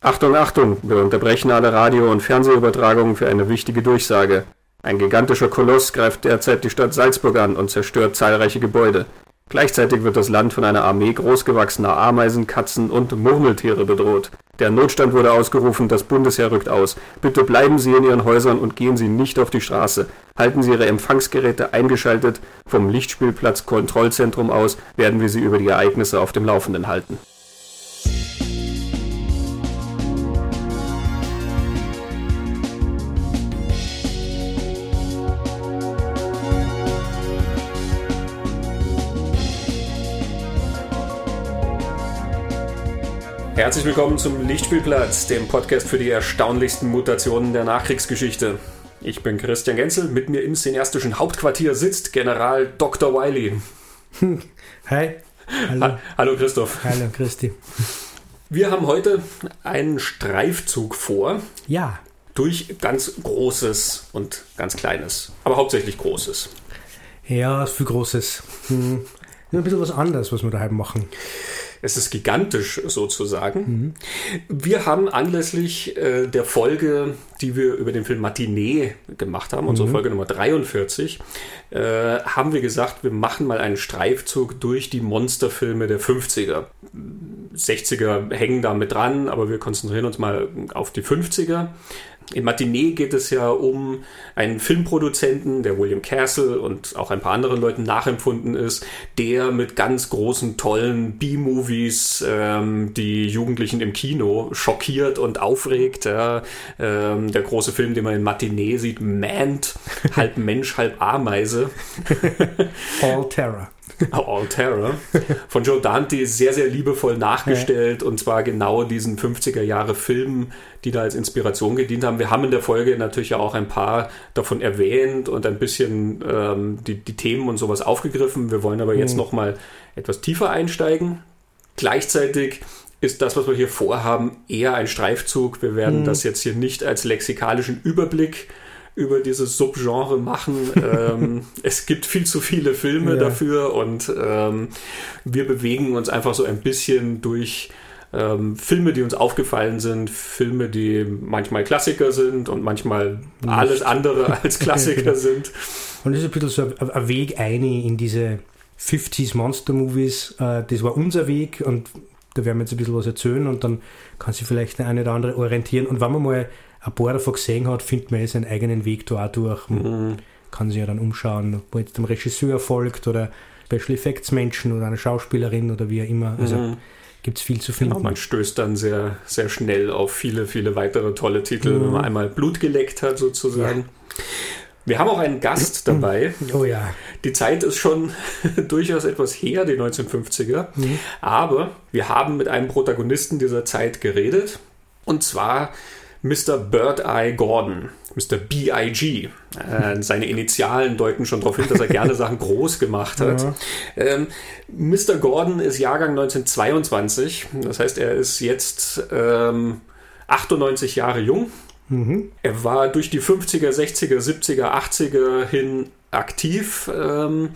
Achtung, Achtung, wir unterbrechen alle Radio- und Fernsehübertragungen für eine wichtige Durchsage. Ein gigantischer Koloss greift derzeit die Stadt Salzburg an und zerstört zahlreiche Gebäude. Gleichzeitig wird das Land von einer Armee großgewachsener Ameisen, Katzen und Murmeltiere bedroht. Der Notstand wurde ausgerufen, das Bundesheer rückt aus. Bitte bleiben Sie in Ihren Häusern und gehen Sie nicht auf die Straße. Halten Sie Ihre Empfangsgeräte eingeschaltet. Vom Lichtspielplatz Kontrollzentrum aus werden wir Sie über die Ereignisse auf dem Laufenden halten. Herzlich willkommen zum Lichtspielplatz, dem Podcast für die erstaunlichsten Mutationen der Nachkriegsgeschichte. Ich bin Christian Genzel, mit mir im cineastischen Hauptquartier sitzt General Dr. Wiley. Hi. Hallo. Ha Hallo Christoph. Hallo Christi. Wir haben heute einen Streifzug vor. Ja. Durch ganz Großes und ganz Kleines. Aber hauptsächlich Großes. Ja, viel Großes. Hm. Ein bisschen was anderes, was wir daheim machen. Es ist gigantisch sozusagen. Mhm. Wir haben anlässlich äh, der Folge, die wir über den Film Matinee gemacht haben, mhm. unsere Folge Nummer 43, äh, haben wir gesagt, wir machen mal einen Streifzug durch die Monsterfilme der 50er. 60er hängen da mit dran, aber wir konzentrieren uns mal auf die 50er. In Matinee geht es ja um einen Filmproduzenten, der William Castle und auch ein paar anderen Leuten nachempfunden ist, der mit ganz großen, tollen B-Movies ähm, die Jugendlichen im Kino schockiert und aufregt. Ja. Ähm, der große Film, den man in Matinee sieht, Mant, halb Mensch, halb Ameise. All Terror. All Terror von Joe Dante sehr, sehr liebevoll nachgestellt und zwar genau diesen 50er Jahre Filmen, die da als Inspiration gedient haben. Wir haben in der Folge natürlich auch ein paar davon erwähnt und ein bisschen ähm, die, die Themen und sowas aufgegriffen. Wir wollen aber jetzt mhm. nochmal etwas tiefer einsteigen. Gleichzeitig ist das, was wir hier vorhaben, eher ein Streifzug. Wir werden mhm. das jetzt hier nicht als lexikalischen Überblick über dieses Subgenre machen. ähm, es gibt viel zu viele Filme ja. dafür und ähm, wir bewegen uns einfach so ein bisschen durch ähm, Filme, die uns aufgefallen sind, Filme, die manchmal Klassiker sind und manchmal Nicht. alles andere als Klassiker sind. Und das ist ein bisschen so ein, ein Weg ein in diese 50s Monster Movies. Äh, das war unser Weg und da werden wir jetzt ein bisschen was erzählen und dann kann sich vielleicht der eine oder andere orientieren. Und wenn man mal ein paar davon gesehen hat, findet man seinen eigenen Weg da durch. Man mhm. kann sich ja dann umschauen, wo jetzt dem Regisseur folgt oder Special Effects Menschen oder eine Schauspielerin oder wie auch immer. Also mhm. gibt es viel zu finden. Genau, man stößt dann sehr, sehr schnell auf viele, viele weitere tolle Titel, mhm. wenn man einmal Blut geleckt hat sozusagen. Ja. Wir haben auch einen Gast dabei. Oh ja. Die Zeit ist schon durchaus etwas her, die 1950er. Mhm. Aber wir haben mit einem Protagonisten dieser Zeit geredet. Und zwar Mr. Bird Eye Gordon, Mr. B.I.G. Äh, seine Initialen deuten schon darauf hin, dass er gerne Sachen groß gemacht hat. Ja. Ähm, Mr. Gordon ist Jahrgang 1922, das heißt, er ist jetzt ähm, 98 Jahre jung. Mhm. Er war durch die 50er, 60er, 70er, 80er hin aktiv. Ähm,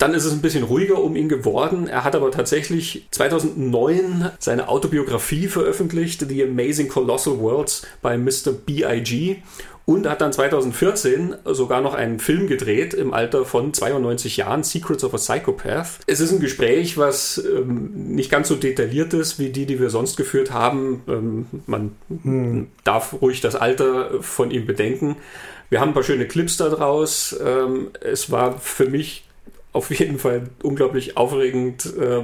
dann ist es ein bisschen ruhiger um ihn geworden. Er hat aber tatsächlich 2009 seine Autobiografie veröffentlicht, The Amazing Colossal Worlds by Mr. B.I.G. Und hat dann 2014 sogar noch einen Film gedreht im Alter von 92 Jahren, Secrets of a Psychopath. Es ist ein Gespräch, was ähm, nicht ganz so detailliert ist wie die, die wir sonst geführt haben. Ähm, man hm. darf ruhig das Alter von ihm bedenken. Wir haben ein paar schöne Clips daraus. Ähm, es war für mich auf jeden Fall unglaublich aufregend, äh,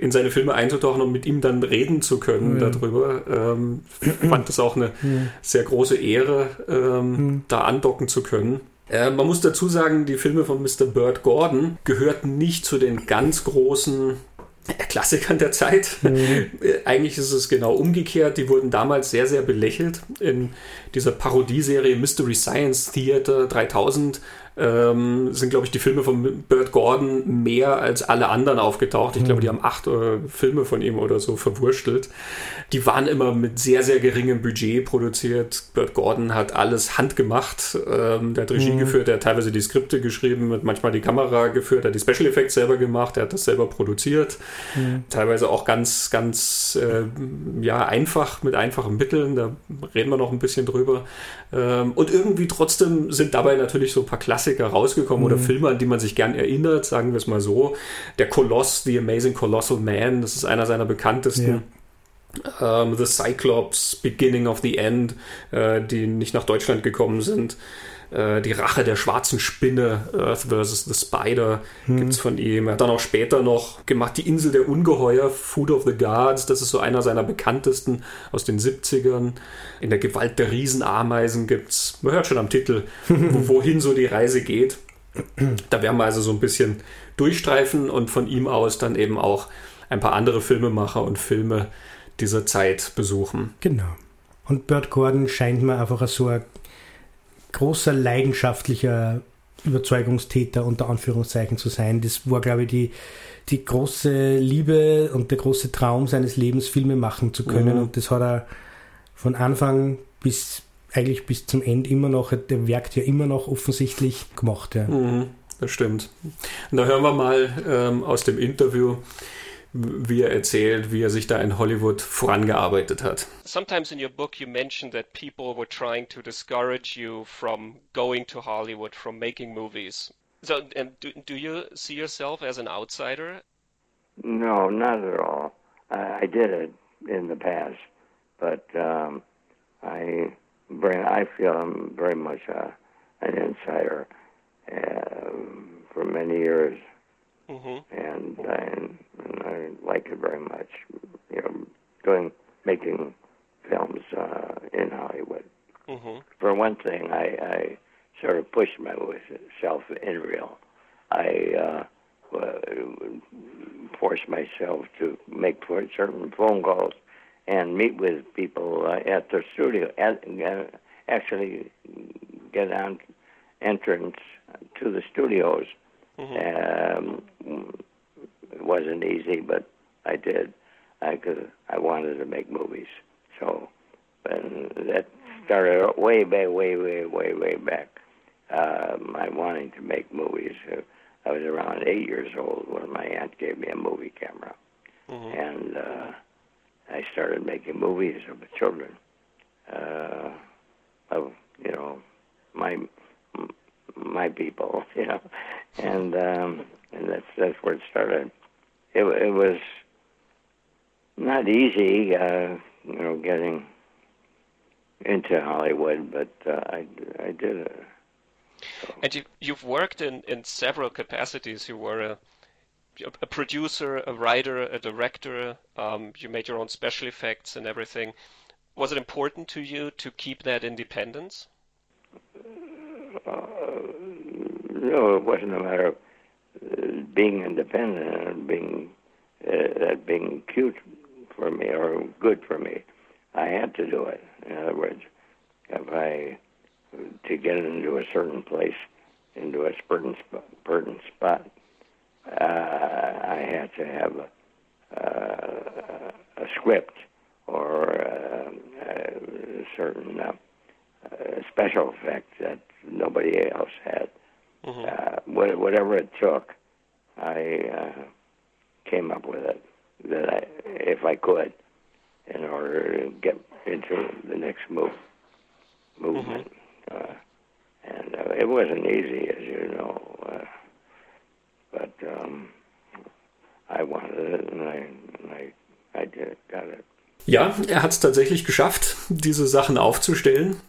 in seine Filme einzutauchen und mit ihm dann reden zu können ja. darüber. Ähm, fand es auch eine ja. sehr große Ehre, ähm, ja. da andocken zu können. Äh, man muss dazu sagen, die Filme von Mr. Bird Gordon gehörten nicht zu den ganz großen Klassikern der Zeit. Mhm. Eigentlich ist es genau umgekehrt. Die wurden damals sehr, sehr belächelt. In dieser Parodieserie Mystery Science Theater 3000 ähm, sind, glaube ich, die Filme von Burt Gordon mehr als alle anderen aufgetaucht. Ich glaube, die haben acht äh, Filme von ihm oder so verwurstelt. Die waren immer mit sehr, sehr geringem Budget produziert. Burt Gordon hat alles handgemacht. Ähm, der hat Regie mhm. geführt, der hat teilweise die Skripte geschrieben, hat manchmal die Kamera geführt, hat die Special Effects selber gemacht, er hat das selber produziert. Mhm. Teilweise auch ganz, ganz äh, ja, einfach, mit einfachen Mitteln. Da reden wir noch ein bisschen drüber. Ähm, und irgendwie trotzdem sind dabei natürlich so ein paar Klassiker rausgekommen mhm. oder Filme, an die man sich gern erinnert, sagen wir es mal so. Der Koloss, The Amazing Colossal Man, das ist einer seiner bekanntesten. Ja. Um, ähm, the Cyclops, Beginning of the End, äh, die nicht nach Deutschland gekommen sind. Äh, die Rache der schwarzen Spinne, Earth vs. the Spider, hm. gibt es von ihm. Er hat dann auch später noch gemacht Die Insel der Ungeheuer, Food of the Gods. Das ist so einer seiner bekanntesten aus den 70ern. In der Gewalt der Riesenameisen gibt es, man hört schon am Titel, wo, wohin so die Reise geht. Da werden wir also so ein bisschen durchstreifen und von ihm aus dann eben auch ein paar andere Filmemacher und Filme dieser Zeit besuchen. Genau. Und Burt Gordon scheint mir einfach so ein großer leidenschaftlicher Überzeugungstäter unter Anführungszeichen zu sein. Das war, glaube ich, die, die große Liebe und der große Traum seines Lebens, Filme machen zu können. Mhm. Und das hat er von Anfang bis eigentlich bis zum Ende immer noch, der wirkt ja immer noch offensichtlich gemacht. Ja. Mhm, das stimmt. Und da hören wir mal ähm, aus dem Interview, wie er erzählt, wie er sich da in Hollywood vorangearbeitet hat. Sometimes in your book you mentioned that people were trying to discourage you from going to Hollywood, from making movies. So, do, do you see yourself as an outsider? No, not at all. I, I did it in the past, but um, I very, I feel I'm very much a, an insider. Uh, for many years, mm-hmm. and, and, and I like it very much. You know, doing making films uh, in Hollywood. Mm-hmm. For one thing, I, I sort of pushed myself in real. I uh, forced myself to make certain phone calls and meet with people uh, at the studio. At, uh, actually, get on entrance to the studios Mm-hmm. Um, wasn't easy, but I did. I could. I wanted to make movies, so and that started way back, way, way, way, way back. Uh, my wanting to make movies. Uh, I was around eight years old when my aunt gave me a movie camera, mm-hmm. and uh, I started making movies of the children. Uh, of you know, my my people, you know, and um, and that's that's where it started. It, it was not easy, uh, you know, getting into Hollywood, but uh, I I did it. So. And you you've worked in in several capacities. You were a a producer, a writer, a director. Um, you made your own special effects and everything. Was it important to you to keep that independence? Uh, no, it wasn't a matter of being independent and being uh, that being cute for me or good for me. I had to do it. In other words, if I to get into a certain place, into a certain spot, certain spot, uh, I had to have a, uh, a script or uh, a certain uh, special effect that nobody else had mm-hmm. uh, whatever it took, I uh, came up with it that I, if I could, in order to get into the next move movement. Mm-hmm. Uh, and uh, it wasn't easy, as you know, uh, but um, I wanted it, and I, and I, I did, got it. Ja, er hat es tatsächlich geschafft, diese Sachen aufzustellen.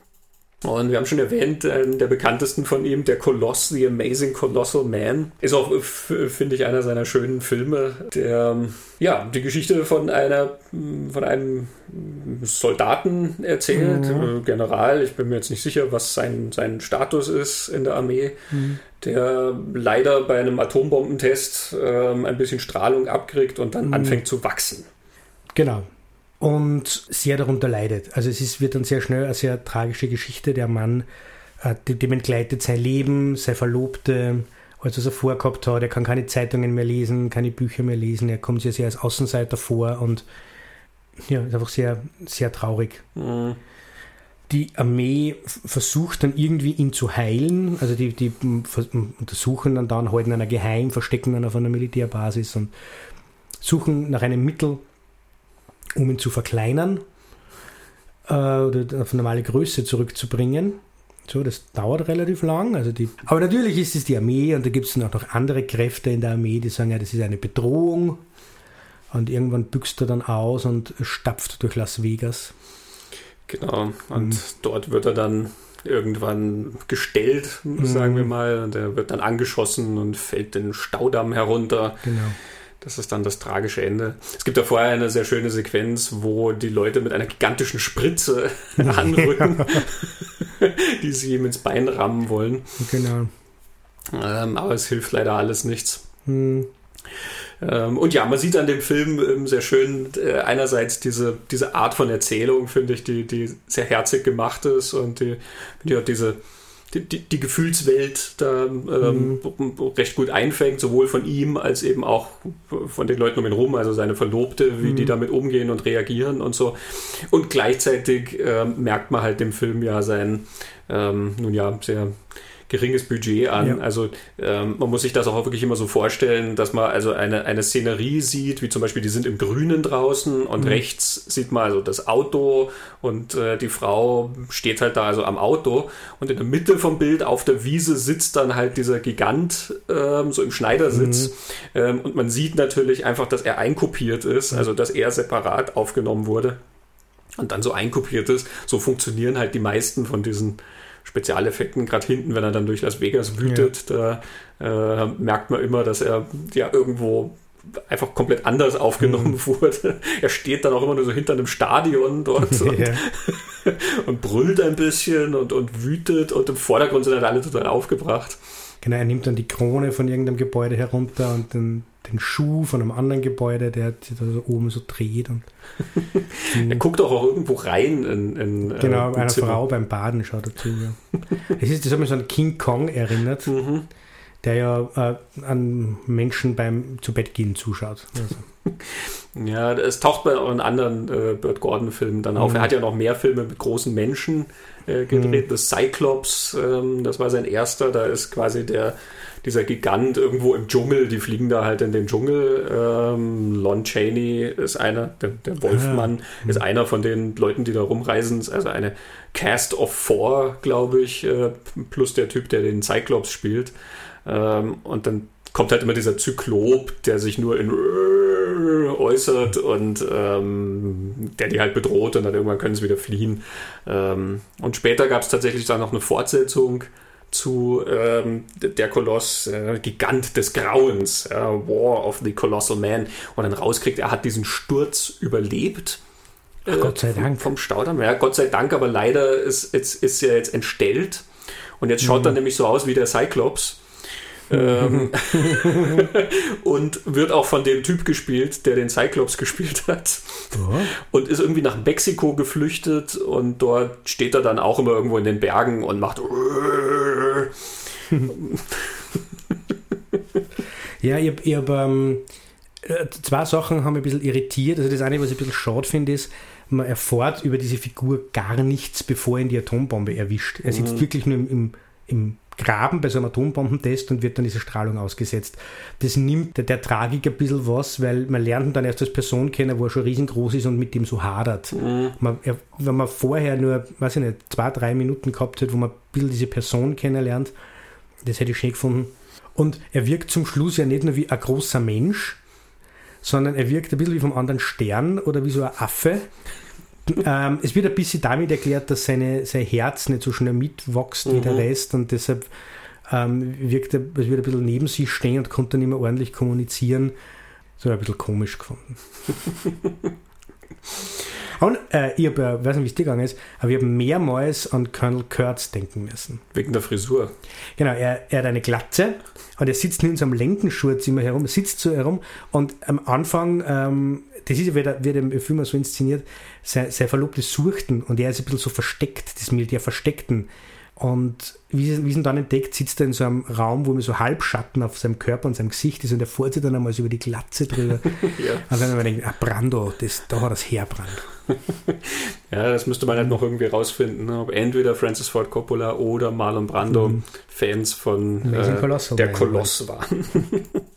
Und wir haben schon erwähnt, äh, der bekanntesten von ihm, der Koloss, The Amazing Colossal Man, ist auch, finde ich, einer seiner schönen Filme, der ja die Geschichte von einer von einem Soldaten erzählt, mhm. Äh, General. Ich bin mir jetzt nicht sicher, was sein, sein Status ist in der Armee, mhm. der leider bei einem Atombombentest ähm, ein bisschen Strahlung abkriegt und dann mhm. anfängt zu wachsen. Genau und sehr darunter leidet. Also es ist, wird dann sehr schnell eine sehr tragische Geschichte. Der Mann äh, dem entgleitet sein Leben, seine Verlobte, alles was er vorgehabt hat. Er kann keine Zeitungen mehr lesen, keine Bücher mehr lesen. Er kommt sich sehr als Außenseiter vor und ja, ist einfach sehr, sehr traurig. Mhm. Die Armee versucht dann irgendwie ihn zu heilen. Also die, die untersuchen dann dann, halten einer geheim, verstecken dann auf einer Militärbasis und suchen nach einem Mittel, um ihn zu verkleinern äh, oder auf normale Größe zurückzubringen. So, das dauert relativ lang. Also die, aber natürlich ist es die Armee und da gibt es auch noch andere Kräfte in der Armee, die sagen, ja, das ist eine Bedrohung. Und irgendwann büchst er dann aus und stapft durch Las Vegas. Genau, und mhm. dort wird er dann irgendwann gestellt, sagen mhm. wir mal. Und er wird dann angeschossen und fällt den Staudamm herunter. Genau. Das ist dann das tragische Ende. Es gibt da vorher eine sehr schöne Sequenz, wo die Leute mit einer gigantischen Spritze anrücken, die sie ihm ins Bein rammen wollen. Genau. Ähm, aber es hilft leider alles nichts. Hm. Ähm, und ja, man sieht an dem Film ähm, sehr schön äh, einerseits diese, diese Art von Erzählung, finde ich, die, die sehr herzig gemacht ist und die, die hat diese die, die, die Gefühlswelt da ähm, mhm. recht gut einfängt, sowohl von ihm als eben auch von den Leuten um ihn rum, also seine Verlobte, wie mhm. die damit umgehen und reagieren und so. Und gleichzeitig ähm, merkt man halt dem Film ja sein, ähm, nun ja, sehr geringes Budget an. Ja. Also ähm, man muss sich das auch wirklich immer so vorstellen, dass man also eine, eine Szenerie sieht, wie zum Beispiel, die sind im Grünen draußen und mhm. rechts sieht man also das Auto und äh, die Frau steht halt da also am Auto und in der Mitte vom Bild auf der Wiese sitzt dann halt dieser Gigant ähm, so im Schneidersitz mhm. ähm, und man sieht natürlich einfach, dass er einkopiert ist, also dass er separat aufgenommen wurde und dann so einkopiert ist. So funktionieren halt die meisten von diesen Spezialeffekten, gerade hinten, wenn er dann durch Las Vegas wütet, ja. da äh, merkt man immer, dass er ja irgendwo einfach komplett anders aufgenommen mhm. wurde. Er steht dann auch immer nur so hinter einem Stadion dort ja. und, und, brüllt ein bisschen und, und wütet und im Vordergrund sind halt alle total aufgebracht. Genau, er nimmt dann die Krone von irgendeinem Gebäude herunter und den, den Schuh von einem anderen Gebäude, der sich da so oben so dreht. Und er guckt auch, irgendwo rein in, in äh, Genau, äh, einer Zimmer. Frau beim Baden schaut dazu. Ja. das, ist, das hat mich so an King Kong erinnert, mhm. der ja äh, an Menschen beim zu Bett gehen zuschaut. Also. Ja, es taucht bei auch in anderen äh, Burt Gordon-Filmen dann auf. Mhm. Er hat ja noch mehr Filme mit großen Menschen äh, gedreht. Mhm. The Cyclops, ähm, das war sein erster. Da ist quasi der dieser Gigant irgendwo im Dschungel. Die fliegen da halt in den Dschungel. Ähm, Lon Chaney ist einer, der, der Wolfmann ah. ist einer von den Leuten, die da rumreisen. Also eine Cast of Four, glaube ich, äh, plus der Typ, der den Cyclops spielt. Ähm, und dann kommt halt immer dieser Zyklop, der sich nur in äußert und ähm, der die halt bedroht und dann irgendwann können sie wieder fliehen. Ähm, und später gab es tatsächlich dann noch eine Fortsetzung zu ähm, der Koloss, äh, Gigant des Grauens, äh, War of the Colossal Man, und dann rauskriegt, er hat diesen Sturz überlebt. Ach, Gott sei Dank. Vom Staudamm. Ja, Gott sei Dank, aber leider ist, ist, ist er jetzt entstellt. Und jetzt schaut mhm. er nämlich so aus wie der Cyclops ähm, und wird auch von dem Typ gespielt, der den Cyclops gespielt hat. Und ist irgendwie nach Mexiko geflüchtet und dort steht er dann auch immer irgendwo in den Bergen und macht. ja, ich habe hab, ähm, äh, zwei Sachen haben mich ein bisschen irritiert. Also das eine, was ich ein bisschen schade finde, ist, man erfährt über diese Figur gar nichts, bevor ihn die Atombombe erwischt. Er sitzt mhm. wirklich nur im, im, im Graben bei so einem Atombombentest und wird dann diese Strahlung ausgesetzt. Das nimmt der, der Tragik ein bisschen was, weil man lernt ihn dann erst als Person kennen, wo er schon riesengroß ist und mit dem so hadert. Mhm. Man, er, wenn man vorher nur, weiß ich nicht, zwei, drei Minuten gehabt hat, wo man ein bisschen diese Person kennenlernt, das hätte ich schön gefunden. Und er wirkt zum Schluss ja nicht nur wie ein großer Mensch, sondern er wirkt ein bisschen wie vom anderen Stern oder wie so ein Affe ähm, es wird ein bisschen damit erklärt, dass seine, sein Herz nicht so schnell mitwächst mhm. wie der mhm. Rest und deshalb ähm, wirkt er, es wird ein bisschen neben sich stehen und konnte nicht mehr ordentlich kommunizieren. So ein bisschen komisch gefunden. Und äh, ich habe, äh, weiß nicht, wie es dir gegangen ist, aber ich habe mehrmals an Colonel Kurtz denken müssen. Wegen der Frisur. Genau, er, er hat eine Glatze und er sitzt in seinem Lendenschurz immer herum, sitzt so herum und am Anfang ähm, das ist ja, wird, wird im Film so inszeniert, sein, sein Verlobte suchten und er ist ein bisschen so versteckt, das Militär Versteckten Und wie sie, wie sie ihn dann entdeckt, sitzt er in so einem Raum, wo mir so Halbschatten auf seinem Körper und seinem Gesicht ist und er fährt sich dann einmal so über die Glatze drüber. ja. Und dann denkt ah, Brando, das, da hat das Heerbrand. ja, das müsste man halt noch irgendwie rausfinden, ne? ob entweder Francis Ford Coppola oder Marlon Brando mhm. Fans von äh, der Koloss waren.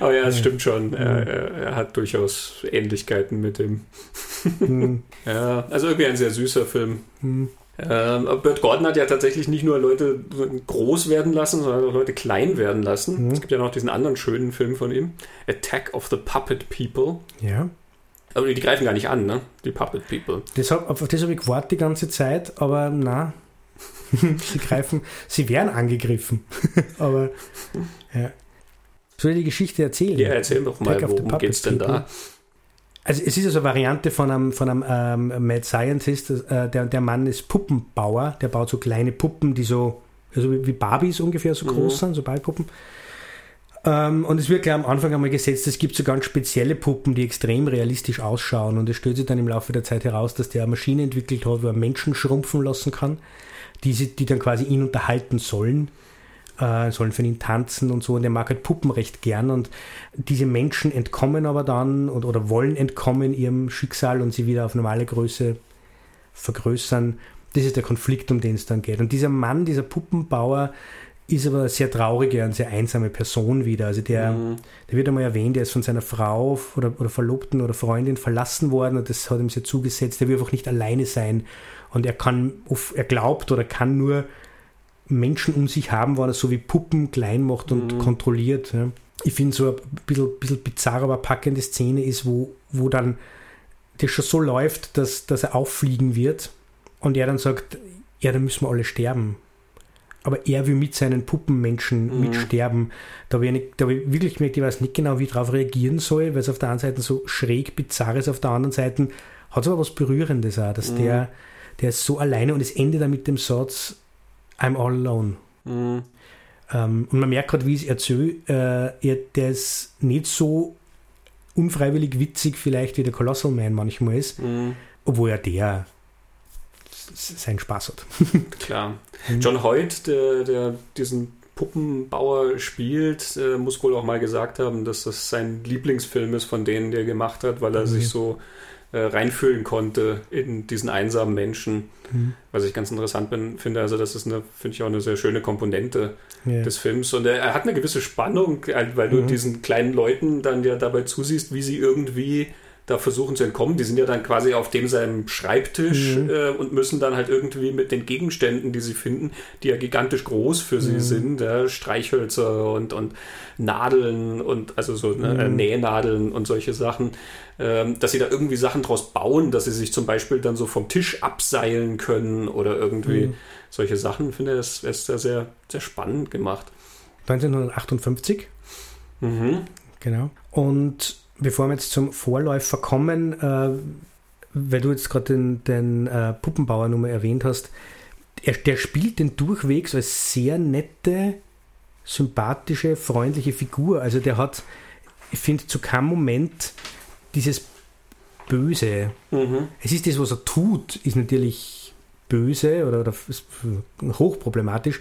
Aber ja, es stimmt schon. Er, er, hat durchaus Ähnlichkeiten mit dem. Mhm. ja, also irgendwie ein sehr süßer Film. Mhm. Ähm, Bert Gordon hat ja tatsächlich nicht nur Leute groß werden lassen, sondern auch Leute klein werden lassen. Mhm. Es gibt ja noch diesen anderen schönen Film von ihm, Attack of the Puppet People. Ja. Aber die greifen gar nicht an, ne? Die Puppet People. Das hab, auf das habe ich gewartet die ganze Zeit, aber na, sie greifen, sie werden angegriffen. aber ja. Soll ich die Geschichte erzählen? Ja, erzähl doch mal, worum geht es denn da? Also es ist also eine Variante von einem, von einem ähm, Mad Scientist, äh, der, der Mann ist Puppenbauer, der baut so kleine Puppen, die so, also wie Barbies ungefähr so groß mhm. sind, so Ballpuppen. Ähm, und es wird gleich am Anfang einmal gesetzt, es gibt so ganz spezielle Puppen, die extrem realistisch ausschauen. Und es stellt sich dann im Laufe der Zeit heraus, dass der eine Maschine entwickelt hat, wo er Menschen schrumpfen lassen kann, die, die dann quasi ihn unterhalten sollen äh, sollen für ihn tanzen und so. Und er mag halt Puppen recht gern. Und diese Menschen entkommen aber dann und, oder wollen entkommen ihrem Schicksal und sie wieder auf normale Größe vergrößern. Das ist der Konflikt, um den es dann geht. Und dieser Mann, dieser Puppenbauer, ist aber eine sehr traurige und sehr einsame Person wieder. Also der, mhm. der wird einmal erwähnt, er ist von seiner Frau oder, oder Verlobten oder Freundin verlassen worden und das hat ihm sehr zugesetzt. Er will einfach nicht alleine sein und er kann, er glaubt oder kann nur Menschen um sich haben, wo er so wie Puppen klein macht und mhm. kontrolliert. Ja. Ich finde so ein bisschen, bisschen bizarr, aber packende Szene ist, wo, wo dann das schon so läuft, dass, dass er auffliegen wird und er dann sagt, ja, dann müssen wir alle sterben. Aber er will mit seinen Puppenmenschen mhm. mitsterben. Da habe ich, nicht, da hab ich wirklich gemerkt, ich weiß nicht genau, wie ich darauf reagieren soll, weil es auf der einen Seite so schräg bizarr ist, auf der anderen Seite hat es aber was Berührendes auch, dass mhm. der, der ist so alleine und es endet dann mit dem Satz, I'm all alone. Mhm. Ähm, und man merkt gerade, wie ich es erzähle, äh, der ist nicht so unfreiwillig witzig vielleicht wie der Colossal Man manchmal ist, mhm. obwohl ja der seinen Spaß hat. Klar. Mhm. John Hoyt, der, der diesen Puppenbauer spielt, äh, muss wohl auch mal gesagt haben, dass das sein Lieblingsfilm ist von denen, der er gemacht hat, weil er mhm. sich so reinfühlen konnte in diesen einsamen Menschen. Mhm. Was ich ganz interessant bin, finde. Also, das ist eine, finde ich auch eine sehr schöne Komponente yeah. des Films. Und er, er, hat eine gewisse Spannung, äh, weil du mhm. diesen kleinen Leuten dann ja dabei zusiehst, wie sie irgendwie da versuchen zu entkommen. Die sind ja dann quasi auf dem seinem Schreibtisch mhm. äh, und müssen dann halt irgendwie mit den Gegenständen, die sie finden, die ja gigantisch groß für sie mhm. sind, ja, Streichhölzer und, und Nadeln und also so ne, mhm. Nähnadeln und solche Sachen, ähm, dass sie da irgendwie Sachen draus bauen, dass sie sich zum Beispiel dann so vom Tisch abseilen können oder irgendwie mhm. solche Sachen. Ich finde, das ist ja sehr, sehr spannend gemacht. 1958. Mhm. Genau. Und bevor wir jetzt zum Vorläufer kommen, äh, weil du jetzt gerade den, den äh, Puppenbauer nochmal erwähnt hast, er, der spielt den durchwegs als sehr nette, sympathische, freundliche Figur. Also der hat, ich finde, zu keinem Moment dieses Böse. Mhm. Es ist das, was er tut, ist natürlich böse oder, oder hochproblematisch,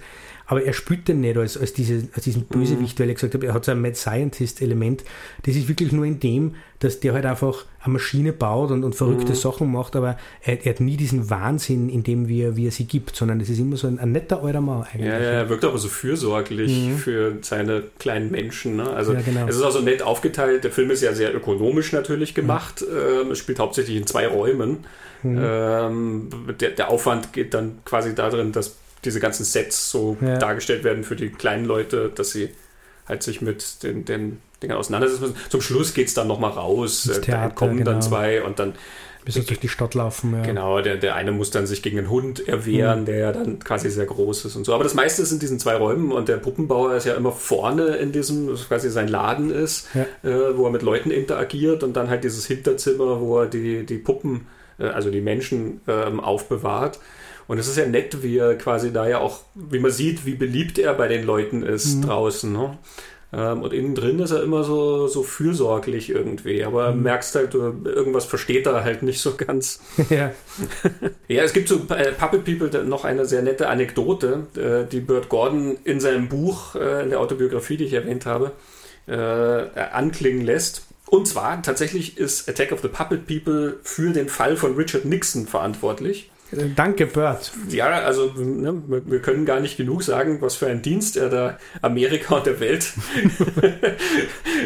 aber er spürt den nicht als, als, diese, als diesen Bösewicht, mhm. weil er gesagt hat, er hat so ein Mad Scientist-Element. Das ist wirklich nur in dem, dass der halt einfach eine Maschine baut und, und verrückte mhm. Sachen macht, aber er, er, hat nie diesen Wahnsinn in dem, wie er, wie er sie gibt, sondern es ist immer so ein, ein netter alter Mann eigentlich. Ja, ja, er wirkt aber so fürsorglich mhm. für seine kleinen Menschen. Ne? Also ja, genau. es ist also nett aufgeteilt. Der Film ist ja sehr ökonomisch natürlich gemacht. Mhm. Ähm, es spielt hauptsächlich in zwei Räumen. Mhm. Ähm, der, der Aufwand geht dann quasi darin, dass diese ganzen Sets so ja. dargestellt werden für die kleinen Leute, dass sie halt sich mit den, den Dingern auseinandersetzen müssen. Zum Schluss geht es dann nochmal raus, äh, Theater, da kommen genau. dann zwei und dann bis durch die Stadt laufen. Ja. Genau, der, der eine muss dann sich gegen einen Hund erwehren, mhm. der ja dann quasi sehr groß ist und so. Aber das meiste ist in diesen zwei Räumen und der Puppenbauer ist ja immer vorne in diesem, was quasi sein Laden ist, ja. äh, wo er mit Leuten interagiert und dann halt dieses Hinterzimmer, wo er die, die Puppen, äh, also die Menschen äh, aufbewahrt. Und es ist ja nett, wie er quasi da ja auch, wie man sieht, wie beliebt er bei den Leuten ist mhm. draußen. Ne? Ähm, und innen drin ist er immer so, so fürsorglich irgendwie. Aber mhm. merkst halt, irgendwas versteht er halt nicht so ganz. ja. ja, es gibt so äh, Puppet People noch eine sehr nette Anekdote, äh, die Burt Gordon in seinem Buch, äh, in der Autobiografie, die ich erwähnt habe, äh, anklingen lässt. Und zwar tatsächlich ist Attack of the Puppet People für den Fall von Richard Nixon verantwortlich. Danke, Bert. Ja, also ne, wir können gar nicht genug sagen, was für einen Dienst er da Amerika und der Welt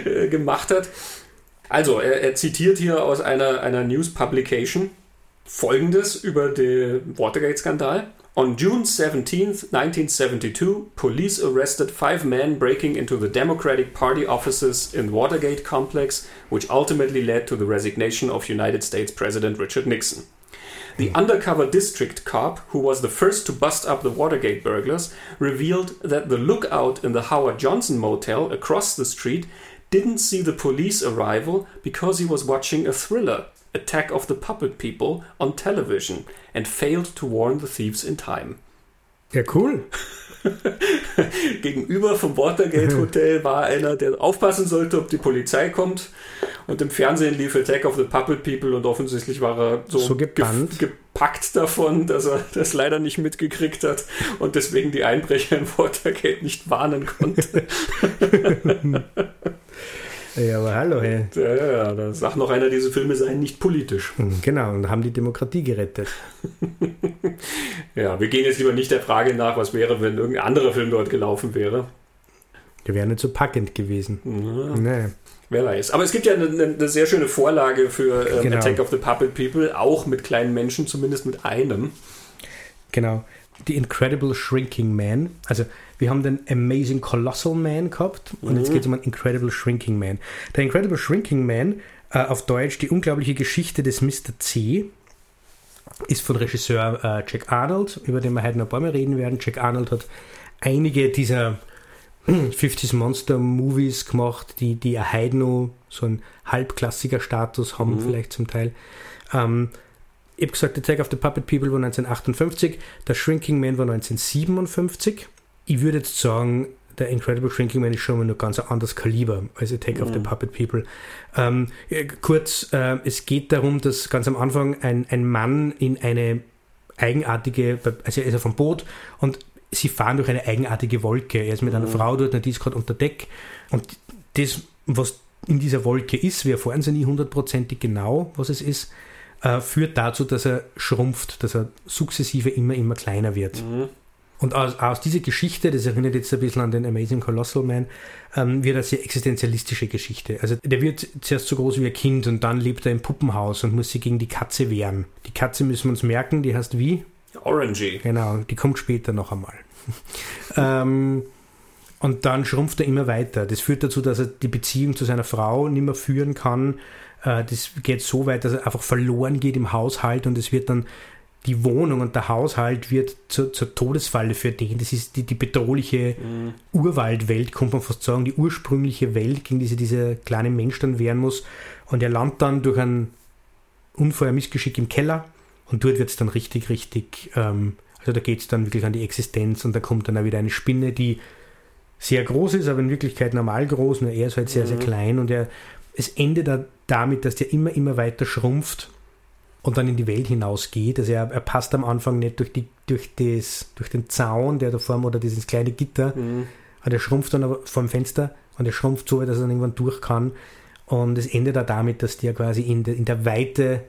gemacht hat. Also, er, er, zitiert hier aus einer, einer News Publication folgendes über den Watergate-Skandal. On June 17, 1972, police arrested five men breaking into the Democratic Party offices in Watergate complex, which ultimately led to the resignation of United States President Richard Nixon. The undercover district cop, who was the first to bust up the Watergate burglars, revealed that the lookout in the Howard Johnson motel across the street didn't see the police arrival because he was watching a thriller, Attack of the Puppet People, on television and failed to warn the thieves in time. Ja, cool. Gegenüber vom Watergate Hotel war einer, der aufpassen sollte, ob die Polizei kommt. Und im Fernsehen lief Attack of the Puppet People und offensichtlich war er so, so gepackt davon, dass er das leider nicht mitgekriegt hat und deswegen die Einbrecher in Watergate nicht warnen konnte. Ja, aber hallo, hey. Ja, ja, ja. Da sagt noch einer, diese Filme seien nicht politisch. Hm, genau, und haben die Demokratie gerettet. ja, wir gehen jetzt lieber nicht der Frage nach, was wäre, wenn irgendein anderer Film dort gelaufen wäre. Der wäre nicht so packend gewesen. Ja. Nee. Wer weiß. Aber es gibt ja eine, eine sehr schöne Vorlage für ähm, genau. Attack of the Puppet People, auch mit kleinen Menschen, zumindest mit einem. Genau. The Incredible Shrinking Man. Also wir haben den Amazing Colossal Man gehabt und mhm. jetzt geht es um einen Incredible Shrinking Man. Der Incredible Shrinking Man, äh, auf Deutsch die unglaubliche Geschichte des Mr. C, ist von Regisseur äh, Jack Arnold, über den wir heute noch ein paar Mal reden werden. Jack Arnold hat einige dieser 50s Monster Movies gemacht, die, die halt noch so einen halbklassiger Status haben, mhm. vielleicht zum Teil. Ähm, ich habe gesagt, Attack of the Puppet People war 1958, der Shrinking Man war 1957 ich würde jetzt sagen, der Incredible Shrinking Man ist schon mal noch ganz ein anderes Kaliber als Attack mhm. of the. Puppet People. Ähm, kurz, äh, es geht darum, dass ganz am Anfang ein, ein Mann in eine eigenartige, also er ist auf dem Boot und sie fahren durch eine eigenartige Wolke. Er ist mit mhm. einer Frau dort, die ist gerade unter Deck und das, was in dieser Wolke ist, wir erfahren sie nie hundertprozentig genau, was es ist, äh, führt dazu, dass er schrumpft, dass er sukzessive immer, immer kleiner wird. Mhm. Und aus, aus dieser Geschichte, das erinnert jetzt ein bisschen an den Amazing Colossal Man, ähm, wird eine sehr existenzialistische Geschichte. Also der wird zuerst so groß wie ein Kind und dann lebt er im Puppenhaus und muss sich gegen die Katze wehren. Die Katze müssen wir uns merken, die heißt wie? Orangy. Genau, die kommt später noch einmal. ähm, und dann schrumpft er immer weiter. Das führt dazu, dass er die Beziehung zu seiner Frau nicht mehr führen kann. Äh, das geht so weit, dass er einfach verloren geht im Haushalt und es wird dann die Wohnung und der Haushalt wird zur, zur Todesfalle für den. Das ist die, die bedrohliche mhm. Urwaldwelt, kommt man fast sagen, die ursprüngliche Welt, gegen die sich dieser kleine Mensch dann wehren muss. Und er landet dann durch ein Unfall, ein Missgeschick im Keller und dort wird es dann richtig, richtig, ähm, also da geht es dann wirklich an die Existenz und da kommt dann auch wieder eine Spinne, die sehr groß ist, aber in Wirklichkeit normal groß, nur er ist halt sehr, mhm. sehr klein und er, es endet damit, dass der immer, immer weiter schrumpft und dann in die Welt hinausgeht. Also er, er passt am Anfang nicht durch, die, durch, das, durch den Zaun, der da vor oder dieses kleine Gitter, mhm. aber der schrumpft dann aber vor dem Fenster und er schrumpft so, dass er dann irgendwann durch kann. Und es endet auch damit, dass der quasi in der, in der Weite,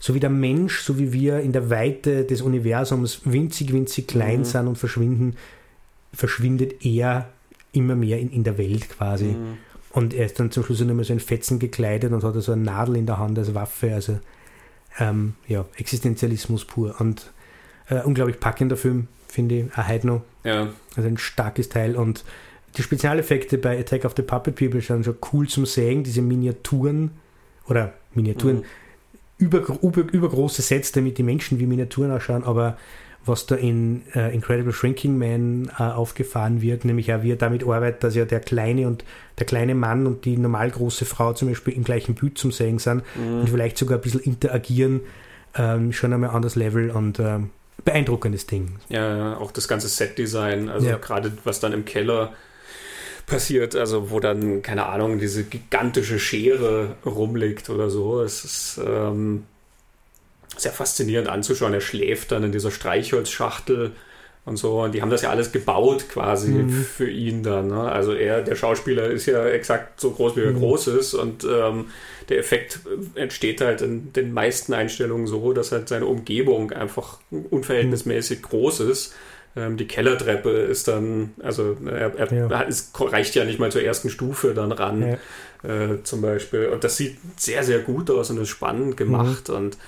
so wie der Mensch, so wie wir in der Weite des Universums winzig, winzig klein mhm. sind und verschwinden, verschwindet er immer mehr in, in der Welt quasi. Mhm. Und er ist dann zum Schluss nur mehr so in Fetzen gekleidet und hat so eine Nadel in der Hand als Waffe. Also ähm, ja, Existenzialismus pur. Und äh, unglaublich packender Film, finde ich, auch heute noch. Ja. Also ein starkes Teil. Und die Spezialeffekte bei Attack of the Puppet People sind schon cool zum Sehen, diese Miniaturen oder Miniaturen, mhm. über, über, übergroße Sets, damit die Menschen wie Miniaturen ausschauen, aber was da in äh, Incredible Shrinking Man äh, aufgefahren wird, nämlich auch wie er damit arbeitet, dass ja der kleine und der kleine Mann und die normal große Frau zum Beispiel im gleichen Bild zum Sehen sind mhm. und vielleicht sogar ein bisschen interagieren, ähm, schon einmal anderes Level und ähm, beeindruckendes Ding. Ja, auch das ganze Set-Design, also ja. gerade was dann im Keller passiert, also wo dann, keine Ahnung, diese gigantische Schere rumliegt oder so. Es ist ähm, sehr faszinierend anzuschauen. Er schläft dann in dieser Streichholzschachtel und so. Und die haben das ja alles gebaut quasi mhm. für ihn dann. Ne? Also er, der Schauspieler, ist ja exakt so groß, wie er mhm. groß ist. Und ähm, der Effekt entsteht halt in den meisten Einstellungen so, dass halt seine Umgebung einfach unverhältnismäßig groß ist. Ähm, die Kellertreppe ist dann, also er, er ja. es reicht ja nicht mal zur ersten Stufe dann ran, ja. äh, zum Beispiel. Und das sieht sehr, sehr gut aus und ist spannend gemacht. Mhm. Und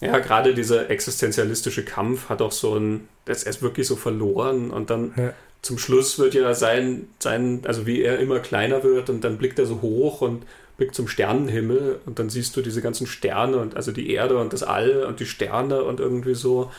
ja, gerade dieser existenzialistische Kampf hat auch so ein, das ist wirklich so verloren und dann ja. zum Schluss wird ja sein, sein, also wie er immer kleiner wird und dann blickt er so hoch und blickt zum Sternenhimmel und dann siehst du diese ganzen Sterne und also die Erde und das All und die Sterne und irgendwie so.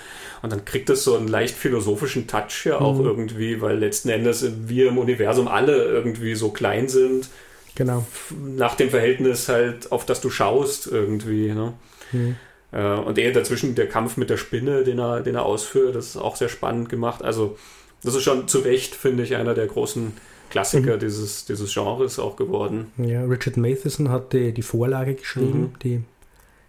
Und dann kriegt das so einen leicht philosophischen Touch ja auch mhm. irgendwie, weil letzten Endes wir im Universum alle irgendwie so klein sind. Genau. Nach dem Verhältnis halt, auf das du schaust irgendwie. Ne? Mhm. Äh, und eher dazwischen der Kampf mit der Spinne, den er, den er ausführt, das ist auch sehr spannend gemacht. Also, das ist schon zu Recht, finde ich, einer der großen Klassiker mhm. dieses, dieses Genres auch geworden. Ja, Richard Matheson hat die, die Vorlage geschrieben, mhm. die,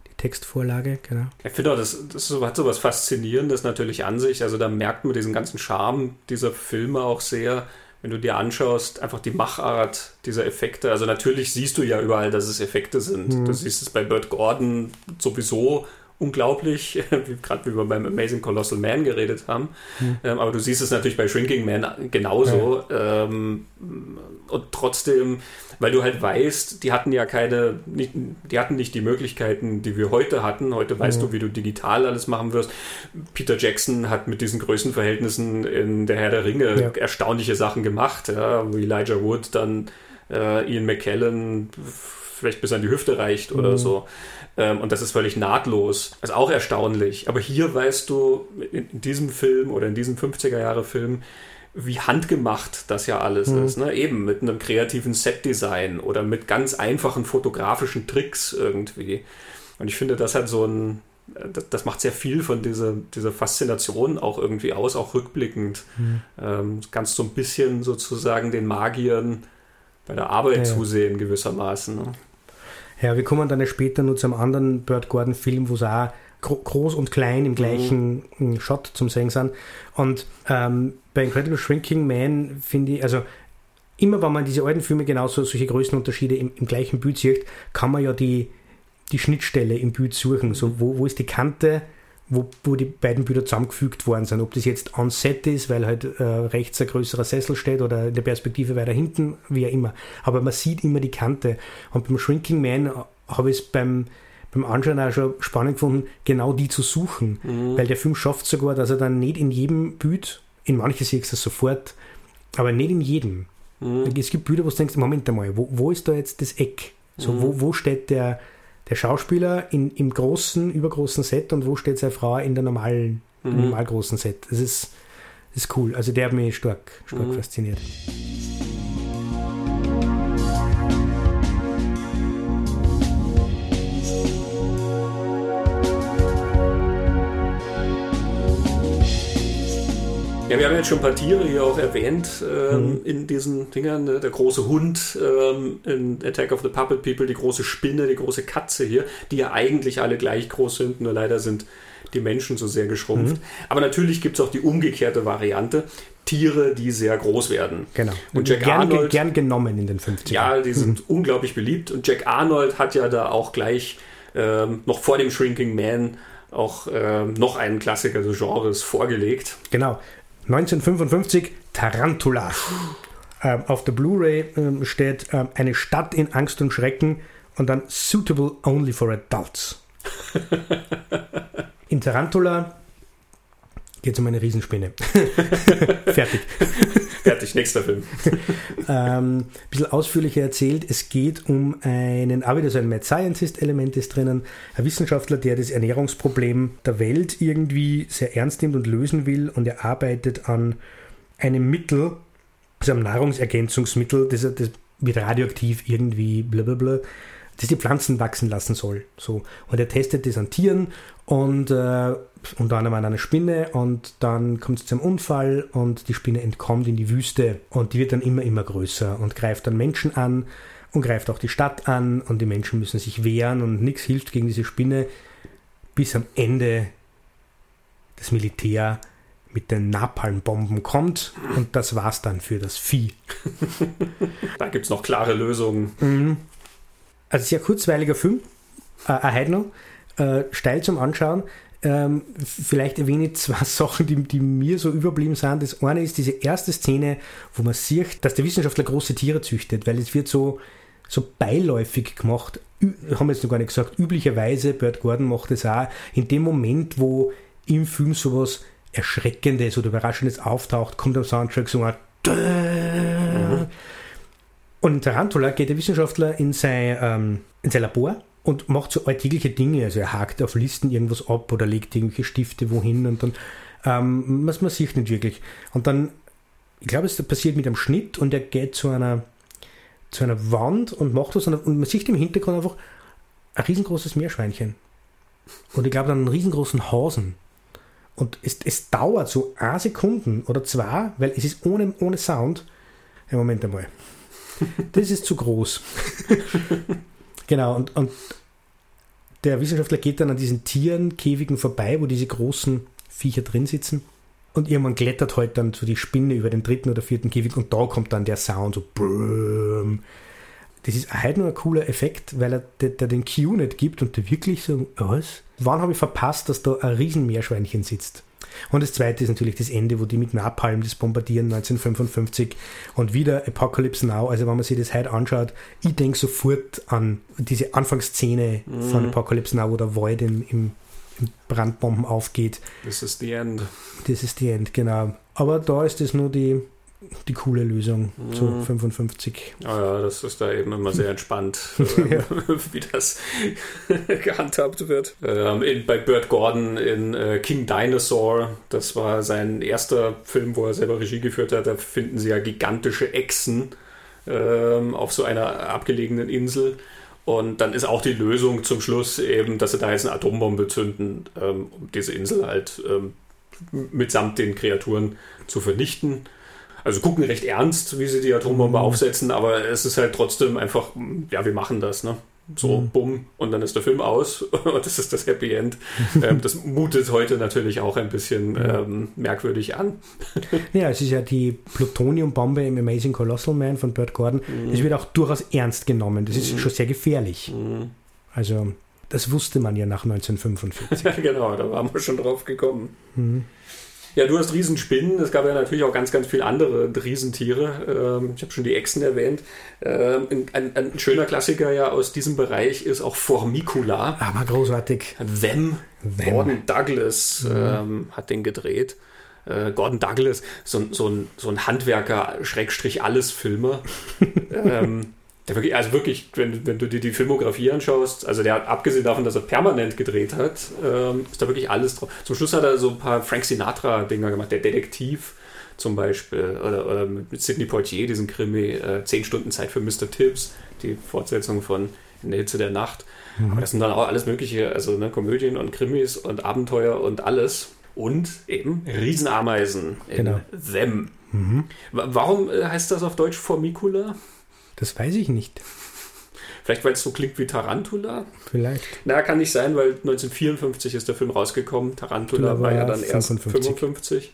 die Textvorlage, genau. Ich finde auch, das, das hat so was Faszinierendes natürlich an sich. Also da merkt man diesen ganzen Charme dieser Filme auch sehr, wenn du dir anschaust, einfach die Machart dieser Effekte. Also natürlich siehst du ja überall, dass es Effekte sind. Mhm. Du siehst es bei Burt Gordon sowieso unglaublich, gerade wie wir beim Amazing Colossal Man geredet haben. Mhm. Ähm, aber du siehst es natürlich bei Shrinking Man genauso. Ja. Ähm, und trotzdem, weil du halt weißt, die hatten ja keine, nicht, die hatten nicht die Möglichkeiten, die wir heute hatten. Heute weißt mhm. du, wie du digital alles machen wirst. Peter Jackson hat mit diesen Größenverhältnissen in der Herr der Ringe ja. erstaunliche Sachen gemacht, ja, wie Elijah Wood dann äh, Ian McKellen vielleicht bis an die Hüfte reicht oder mhm. so. Ähm, und das ist völlig nahtlos. Das ist auch erstaunlich. Aber hier weißt du, in, in diesem Film oder in diesem 50er-Jahre-Film, wie handgemacht das ja alles mhm. ist. Ne? Eben mit einem kreativen Setdesign oder mit ganz einfachen fotografischen Tricks irgendwie. Und ich finde, das hat so ein, das, das macht sehr viel von dieser, dieser Faszination auch irgendwie aus, auch rückblickend. Mhm. Ähm, kannst so ein bisschen sozusagen den Magiern bei der Arbeit ja, zusehen gewissermaßen. Ne? Ja, wir kommen dann später nur zum anderen Bird Gordon Film, wo es auch groß und klein im gleichen mhm. Shot zum Sehen sind. Und ähm, bei Incredible Shrinking Man finde ich, also immer wenn man diese alten Filme genauso solche Größenunterschiede im, im gleichen Bild sieht, kann man ja die, die Schnittstelle im Bild suchen. So, wo, wo ist die Kante, wo, wo die beiden Bilder zusammengefügt worden sind. Ob das jetzt on set ist, weil halt äh, rechts ein größerer Sessel steht oder in der Perspektive weiter hinten, wie auch immer. Aber man sieht immer die Kante. Und beim Shrinking Man habe ich es beim, beim Anschauen auch schon spannend gefunden, genau die zu suchen. Mhm. Weil der Film schafft sogar, dass er dann nicht in jedem Bild, in manchen siehst du es sofort, aber nicht in jedem. Mhm. Es gibt Bilder, wo du denkst, Moment einmal, wo, wo ist da jetzt das Eck? So, mhm. wo, wo steht der, der Schauspieler in, im großen, übergroßen Set und wo steht seine Frau in der normalen, mhm. normal großen Set. Das ist, das ist cool. Also der hat mich stark, stark mhm. fasziniert. Ja, wir haben jetzt schon ein paar Tiere hier auch erwähnt ähm, mhm. in diesen Dingern. Ne? Der große Hund ähm, in Attack of the Puppet People, die große Spinne, die große Katze hier, die ja eigentlich alle gleich groß sind, nur leider sind die Menschen so sehr geschrumpft. Mhm. Aber natürlich gibt es auch die umgekehrte Variante. Tiere, die sehr groß werden. Genau. Und Jack gern, Arnold. Gern genommen in den 50ern. Ja, die sind mhm. unglaublich beliebt. Und Jack Arnold hat ja da auch gleich ähm, noch vor dem Shrinking Man auch ähm, noch einen Klassiker des Genres vorgelegt. Genau. 1955 Tarantula. Ähm, auf der Blu-ray ähm, steht ähm, eine Stadt in Angst und Schrecken und dann suitable only for adults. in Tarantula geht es um eine Riesenspinne. Fertig. Fertig, nächster Film. ähm, ein bisschen ausführlicher erzählt, es geht um einen, aber wieder so ein Mad Scientist-Element ist drinnen, ein Wissenschaftler, der das Ernährungsproblem der Welt irgendwie sehr ernst nimmt und lösen will und er arbeitet an einem Mittel, also einem Nahrungsergänzungsmittel, das, das wird radioaktiv irgendwie blablabla. Das die Pflanzen wachsen lassen soll. So. Und er testet das an Tieren und äh, unter anderem an einer Spinne und dann kommt es zum Unfall und die Spinne entkommt in die Wüste und die wird dann immer, immer größer und greift dann Menschen an und greift auch die Stadt an und die Menschen müssen sich wehren und nichts hilft gegen diese Spinne, bis am Ende das Militär mit den Napalmbomben kommt und das war's dann für das Vieh. da gibt es noch klare Lösungen. Mhm. Also sehr kurzweiliger Film, äh, ein Heidner, äh, steil zum Anschauen. Ähm, vielleicht erwähne ich zwei Sachen, die, die, mir so überblieben sind. Das eine ist diese erste Szene, wo man sieht, dass der Wissenschaftler große Tiere züchtet, weil es wird so, so beiläufig gemacht. haben wir jetzt noch gar nicht gesagt. Üblicherweise, Bert Gordon macht es auch, in dem Moment, wo im Film sowas Erschreckendes oder Überraschendes auftaucht, kommt am Soundtrack so ein mhm. Und in Tarantula geht der Wissenschaftler in sein, ähm, in sein Labor und macht so alltägliche Dinge. Also er hakt auf Listen irgendwas ab oder legt irgendwelche Stifte wohin und dann, ähm, was man sieht nicht wirklich. Und dann, ich glaube, es passiert mit einem Schnitt und er geht zu einer, zu einer Wand und macht was und man sieht im Hintergrund einfach ein riesengroßes Meerschweinchen. Und ich glaube dann einen riesengroßen Hasen. Und es, es dauert so eine Sekunden oder zwei, weil es ist ohne, ohne Sound. Im Moment einmal. Das ist zu groß. genau, und, und der Wissenschaftler geht dann an diesen Tierenkäfigen vorbei, wo diese großen Viecher drin sitzen. Und irgendwann klettert halt dann so die Spinne über den dritten oder vierten Käfig und da kommt dann der Sound so. Brrm. Das ist halt nur ein cooler Effekt, weil er der, der den Cue nicht gibt und der wirklich so, was? Wann habe ich verpasst, dass da ein Riesenmeerschweinchen sitzt? Und das zweite ist natürlich das Ende, wo die mit Napalm das bombardieren 1955 und wieder Apocalypse Now. Also wenn man sich das heute anschaut, ich denke sofort an diese Anfangsszene mhm. von Apocalypse Now, wo der Void in, im, im Brandbomben aufgeht. This is the end. This is the end, genau. Aber da ist es nur die die coole Lösung mhm. zu 55. Oh ja, das ist da eben immer sehr entspannt, äh, wie das gehandhabt wird. Ähm, in, bei Burt Gordon in äh, King Dinosaur, das war sein erster Film, wo er selber Regie geführt hat, da finden sie ja gigantische Echsen ähm, auf so einer abgelegenen Insel. Und dann ist auch die Lösung zum Schluss eben, dass sie da jetzt eine Atombombe zünden, ähm, um diese Insel halt ähm, mitsamt den Kreaturen zu vernichten also gucken recht ernst, wie sie die Atombombe mhm. aufsetzen, aber es ist halt trotzdem einfach, ja, wir machen das, ne? So, mhm. bumm, und dann ist der Film aus und das ist das Happy End. ähm, das mutet heute natürlich auch ein bisschen ähm, merkwürdig an. ja, es ist ja die Plutoniumbombe im Amazing Colossal Man von Burt Gordon. Es mhm. wird auch durchaus ernst genommen. Das ist mhm. schon sehr gefährlich. Mhm. Also, das wusste man ja nach 1945. ja, genau, da waren wir schon drauf gekommen. Mhm. Ja, du hast Riesenspinnen. Es gab ja natürlich auch ganz, ganz viele andere Riesentiere. Ähm, ich habe schon die Echsen erwähnt. Ähm, ein, ein, schöner Klassiker ja aus diesem Bereich ist auch Formicula. Aber großartig. Them. Them. Gordon Douglas mhm. ähm, hat den gedreht. Äh, Gordon Douglas, so, so, ein, so ein Handwerker, Schrägstrich alles Filmer. ähm, wirklich, also wirklich, wenn, wenn du dir die Filmografie anschaust, also der hat abgesehen davon, dass er permanent gedreht hat, ähm, ist da wirklich alles drauf. Zum Schluss hat er so ein paar Frank Sinatra-Dinger gemacht, der Detektiv zum Beispiel, oder, oder mit Sidney Poitier, diesen Krimi, äh, 10 Stunden Zeit für Mr. Tibbs, die Fortsetzung von In der Hitze der Nacht. Mhm. Aber das sind dann auch alles mögliche, also ne, Komödien und Krimis und Abenteuer und alles. Und eben Riesenameisen genau. in Them. Mhm. Warum äh, heißt das auf Deutsch Formicula? Das weiß ich nicht. Vielleicht, weil es so klingt wie Tarantula? Vielleicht. Na, kann nicht sein, weil 1954 ist der Film rausgekommen. Tarantula war, war, ja dann 55. erst 55.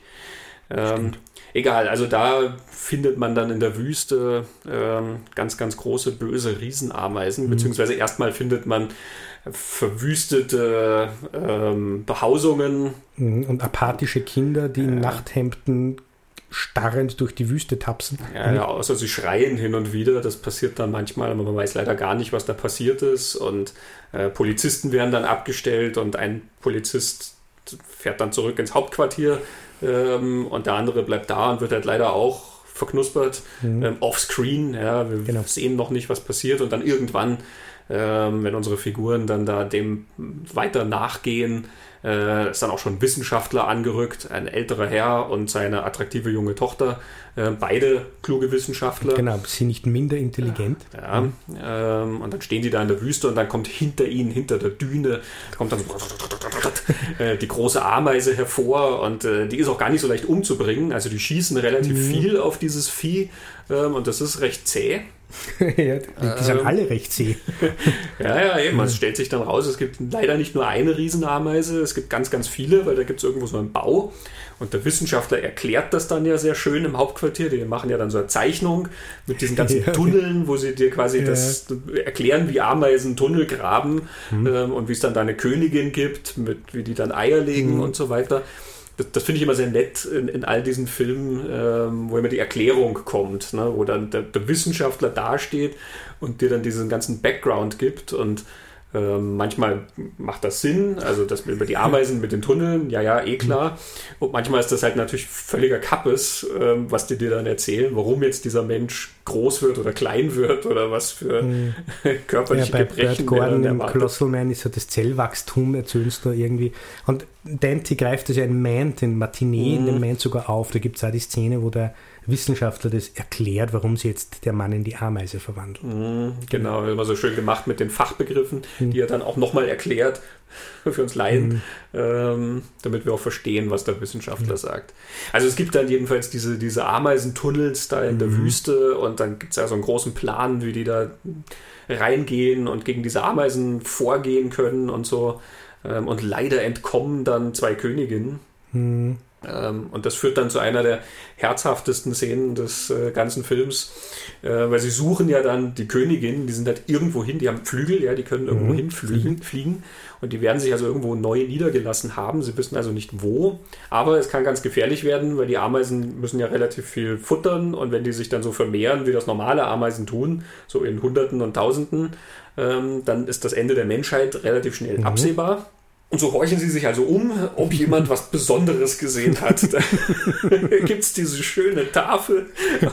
Ähm, egal, also da findet man dann in der Wüste ähm, ganz, ganz große, böse Riesenameisen, mhm. beziehungsweise erstmal findet man verwüstete ähm, Behausungen. Mhm, und apathische Kinder, die in Nachthemden starrend durch die Wüste tapsen. Ja, ja, außer sie schreien hin und wieder. Das passiert dann manchmal, aber man weiß leider gar nicht, was da passiert ist. Und äh, Polizisten werden dann abgestellt und ein Polizist fährt dann zurück ins Hauptquartier ähm, und der andere bleibt da und wird halt leider auch verknuspert. Mhm. Ähm, offscreen, ja, wir genau. sehen noch nicht, was passiert und dann irgendwann ähm, wenn unsere Figuren dann da dem weiter nachgehen, äh, ist dann auch schon Wissenschaftler angerückt, ein älterer Herr und seine attraktive junge Tochter, äh, beide kluge Wissenschaftler. Genau, sie nicht minder intelligent. Ja, ähm, und dann stehen die da in der Wüste und dann kommt hinter ihnen, hinter der Düne, kommt dann äh, die große Ameise hervor und äh, die ist auch gar nicht so leicht umzubringen. Also die schießen relativ mhm. viel auf dieses Vieh ähm, und das ist recht zäh. ja, die, sind ähm, alle recht zäh. ja, ja, eben. Es stellt sich dann raus, es gibt leider nicht nur eine Riesenameise, es gibt ganz, ganz viele, weil da gibt es irgendwo so einen Bau. Und der Wissenschaftler erklärt das dann ja sehr schön im Hauptquartier. Die machen ja dann so eine Zeichnung mit diesen ganzen ja. Tunneln, wo sie dir quasi ja. das erklären, wie Ameisen Tunnel graben mhm. ähm, und wie es dann da eine Königin gibt, mit, wie die dann Eier legen mhm. und so weiter das, das finde ich immer sehr nett in, in all diesen Filmen, ähm, wo immer die Erklärung kommt, ne? wo dann der, der, Wissenschaftler dasteht und dir dann diesen ganzen Background gibt und ähm, manchmal macht das Sinn, also das über die Ameisen mit den Tunneln, ja, ja, eh klar. Und manchmal ist das halt natürlich völliger Kappes, ähm, was die dir dann erzählen, warum jetzt dieser Mensch groß wird oder klein wird oder was für mhm. körperliche ja, bei Gebrechen Bert Gordon im Colossal Man ist ja das Zellwachstum, erzählst du irgendwie. Und Dante greift das ja in Man, den Matinee, mhm. in dem Man sogar auf. Da gibt es auch die Szene, wo der Wissenschaftler das erklärt, warum sie jetzt der Mann in die Ameise verwandelt. Mhm, genau, immer so schön gemacht mit den Fachbegriffen, mhm. die er dann auch nochmal erklärt für uns Laien, mhm. ähm, damit wir auch verstehen, was der Wissenschaftler mhm. sagt. Also es gibt dann jedenfalls diese, diese Ameisentunnels da in der mhm. Wüste und dann gibt es ja so einen großen Plan, wie die da reingehen und gegen diese Ameisen vorgehen können und so. Ähm, und leider entkommen dann zwei Königinnen. Ähm, und das führt dann zu einer der herzhaftesten Szenen des äh, ganzen Films, äh, weil sie suchen ja dann die Königin, die sind halt irgendwo hin, die haben Flügel, ja, die können irgendwo mhm. hinfliegen fliegen und die werden sich also irgendwo neu niedergelassen haben. Sie wissen also nicht wo, aber es kann ganz gefährlich werden, weil die Ameisen müssen ja relativ viel futtern und wenn die sich dann so vermehren, wie das normale Ameisen tun, so in Hunderten und Tausenden, ähm, dann ist das Ende der Menschheit relativ schnell mhm. absehbar. Und so horchen sie sich also um, ob jemand was Besonderes gesehen hat. Da gibt es diese schöne Tafel,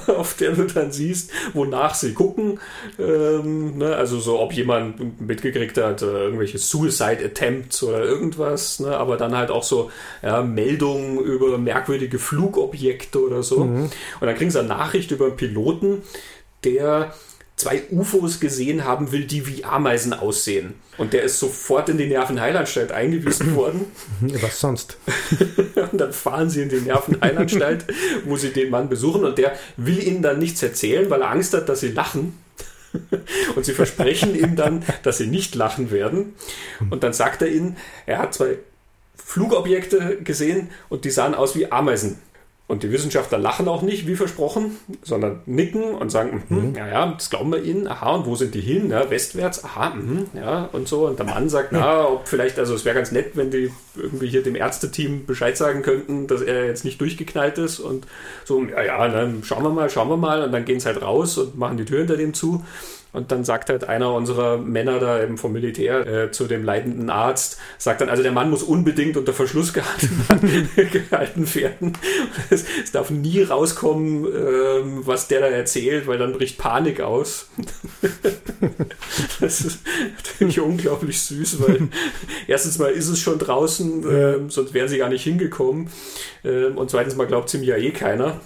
auf der du dann siehst, wonach sie gucken. Ähm, ne? Also so, ob jemand mitgekriegt hat, äh, irgendwelche Suicide Attempts oder irgendwas. Ne? Aber dann halt auch so ja, Meldungen über merkwürdige Flugobjekte oder so. Mhm. Und dann kriegen sie eine Nachricht über einen Piloten, der zwei UFOs gesehen haben will, die wie Ameisen aussehen. Und der ist sofort in die Nervenheilanstalt eingewiesen worden. Was sonst? und dann fahren sie in die Nervenheilanstalt, wo sie den Mann besuchen und der will ihnen dann nichts erzählen, weil er Angst hat, dass sie lachen. Und sie versprechen ihm dann, dass sie nicht lachen werden. Und dann sagt er ihnen, er hat zwei Flugobjekte gesehen und die sahen aus wie Ameisen. Und die Wissenschaftler lachen auch nicht, wie versprochen, sondern nicken und sagen, mhm. ja, ja, das glauben wir ihnen, aha, und wo sind die hin? Ja, westwärts, aha, mh, ja, und so. Und der Mann sagt, na, ob vielleicht, also es wäre ganz nett, wenn die irgendwie hier dem Ärzteteam Bescheid sagen könnten, dass er jetzt nicht durchgeknallt ist und so, ja, ja, dann schauen wir mal, schauen wir mal. Und dann gehen sie halt raus und machen die Tür hinter dem zu. Und dann sagt halt einer unserer Männer da eben vom Militär äh, zu dem leitenden Arzt, sagt dann, also der Mann muss unbedingt unter Verschluss gehalten, gehalten werden. Es, es, darf nie rauskommen, ähm, was der da erzählt, weil dann bricht Panik aus. das ist natürlich unglaublich süß, weil erstens mal ist es schon draußen, äh, sonst wären sie gar nicht hingekommen. Äh, und zweitens mal glaubt es ihm ja eh keiner.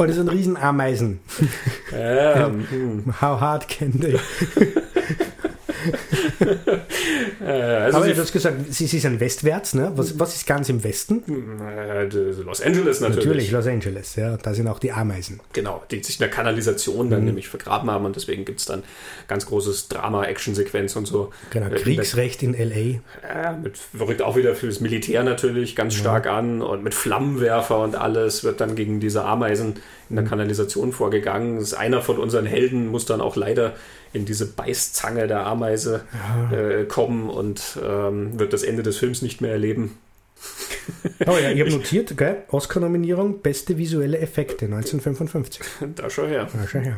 Oh, das sind Riesenameisen. Ähm, How hard can they? Äh, also Aber du hast gesagt, sie, sie sind westwärts, ne? Was, was ist ganz im Westen? Äh, Los Angeles natürlich. Natürlich, Los Angeles, ja. Da sind auch die Ameisen. Genau, die sich in der Kanalisation dann mhm. nämlich vergraben haben und deswegen gibt es dann ganz großes Drama, Action-Sequenz und so. Genau, äh, Kriegsrecht in L.A. Ja, mit, rückt auch wieder für das Militär natürlich ganz ja. stark an und mit Flammenwerfer und alles wird dann gegen diese Ameisen in der mhm. Kanalisation vorgegangen. Einer von unseren Helden, muss dann auch leider in diese Beißzange der Ameise ja. äh, kommen und ähm, wird das Ende des Films nicht mehr erleben. Oh ja, ich habe notiert, gell? Oscar-Nominierung, beste visuelle Effekte 1955. Da schau her. Da schau her.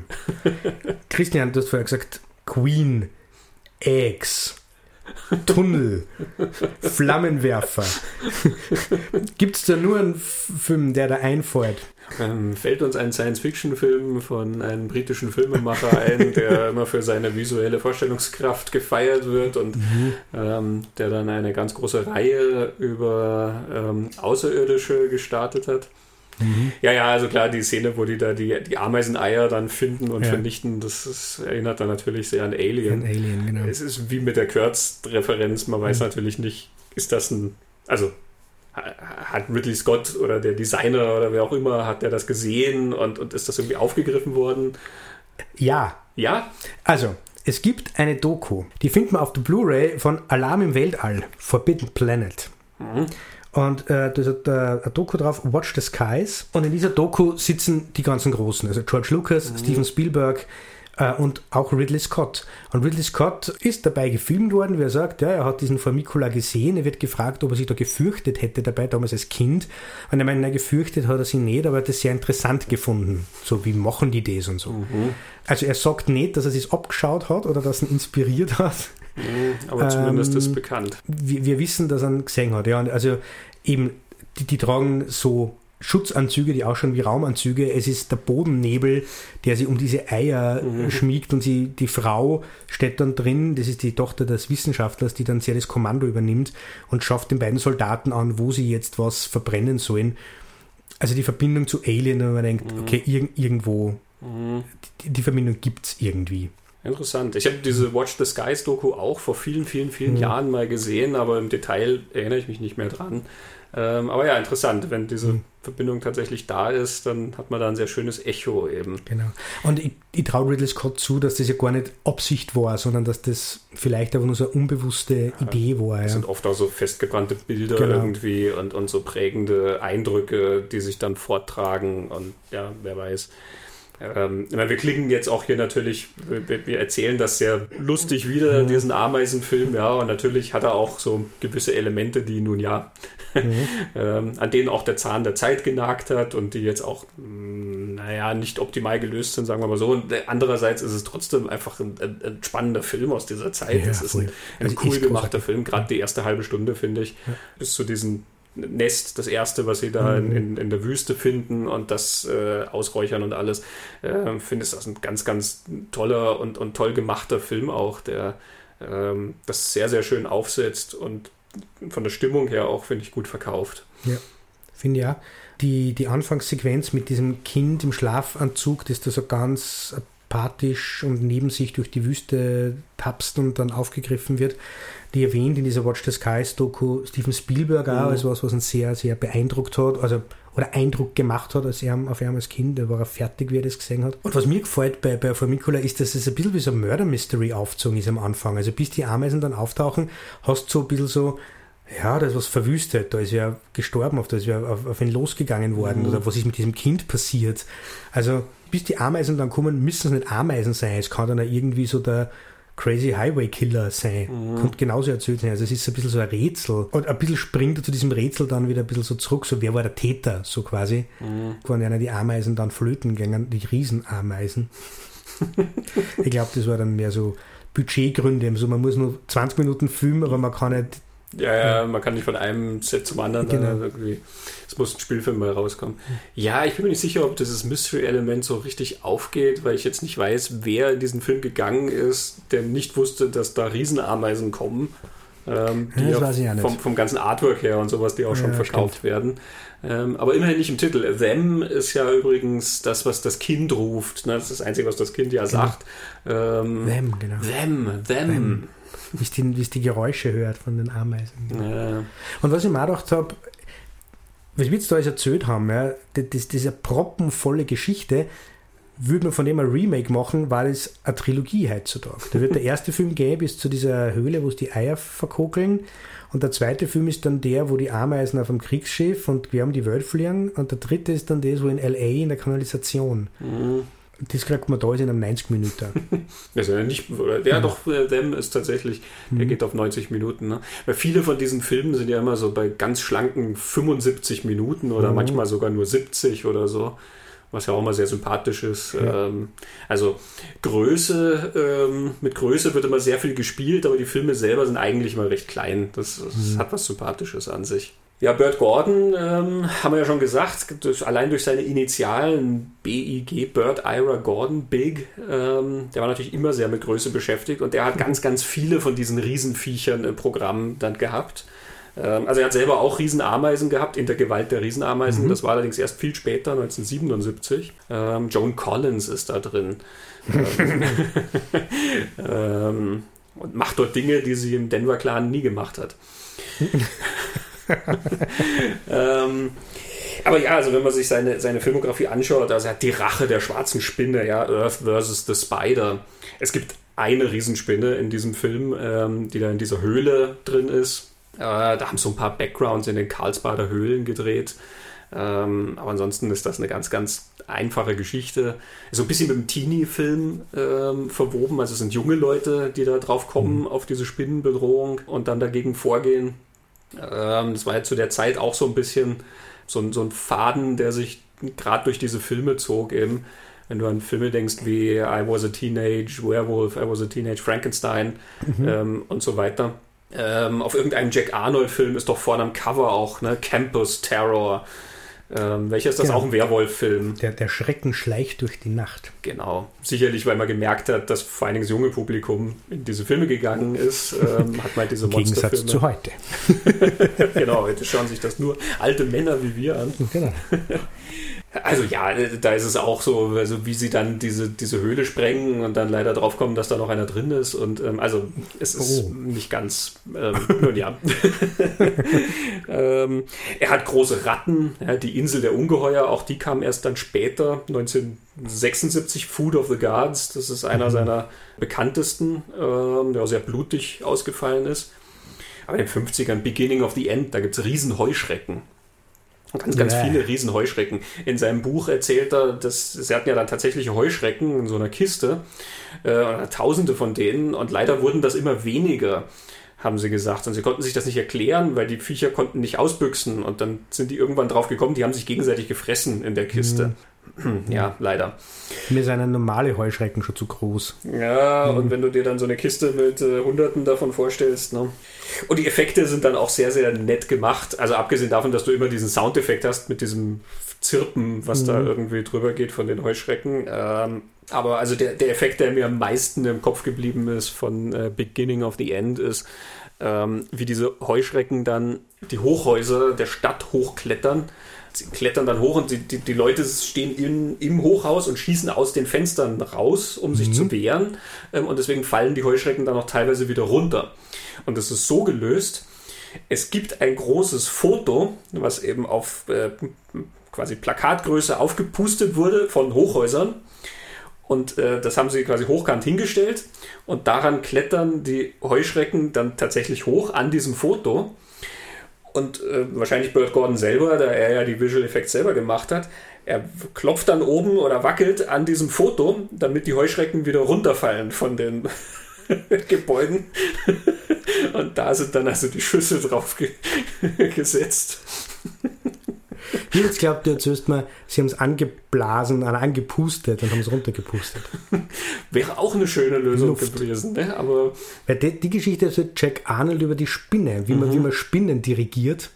Christian, du hast vorher gesagt, Queen, Eggs, Tunnel, Flammenwerfer. Gibt es da nur einen Film, der da einfällt? Ähm, fällt uns ein Science-Fiction-Film von einem britischen Filmemacher ein, der immer für seine visuelle Vorstellungskraft gefeiert wird und mhm. ähm, der dann eine ganz große Reihe über ähm, Außerirdische gestartet hat. Mhm. Ja, ja, also klar, die Szene, wo die da die, die Ameiseneier dann finden und ja. vernichten, das ist, erinnert dann natürlich sehr an Alien. An Alien, genau. Es ist wie mit der Kurz-Referenz, man weiß mhm. natürlich nicht, ist das ein, also hat Ridley Scott oder der Designer oder wer auch immer, hat der das gesehen und, und ist das irgendwie aufgegriffen worden? Ja. Ja? Also, es gibt eine Doku, die findet man auf der Blu-ray von Alarm im Weltall, Forbidden Planet. Mhm. Und äh, da ist ein Doku drauf, Watch the Skies. Und in dieser Doku sitzen die ganzen Großen, also George Lucas, mhm. Steven Spielberg, äh, und auch Ridley Scott. Und Ridley Scott ist dabei gefilmt worden, wie er sagt, ja, er hat diesen Formicula gesehen, er wird gefragt, ob er sich da gefürchtet hätte dabei, damals als Kind. Und er meint, nein, gefürchtet hat er sich nicht, aber er hat das sehr interessant gefunden. So, wie machen die das und so. Mhm. Also er sagt nicht, dass er sich abgeschaut hat oder dass er ihn inspiriert hat. Mhm, aber zumindest ähm, ist bekannt. Wir, wir, wissen, dass er ihn gesehen hat, ja. Also eben, die, die tragen so Schutzanzüge, die ausschauen wie Raumanzüge. Es ist der Bodennebel, der sie um diese Eier mhm. schmiegt und sie, die Frau steht dann drin, das ist die Tochter des Wissenschaftlers, die dann sehr das Kommando übernimmt und schafft den beiden Soldaten an, wo sie jetzt was verbrennen sollen. Also die Verbindung zu Alien, wenn man denkt, mhm. okay, ir irgendwo, mhm. die, die, Verbindung gibt es irgendwie. Interessant. Ich habe diese Watch the Skies Doku auch vor vielen, vielen, vielen mhm. Jahren mal gesehen, aber im Detail erinnere ich mich nicht mehr dran. Ähm, aber ja, interessant, wenn diese mhm. Verbindung tatsächlich da ist, dann hat man da ein sehr schönes Echo eben. Genau. Und ich, ich traue Ridley Scott zu, dass das ja gar nicht Absicht war, sondern dass das vielleicht aber nur so eine unbewusste ja, Idee war. Das ja. sind oft auch so festgebrannte Bilder genau. irgendwie und, und so prägende Eindrücke, die sich dann forttragen und ja, wer weiß. Ähm, wir klingen jetzt auch hier natürlich, wir, wir, erzählen das sehr lustig wieder, mhm. diesen Ameisenfilm, ja, und natürlich hat er auch so gewisse Elemente, die nun ja, mhm. ähm, an denen auch der Zahn der Zeit genagt hat und die jetzt auch, mh, mm, naja, nicht optimal gelöst sind, sagen wir mal so. Und andererseits ist es trotzdem einfach ein, ein, ein spannender Film aus dieser Zeit. Ja, es ist ein, ein also cool gemachter Film, gerade die erste halbe Stunde, finde ich, ja. bis zu diesen Nest, das erste, was sie da mhm. in, in, der Wüste finden und das äh, ausräuchern und alles, äh, finde ich das ein ganz, ganz toller und, und toll gemachter Film auch, der ähm, das sehr, sehr schön aufsetzt und von der Stimmung her auch, finde ich, gut verkauft. Ja, finde ja. Die, die Anfangssequenz mit diesem Kind im Schlafanzug, das da so ganz apathisch und neben sich durch die Wüste tapst und dann aufgegriffen wird, die erwähnt in dieser Watch the Skies Doku Steven Spielberg auch mhm. als was, was ihn sehr, sehr beeindruckt hat, also oder Eindruck gemacht hat als er, auf ihn als Kind, da war er fertig, wie er das gesehen hat. Und was mir gefällt bei, bei Formicula ist, dass es ein bisschen wie so ein Murder Mystery aufgezogen ist am Anfang. Also bis die Ameisen dann auftauchen, hast du so ein bisschen so, ja, da ist was verwüstet, da ist ja gestorben, auf, da ist ja auf, auf ihn losgegangen worden, mhm. oder was ist mit diesem Kind passiert. Also bis die Ameisen dann kommen, müssen es nicht Ameisen sein, es kann dann irgendwie so der Crazy Highway Killer sein. Mhm. Kommt genauso erzählt sein. Also es ist ein bisschen so ein Rätsel. Und ein bisschen springt er zu diesem Rätsel dann wieder ein bisschen so zurück, so wer war der Täter, so quasi. Mhm. Waren ja die Ameisen dann flöten gegangen, die Riesenameisen. ich glaube, das war dann mehr so Budgetgründe. Also man muss nur 20 Minuten filmen, aber man kann nicht ja, ja, man kann nicht von einem Set zum anderen genau. irgendwie. Es muss ein Spielfilm mal rauskommen. Ja, ich bin mir nicht sicher, ob dieses Mystery-Element so richtig aufgeht, weil ich jetzt nicht weiß, wer in diesen Film gegangen ist, der nicht wusste, dass da Riesenameisen kommen. Ähm, die das ja vom, vom, ganzen Artwork her und sowas, die auch schon ja, verkauft stimmt. werden. Ähm, aber immerhin nicht im Titel. Them ist ja übrigens das, was das Kind ruft. Ne? Das ist das Einzige, was das Kind ja genau. sagt. Ähm, them, genau. Them, them. them wie es die, die Geräusche hört von den Ameisen. Ja. Und was ich mir auch gedacht habe, was wir jetzt da alles erzählt haben, ja, das, diese proppenvolle Geschichte, würde man von dem ein Remake machen, weil es eine Trilogie heutzutage. Da wird der erste Film gehen bis zu dieser Höhle, wo es die Eier verkokeln. Und der zweite Film ist dann der, wo die Ameisen auf dem Kriegsschiff und wir haben die Welt fliegen. Und der dritte ist dann das, wo in L.A. in der Kanalisation. Mhm. Das kriegt man da in einem 90 Minuten. also nicht, ja, doch, äh, Them ist tatsächlich, mhm. der geht auf 90 Minuten. Ne? Weil viele von diesen Filmen sind ja immer so bei ganz schlanken 75 Minuten oder mhm. manchmal sogar nur 70 oder so. was ja auch immer sehr sympathisch ist. Ja. Ähm, also Größe, ähm, mit Größe wird immer sehr viel gespielt, aber die Filme selber sind eigentlich immer recht klein. Das, das mhm. hat was Sympathisches an sich. Ja, Bert Gordon, ähm, haben wir ja schon gesagt, durch, allein durch seine Initialen BIG, Bert Ira Gordon, Big, ähm, der war natürlich immer sehr mit Größe beschäftigt und der hat ganz, ganz viele von diesen Riesenviechern im Programm dann gehabt. Ähm, also er hat selber auch Riesenameisen gehabt, in der Gewalt der Riesenameisen. Mhm. Das war allerdings erst viel später, 1977. Ähm, Joan Collins ist da drin. ähm, und macht dort Dinge, die sie im Denver Clan nie gemacht hat. ähm, aber ja, also wenn man sich seine, seine Filmografie anschaut, also er hat die Rache der schwarzen Spinne, ja, Earth versus the Spider. Es gibt eine Riesenspinne in diesem Film, ähm, die da in dieser Höhle drin ist. Äh, da haben so ein paar Backgrounds in den Karlsbader Höhlen gedreht. Ähm, aber ansonsten ist das eine ganz, ganz einfache Geschichte. So ein bisschen mit dem Teenie-Film ähm, verwoben. Also es sind junge Leute, die da drauf kommen, mhm. auf diese Spinnenbedrohung und dann dagegen vorgehen. Ähm, das war ja zu der Zeit auch so ein bisschen so ein, so ein Faden, der sich gerade durch diese Filme zog eben. Wenn du an Filme denkst wie I Was a Teenage Werewolf, I Was a Teenage Frankenstein mhm. ähm, und so weiter. Ähm, auf irgendeinem Jack Arnold-Film ist doch vorne am Cover auch ne? Campus Terror ähm, welcher ist das genau. auch ein Werwolf-Film? Der, der Schrecken schleicht durch die Nacht. Genau. Sicherlich, weil man gemerkt hat, dass vor allen Dingen das junge Publikum in diese Filme gegangen ist, ähm, hat man diese Monsterfilme. Im Gegensatz zu heute. genau, heute schauen sich das nur alte Männer wie wir an. Genau. Also ja, da ist es auch so, also wie sie dann diese, diese Höhle sprengen und dann leider drauf kommen, dass da noch einer drin ist. Und ähm, also es ist oh. nicht ganz, ähm, nun ja. ähm, er hat große Ratten, ja, die Insel der Ungeheuer, auch die kam erst dann später, 1976, Food of the Gods. Das ist einer mhm. seiner bekanntesten, ähm, der auch sehr blutig ausgefallen ist. Aber in den 50ern, Beginning of the End, da gibt es riesen Heuschrecken. Ganz, ganz yeah. viele Riesenheuschrecken. In seinem Buch erzählt er, dass sie hatten ja dann tatsächliche Heuschrecken in so einer Kiste, äh, tausende von denen, und leider wurden das immer weniger, haben sie gesagt. Und sie konnten sich das nicht erklären, weil die Viecher konnten nicht ausbüchsen. Und dann sind die irgendwann drauf gekommen, die haben sich gegenseitig gefressen in der Kiste. Mhm. Ja, leider. Mir ist eine normale Heuschrecken schon zu groß. Ja, mhm. und wenn du dir dann so eine Kiste mit äh, Hunderten davon vorstellst, ne? Und die Effekte sind dann auch sehr, sehr nett gemacht. Also abgesehen davon, dass du immer diesen Soundeffekt hast mit diesem Zirpen, was mhm. da irgendwie drüber geht von den Heuschrecken. Ähm, aber also der, der Effekt, der mir am meisten im Kopf geblieben ist von äh, Beginning of the End, ist, ähm, wie diese Heuschrecken dann die Hochhäuser der Stadt hochklettern sie klettern dann hoch und die, die, die Leute stehen in, im Hochhaus und schießen aus den Fenstern raus, um sich mhm. zu wehren. Ähm, und deswegen fallen die Heuschrecken dann auch teilweise wieder runter. Und das ist so gelöst. Es gibt ein großes Foto, was eben auf äh, quasi Plakatgröße aufgepustet wurde von Hochhäusern. Und äh, das haben sie quasi hochkant hingestellt. Und daran klettern die Heuschrecken dann tatsächlich hoch an diesem Foto. Und äh, wahrscheinlich Burt Gordon selber, da er ja die Visual Effects selber gemacht hat, er klopft dann oben oder wackelt an diesem Foto, damit die Heuschrecken wieder runterfallen von den Gebäuden. Und da sind dann also die Schüsse drauf ge gesetzt. Jetzt glaubt, du erzählst mal, sie haben es angeblasen, angepustet und haben es runtergepustet. Wäre auch eine schöne Lösung Luft. gewesen, ne? Aber. Weil die, die Geschichte ist Jack Arnold über die Spinne, wie man, mhm. wie man Spinnen dirigiert,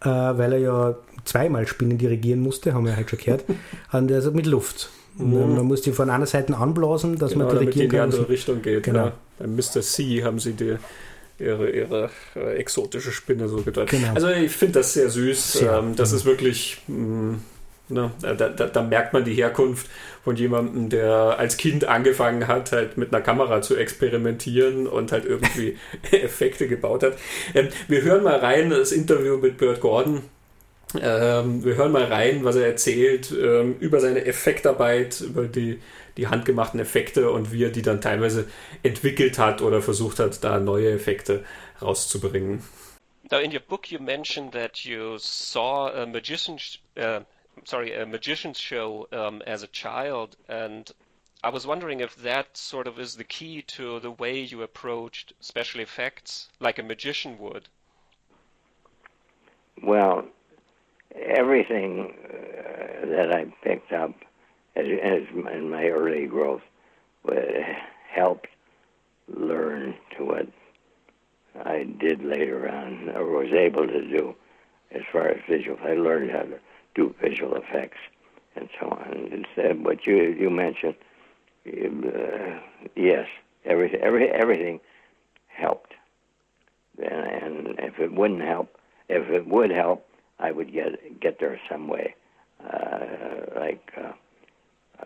äh, weil er ja zweimal Spinnen dirigieren musste, haben wir halt schon gehört, und also mit Luft. Mhm. Man muss die von einer Seite anblasen, dass genau, man dirigieren kann. in die andere Richtung geht. Genau. Ja. Beim Mr. C haben sie die ihre, ihre äh, exotische Spinne so gedeutet. Genau. Also ich finde das sehr süß. Sehr, ähm, das ja. ist wirklich, mh, mm, ne, da, da, da, merkt man die Herkunft von jemandem, der als Kind angefangen hat, halt mit einer Kamera zu experimentieren und halt irgendwie Effekte gebaut hat. Ähm, wir hören mal rein das Interview mit Burt Gordon. Ähm, wir hören mal rein, was er erzählt ähm, über seine Effektarbeit, über die die handgemachten Effekte und wie er die dann teilweise entwickelt hat oder versucht hat, da neue Effekte rauszubringen. Now, in your book, you mentioned that you saw a magician, uh, sorry, a magician's show um, as a child, and I was wondering if that sort of is the key to the way you approached special effects, like a magician would. Well, everything uh, that I picked up as, as in my early growth, uh, helped learn to what I did later on, or was able to do as far as visual. I learned how to do visual effects and so on. Instead, what you you mentioned, uh, yes, every, every everything helped, and, and if it wouldn't help, if it would help, I would get get there some way. Uh, like uh,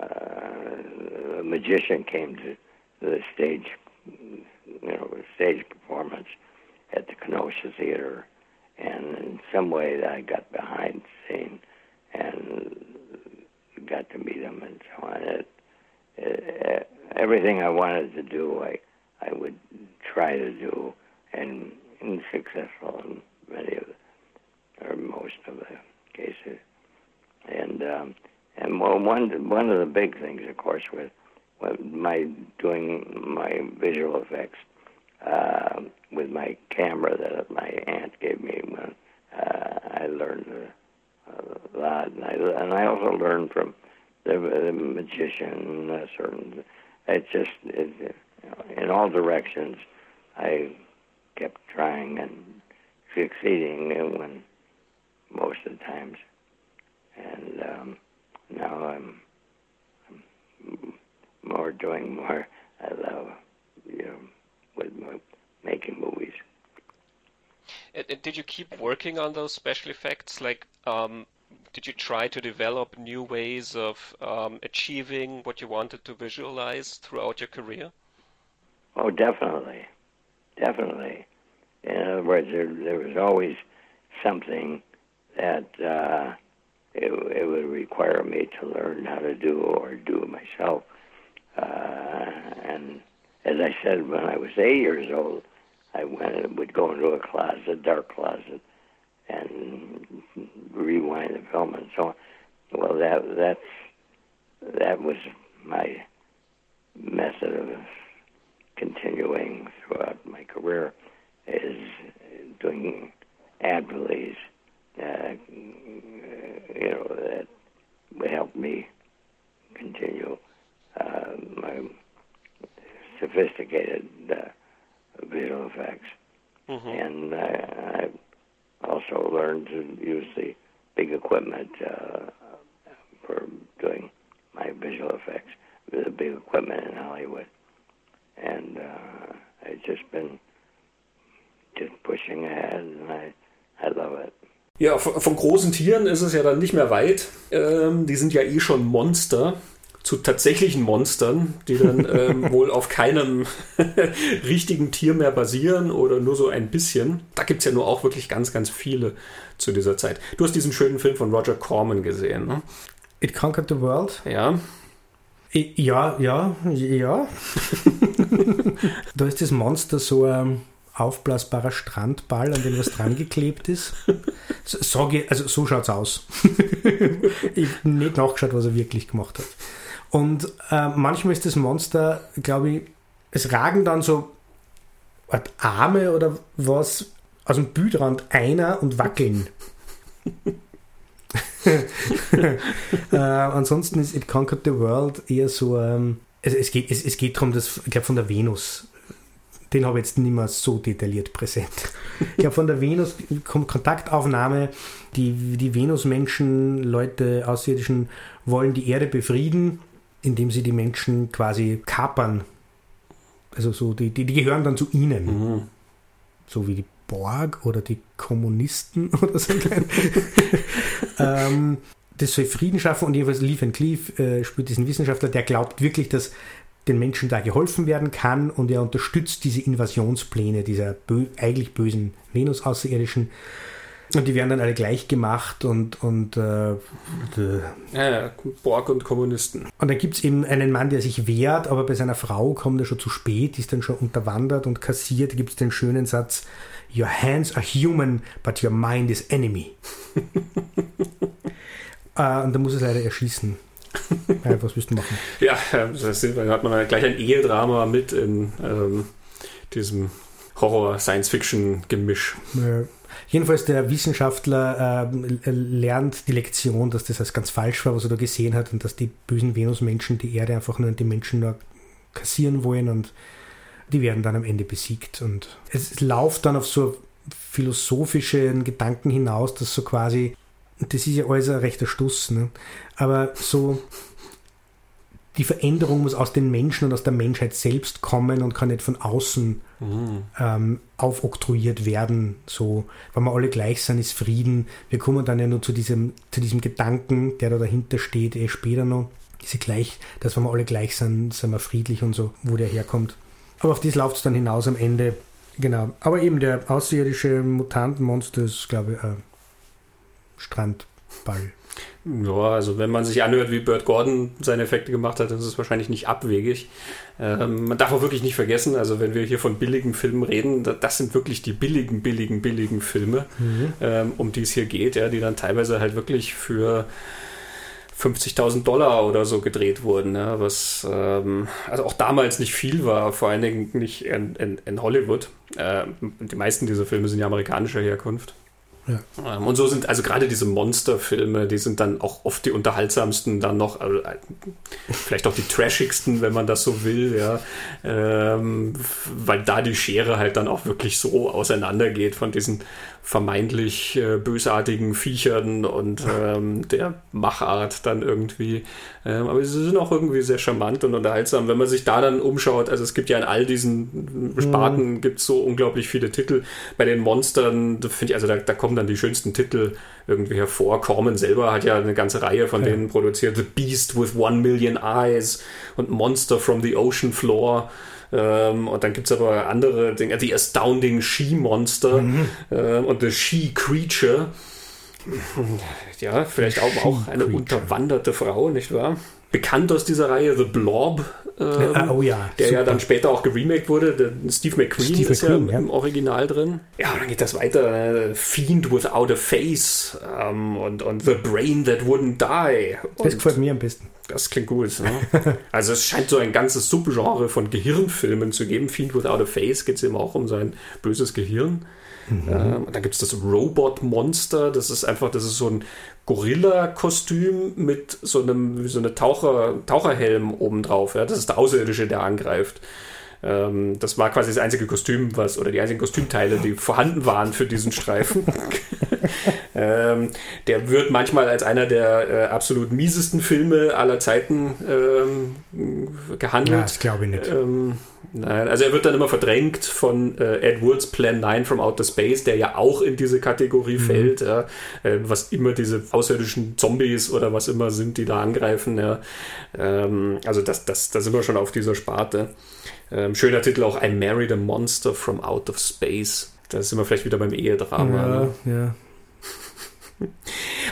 uh, a magician came to the stage, you know, stage performance at the Kenosha Theater, and in some way I got behind the scene and got to meet him and so on. It, it, everything I wanted to do, I I would try to do, and, and successful in many of the, or most of the cases. And um, and well, one one of the big things, of course, with, with my doing my visual effects uh, with my camera that my aunt gave me when uh, I learned a, a lot, and I and I also learned from the, the magician uh, certain. It just it, in all directions. I kept trying and succeeding when most of the times, and um, now I'm, I'm more doing more. I love you know with my, making movies. And, and did you keep working on those special effects? Like, um, did you try to develop new ways of um, achieving what you wanted to visualize throughout your career? Oh, definitely, definitely. In other words, there, there was always something that uh, it, it would require me to learn how to do or do it myself. Uh, and as I said, when I was eight years old, I went and would go into a closet, dark closet, and rewind the film and so on. Well, that that's that was my method of continuing throughout my career is doing ad release. Uh, you know that helped me continue uh, my sophisticated uh, visual effects, Mm-hmm. and I, I also learned to use the big equipment uh, for doing my visual effects the big equipment in Hollywood, and uh, I've just been just pushing ahead, and I I love it. Ja, von, von großen Tieren ist es ja dann nicht mehr weit. Ähm, die sind ja eh schon Monster zu tatsächlichen Monstern, die dann ähm, wohl auf keinem richtigen Tier mehr basieren oder nur so ein bisschen. Da gibt es ja nur auch wirklich ganz, ganz viele zu dieser Zeit. Du hast diesen schönen Film von Roger Corman gesehen, ne? It Conquered the World. Ja. I- Ja, ja, ja. da ist das Monster so ein aufblasbarer Strandball, an dem was dran geklebt ist. So, also so schaut's aus. ich habe nicht nachgeschaut, was er wirklich gemacht hat. Und äh, manchmal ist das Monster, glaube ich, es ragen dann so Art Arme oder was aus dem Bildrand einer und wackeln. äh, ansonsten ist It Conquered the World eher so, ähm, es, es, geht, es, es geht darum, dass, ich glaube, von der Venus, den habe ich jetzt nicht mehr so detailliert präsent. Ich glaube, von der Venus Kontaktaufnahme, die, die Venus-Menschen, Leute, Außerirdischen wollen die Erde befrieden, indem sie die Menschen quasi kapern. Also so, die, die, die gehören dann zu ihnen. So wie die Borg oder die Kommunisten oder so. ähm, das soll Frieden schaffen und jedenfalls Lee Van Cleef äh, spielt diesen Wissenschaftler, der glaubt wirklich, dass den Menschen da geholfen werden kann und er unterstützt diese Invasionspläne dieser bö eigentlich bösen Venus-Außerirdischen. Und die werden dann alle gleich gemacht und, und, äh, Ja, Borg und Kommunisten. und dann gibt es eben einen Mann, der sich wehrt, aber bei seiner Frau kommt er schon zu spät, ist dann schon unterwandert und kassiert. Da gibt es den schönen Satz, Your hands are human, but your mind is enemy. äh, und da muss es leider erschießen. Ja, was willst du machen? Ja, das ist, da hat man gleich ein Ehedrama mit in ähm, diesem Horror-Science-Fiction-Gemisch. Äh, Jedenfalls der Wissenschaftler äh, lernt die Lektion, dass das als ganz falsch war, was er da gesehen hat und dass die bösen Venusmenschen die Erde einfach nur und die Menschen nur kassieren wollen und die werden dann am Ende besiegt. Und es, es läuft dann auf so philosophischen Gedanken hinaus, dass so quasi, das ist ja alles ein rechter Stuss, ne? aber so die Veränderung muss aus den Menschen und aus der Menschheit selbst kommen und kann nicht von außen mhm. ähm, aufoktroyiert werden. So, wenn wir alle gleich sind, ist Frieden. Wir kommen dann ja nur zu diesem, zu diesem Gedanken, der da dahinter steht, eh später noch. Diese gleich, dass wenn wir alle gleich sind, sind wir friedlich und so, wo der herkommt. Aber auf das läuft es dann hinaus am Ende. Genau. Aber eben der außerirdische Mutantenmonster ist, glaube ich, ein Strandball. Ja, also wenn man sich anhört, wie Burt Gordon seine Effekte gemacht hat, dann ist es wahrscheinlich nicht abwegig. Ähm, man darf auch wirklich nicht vergessen, also wenn wir hier von billigen Filmen reden, das sind wirklich die billigen, billigen, billigen Filme, mhm. ähm, um die es hier geht, ja, die dann teilweise halt wirklich für 50.000 Dollar oder so gedreht wurden, ja, was ähm, also auch damals nicht viel war, vor allen Dingen nicht in, in, in Hollywood. Äh, die meisten dieser Filme sind ja amerikanischer Herkunft. Ja. Ähm, und so sind also gerade diese Monsterfilme, die sind dann auch oft die unterhaltsamsten, dann noch, also, äh, vielleicht auch die trashigsten, wenn man das so will, ja. Ähm, weil da die Schere halt dann auch wirklich so auseinandergeht von diesen vermeintlich äh, bösartigen Viechern und ähm, der Machart dann irgendwie. Ähm, aber sie sind auch irgendwie sehr charmant und unterhaltsam. Wenn man sich da dann umschaut, also es gibt ja in all diesen Sparten mhm. gibt so unglaublich viele Titel. Bei den Monstern, finde ich, also da, da, kommen dann die schönsten Titel irgendwie hervor. Corman selber hat ja eine ganze Reihe von ja. denen produziert. The Beast with One Million Eyes und Monster from the Ocean Floor. Ähm, und dann gibt es aber andere Dinge, The Astounding She-Monster mhm. äh, und The She-Creature. Ja, vielleicht auch, auch eine unterwanderte Frau, nicht wahr? Bekannt aus dieser Reihe The Blob, ähm, ah, oh ja, der super. ja dann später auch geremaked wurde. Der Steve McQueen Steve ist McQueen, ja, im Original drin. Ja, dann geht das weiter. Äh, Fiend Without a Face ähm, und, und The Brain That Wouldn't Die. Und das gefällt mir am besten. Das klingt gut. Ne? also es scheint so ein ganzes Subgenre von Gehirnfilmen zu geben. Fiend Without a Face geht es eben auch um sein böses Gehirn. Mhm. Ähm, dann gibt es das Robot Monster. Das ist einfach, das ist so ein Gorilla-Kostüm mit so einem, so eine Taucher, Taucherhelm obendrauf. Ja? Das ist der Außerirdische, der angreift. Ähm, das war quasi das einzige Kostüm, was, oder die einzigen Kostümteile, die vorhanden waren für diesen Streifen. ähm, der wird manchmal als einer der äh, absolut miesesten Filme aller Zeiten ähm, gehandelt. Ja, das glaube ich nicht. Nein, also er wird dann immer verdrängt von äh, Ed Woods Plan 9 from Outer Space, der ja auch in diese Kategorie mhm. fällt, ja, äh, was immer diese außerirdischen Zombies oder was immer sind, die da angreifen. Ja. Ähm, also das, das, da sind wir schon auf dieser Sparte. Ähm, schöner Titel auch I Married a Monster from Out of Space. Da sind wir vielleicht wieder beim Ehedrama. Ja, ne? ja.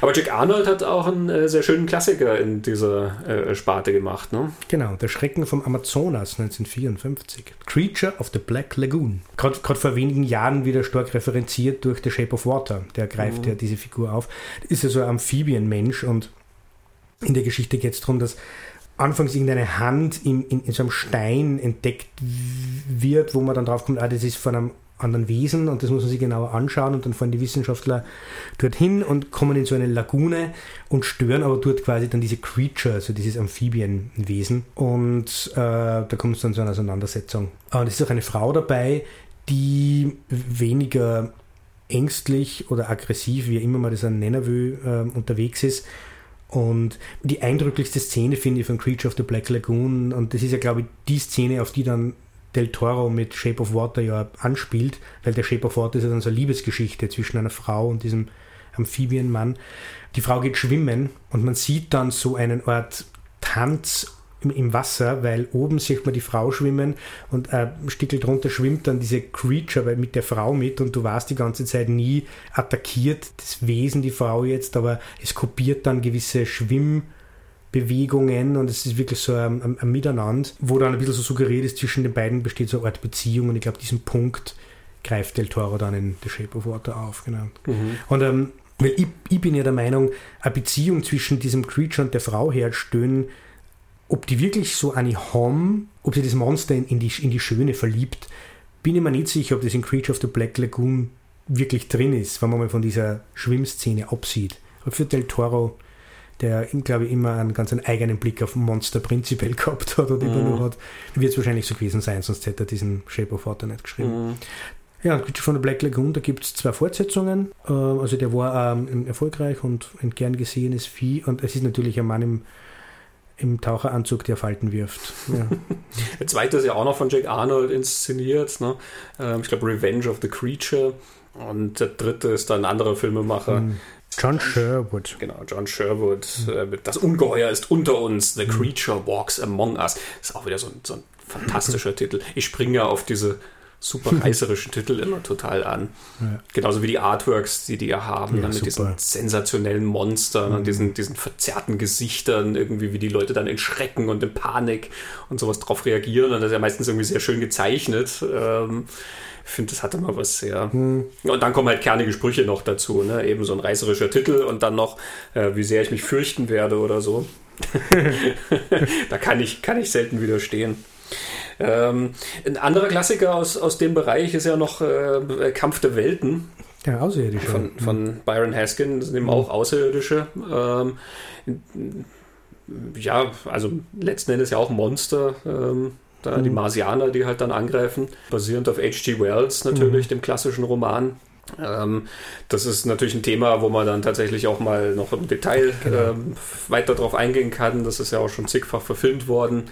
Aber Jack Arnold hat auch einen äh, sehr schönen Klassiker in dieser äh, Sparte gemacht. Ne? Genau, Der Schrecken vom Amazonas 1954. Creature of the Black Lagoon. Gerade vor wenigen Jahren wieder stark referenziert durch The Shape of Water. Der greift mhm. ja diese Figur auf. Ist ja so ein Amphibienmensch und in der Geschichte geht es darum, dass anfangs irgendeine Hand in, in, in, so einem Stein entdeckt wird, wo man dann drauf kommt, ah, das ist von einem anderen Wesen und das muss man sich genauer anschauen und dann fahren die Wissenschaftler dorthin und kommen in so eine Lagune und stören aber dort quasi dann diese Creature, also dieses Amphibienwesen und äh, da kommt es dann zu einer Auseinandersetzung. Und es ist auch eine Frau dabei, die weniger ängstlich oder aggressiv, wie immer man das nennen will, äh, unterwegs ist und die eindrücklichste Szene finde ich von Creature of the Black Lagoon, und das ist ja, glaube ich, die Szene, auf die dann Del Toro mit Shape of Water ja anspielt, weil der Shape of Water ist ja dann so eine Liebesgeschichte zwischen einer Frau und diesem Amphibienmann. Die Frau geht schwimmen und man sieht dann so einen Art Tanz im Wasser, weil oben sieht man die Frau schwimmen und ein Stückel drunter schwimmt dann diese Creature mit der Frau mit und du warst die ganze Zeit nie attackiert, das Wesen, die Frau jetzt, aber es kopiert dann gewisse Schwimmbewegungen und es ist wirklich so ein, ein, ein Miteinander, wo dann ein bisschen so suggeriert ist, zwischen den beiden besteht so eine Art Beziehung und ich glaube, diesen Punkt greift Del Toro dann in The Shape of Water auf. Genau. Mhm. Und ähm, weil ich, ich, bin ja der Meinung, eine Beziehung zwischen diesem Creature und der Frau herstellen, ob die wirklich so eine haben, ob sie das Monster in, in, die, in die Schöne verliebt, bin ich mir nicht sicher, ob das in Creature of the Black Lagoon wirklich drin ist, wenn man mal von dieser Schwimmszene absieht. Aber für Del Toro, der, glaube ich, immer einen ganz einen eigenen Blick auf Monster prinzipiell gehabt hat oder immer mhm. nur hat, wird es wahrscheinlich so gewesen sein, sonst hätte er diesen Shape of Water nicht geschrieben. Mhm. Ja, von der Black Lagoon, da gibt es zwei Fortsetzungen. Äh, also der war ähm, erfolgreich und ein gern gesehenes Vieh. Und es ist natürlich ein Mann im, im Taucheranzug, der Falten wirft. Ja. der zweite ist ja auch noch von Jack Arnold inszeniert. Ne? Ähm, ich glaube Revenge of the Creature. Und der dritte ist dann ein anderer Filmemacher. Hm. John Sherwood. Genau, John Sherwood. Mhm. Das Ungeheuer ist unter uns. The hm. Creature walks among us. Das ist auch wieder so ein, so ein fantastischer Titel. Ich springe ja auf diese super reißerischen Titel immer total an. Ja. Genauso wie die Artworks, die die ja haben, ja, dann mit super. diesen sensationellen Monstern mhm. und diesen, diesen verzerrten Gesichtern, irgendwie wie die Leute dann in Schrecken und in Panik und sowas drauf reagieren. Und das ist ja meistens irgendwie sehr schön gezeichnet. Ähm, ich finde, das hatte mal was sehr. Mhm. Und dann kommen halt kernige Sprüche noch dazu, ne? Eben so ein reißerischer Titel und dann noch, äh, wie sehr ich mich fürchten werde oder so. da kann ich, kann ich selten widerstehen. Ähm, ein anderer Klassiker aus, aus dem Bereich ist ja noch äh, Kampf der Welten. Der Außerirdische. Von, von Byron Haskin, das sind eben mhm. auch Außerirdische. Ähm, ja, also letzten Endes ja auch Monster. Ähm, da mhm. die Marsianer, die halt dann angreifen, basierend auf H.G. Wells natürlich, mhm. dem klassischen Roman. Ähm, das ist natürlich ein Thema, wo man dann tatsächlich auch mal noch im Detail genau. ähm, weiter darauf eingehen kann. Das ist ja auch schon zigfach verfilmt worden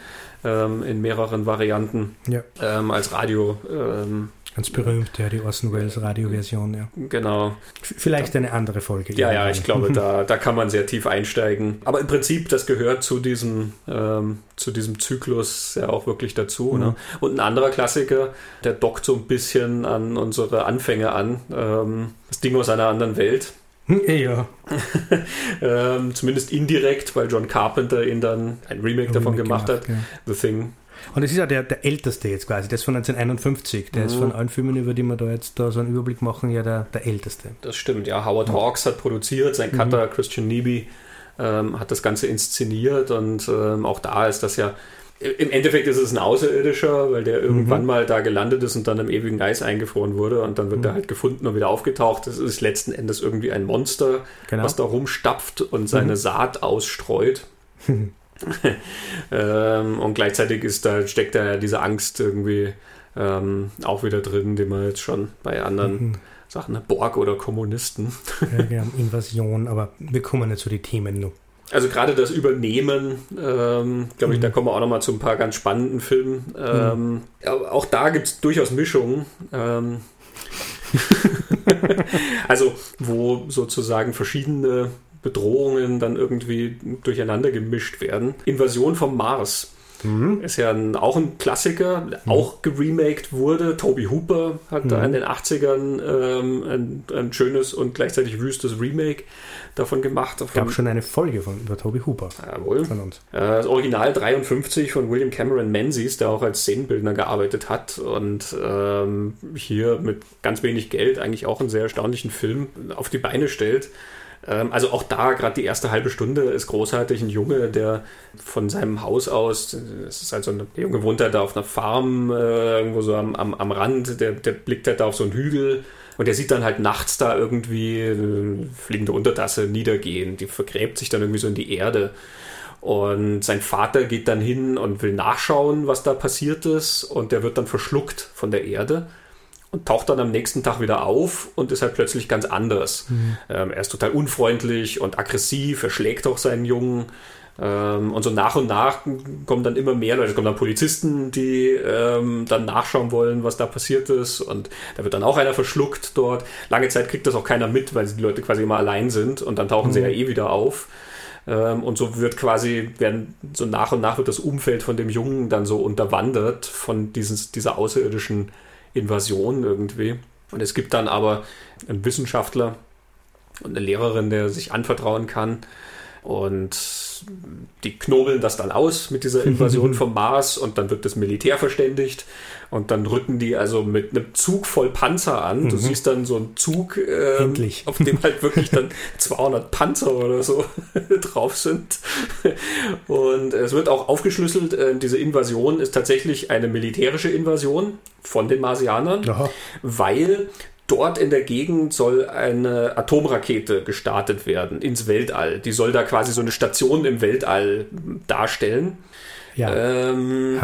ähm, in mehreren Varianten ja. ähm, als Radio. Ähm, Ganz berühmt, ja, die Orson Welles Radioversion, ja. Genau. Vielleicht eine andere Folge. Ja, ja, ich glaube, da, da kann man sehr tief einsteigen. Aber im Prinzip, das gehört zu diesem, ähm, zu diesem Zyklus ja auch wirklich dazu. Mhm. Ne? Und ein anderer Klassiker, der dockt so ein bisschen an unsere Anfänge an. Ähm, das Ding aus einer anderen Welt. Ja. ähm, zumindest indirekt, weil John Carpenter ihn dann ein Remake davon gemacht, gemacht, hat. Ja. The Thing. Und das ist ja der, der älteste jetzt quasi, der ist von 1951. Der mhm. ist von allen Filmen, über die wir da jetzt da so einen Überblick machen, ja der, der älteste. Das stimmt, ja. Howard Hawks hat produziert, sein Cutter mhm. Christian Neeby ähm, hat das Ganze inszeniert und ähm, auch da ist das ja im Endeffekt ist es ein Außerirdischer, weil der irgendwann mhm. mal da gelandet ist und dann im ewigen Eis eingefroren wurde und dann wird mhm. er halt gefunden und wieder aufgetaucht. Das ist letzten Endes irgendwie ein Monster, genau. was da rumstapft und seine mhm. Saat ausstreut. ähm, und gleichzeitig ist da, steckt da diese Angst irgendwie ähm, auch wieder drin, die man jetzt schon bei anderen mhm. Sachen, Borg oder Kommunisten. ja, wir haben Invasion, aber wir kommen nicht zu den Themen noch. Also gerade das Übernehmen, ähm, glaube ich, mhm. da kommen wir auch nochmal zu ein paar ganz spannenden Filmen. Ähm, mhm. Auch da gibt es durchaus Mischungen. Ähm, also wo sozusagen verschiedene Bedrohungen dann irgendwie durcheinander gemischt werden. Invasion vom Mars Mhm. Ist ja ein, auch ein Klassiker, mhm. auch geremaked wurde. Toby Hooper hat mhm. da in den 80ern ähm, ein, ein, schönes und gleichzeitig wüstes Remake davon gemacht. Es gab schon eine Folge von über Toby Hooper. Jawohl. Von uns. Äh, das Original 53 von William Cameron Menzies, der auch als Szenenbildner gearbeitet hat und ähm, hier mit ganz wenig Geld eigentlich auch einen sehr erstaunlichen Film auf die Beine stellt. Ähm, also auch da, gerade die erste halbe Stunde ist großartig. Ein Junge, der von seinem Haus aus, es ist halt so ein, der Junge wohnt halt da auf einer Farm, äh, irgendwo so am, am, am Rand, der, der blickt halt da auf so einen Hügel und der sieht dann halt nachts da irgendwie eine fliegende Untertasse niedergehen. Die vergräbt sich dann irgendwie so in die Erde. Und sein Vater geht dann hin und will nachschauen, was da passiert ist. Und der wird dann verschluckt von der Erde und taucht dann am nächsten Tag wieder auf und ist halt plötzlich ganz anders. Mhm. Ähm, er ist total unfreundlich und aggressiv, er schlägt auch seinen Jungen. Ähm, und so nach und nach kommen dann immer mehr Leute, es kommen dann Polizisten, die ähm, dann nachschauen wollen, was da passiert ist. Und da wird dann auch einer verschluckt dort. Lange Zeit kriegt das auch keiner mit, weil die Leute quasi immer allein sind und dann tauchen mhm. sie ja eh wieder auf. Ähm, und so wird quasi, werden so nach und nach wird das Umfeld von dem Jungen dann so unterwandert von dieses, dieser außerirdischen Invasion irgendwie. Und es gibt dann aber einen Wissenschaftler und eine Lehrerin, der sich anvertrauen kann. Und die knobeln das dann aus mit dieser Invasion vom Mars und dann wird das Militär verständigt und dann rücken die also mit einem Zug voll Panzer an. Du mhm. siehst dann so einen Zug, ähm, auf dem halt wirklich dann 200 Panzer oder so drauf sind. Und es wird auch aufgeschlüsselt, äh, diese Invasion ist tatsächlich eine militärische Invasion von den Marsianern, Aha. weil dort in der Gegend soll eine Atomrakete gestartet werden ins Weltall. Die soll da quasi so eine Station im Weltall darstellen. Ja. Ähm?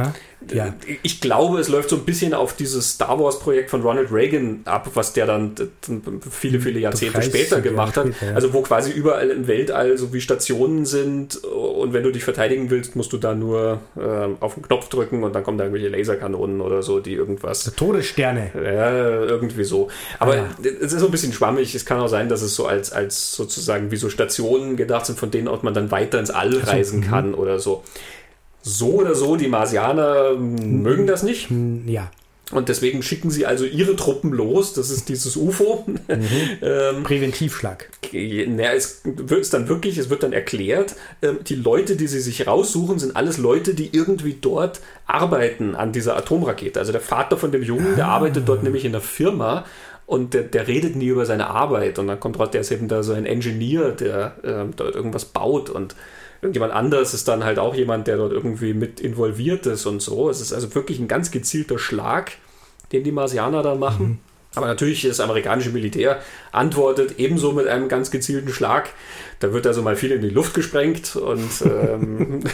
Ja. Ich glaube, es läuft so ein bisschen auf dieses Star Wars-Projekt von Ronald Reagan ab, was der dann viele, viele Jahrzehnte 30 später gemacht hat. später, ja. Also wo quasi überall im Weltall so wie Stationen sind und wenn du dich verteidigen willst, musst du da nur ähm, auf den Knopf drücken und dann kommen da irgendwelche Laserkanonen oder so, die irgendwas Todessterne. ja, irgendwie so. Aber Ja. es ist so ein bisschen schwammig. Es kann auch sein, dass es so als, als sozusagen wie so Stationen gedacht sind, von denen aus man dann weiter ins All reisen mhm. kann oder so. So oder so, die Marsianer m, mögen das nicht. Hm, Ja. Und deswegen schicken sie also ihre Truppen los. Das ist dieses UFO. ähm, Präventivschlag. na, es wird es dann wirklich, es wird dann erklärt, ähm, die Leute, die sie sich raussuchen, sind alles Leute, die irgendwie dort arbeiten an dieser Atomrakete. Also der Vater von dem Jungen, der arbeitet dort nämlich in der Firma und der, der redet nie über seine Arbeit. Und dann kommt raus, der ist eben da so ein Ingenieur, der ähm, dort irgendwas baut und irgendjemand anderes ist dann halt auch jemand, der dort irgendwie mit involviert ist und so. Es ist also wirklich ein ganz gezielter Schlag, den die Marsianer da machen. Aber natürlich das amerikanische Militär antwortet ebenso mit einem ganz gezielten Schlag. Da wird also mal viel in die Luft gesprengt und ähm,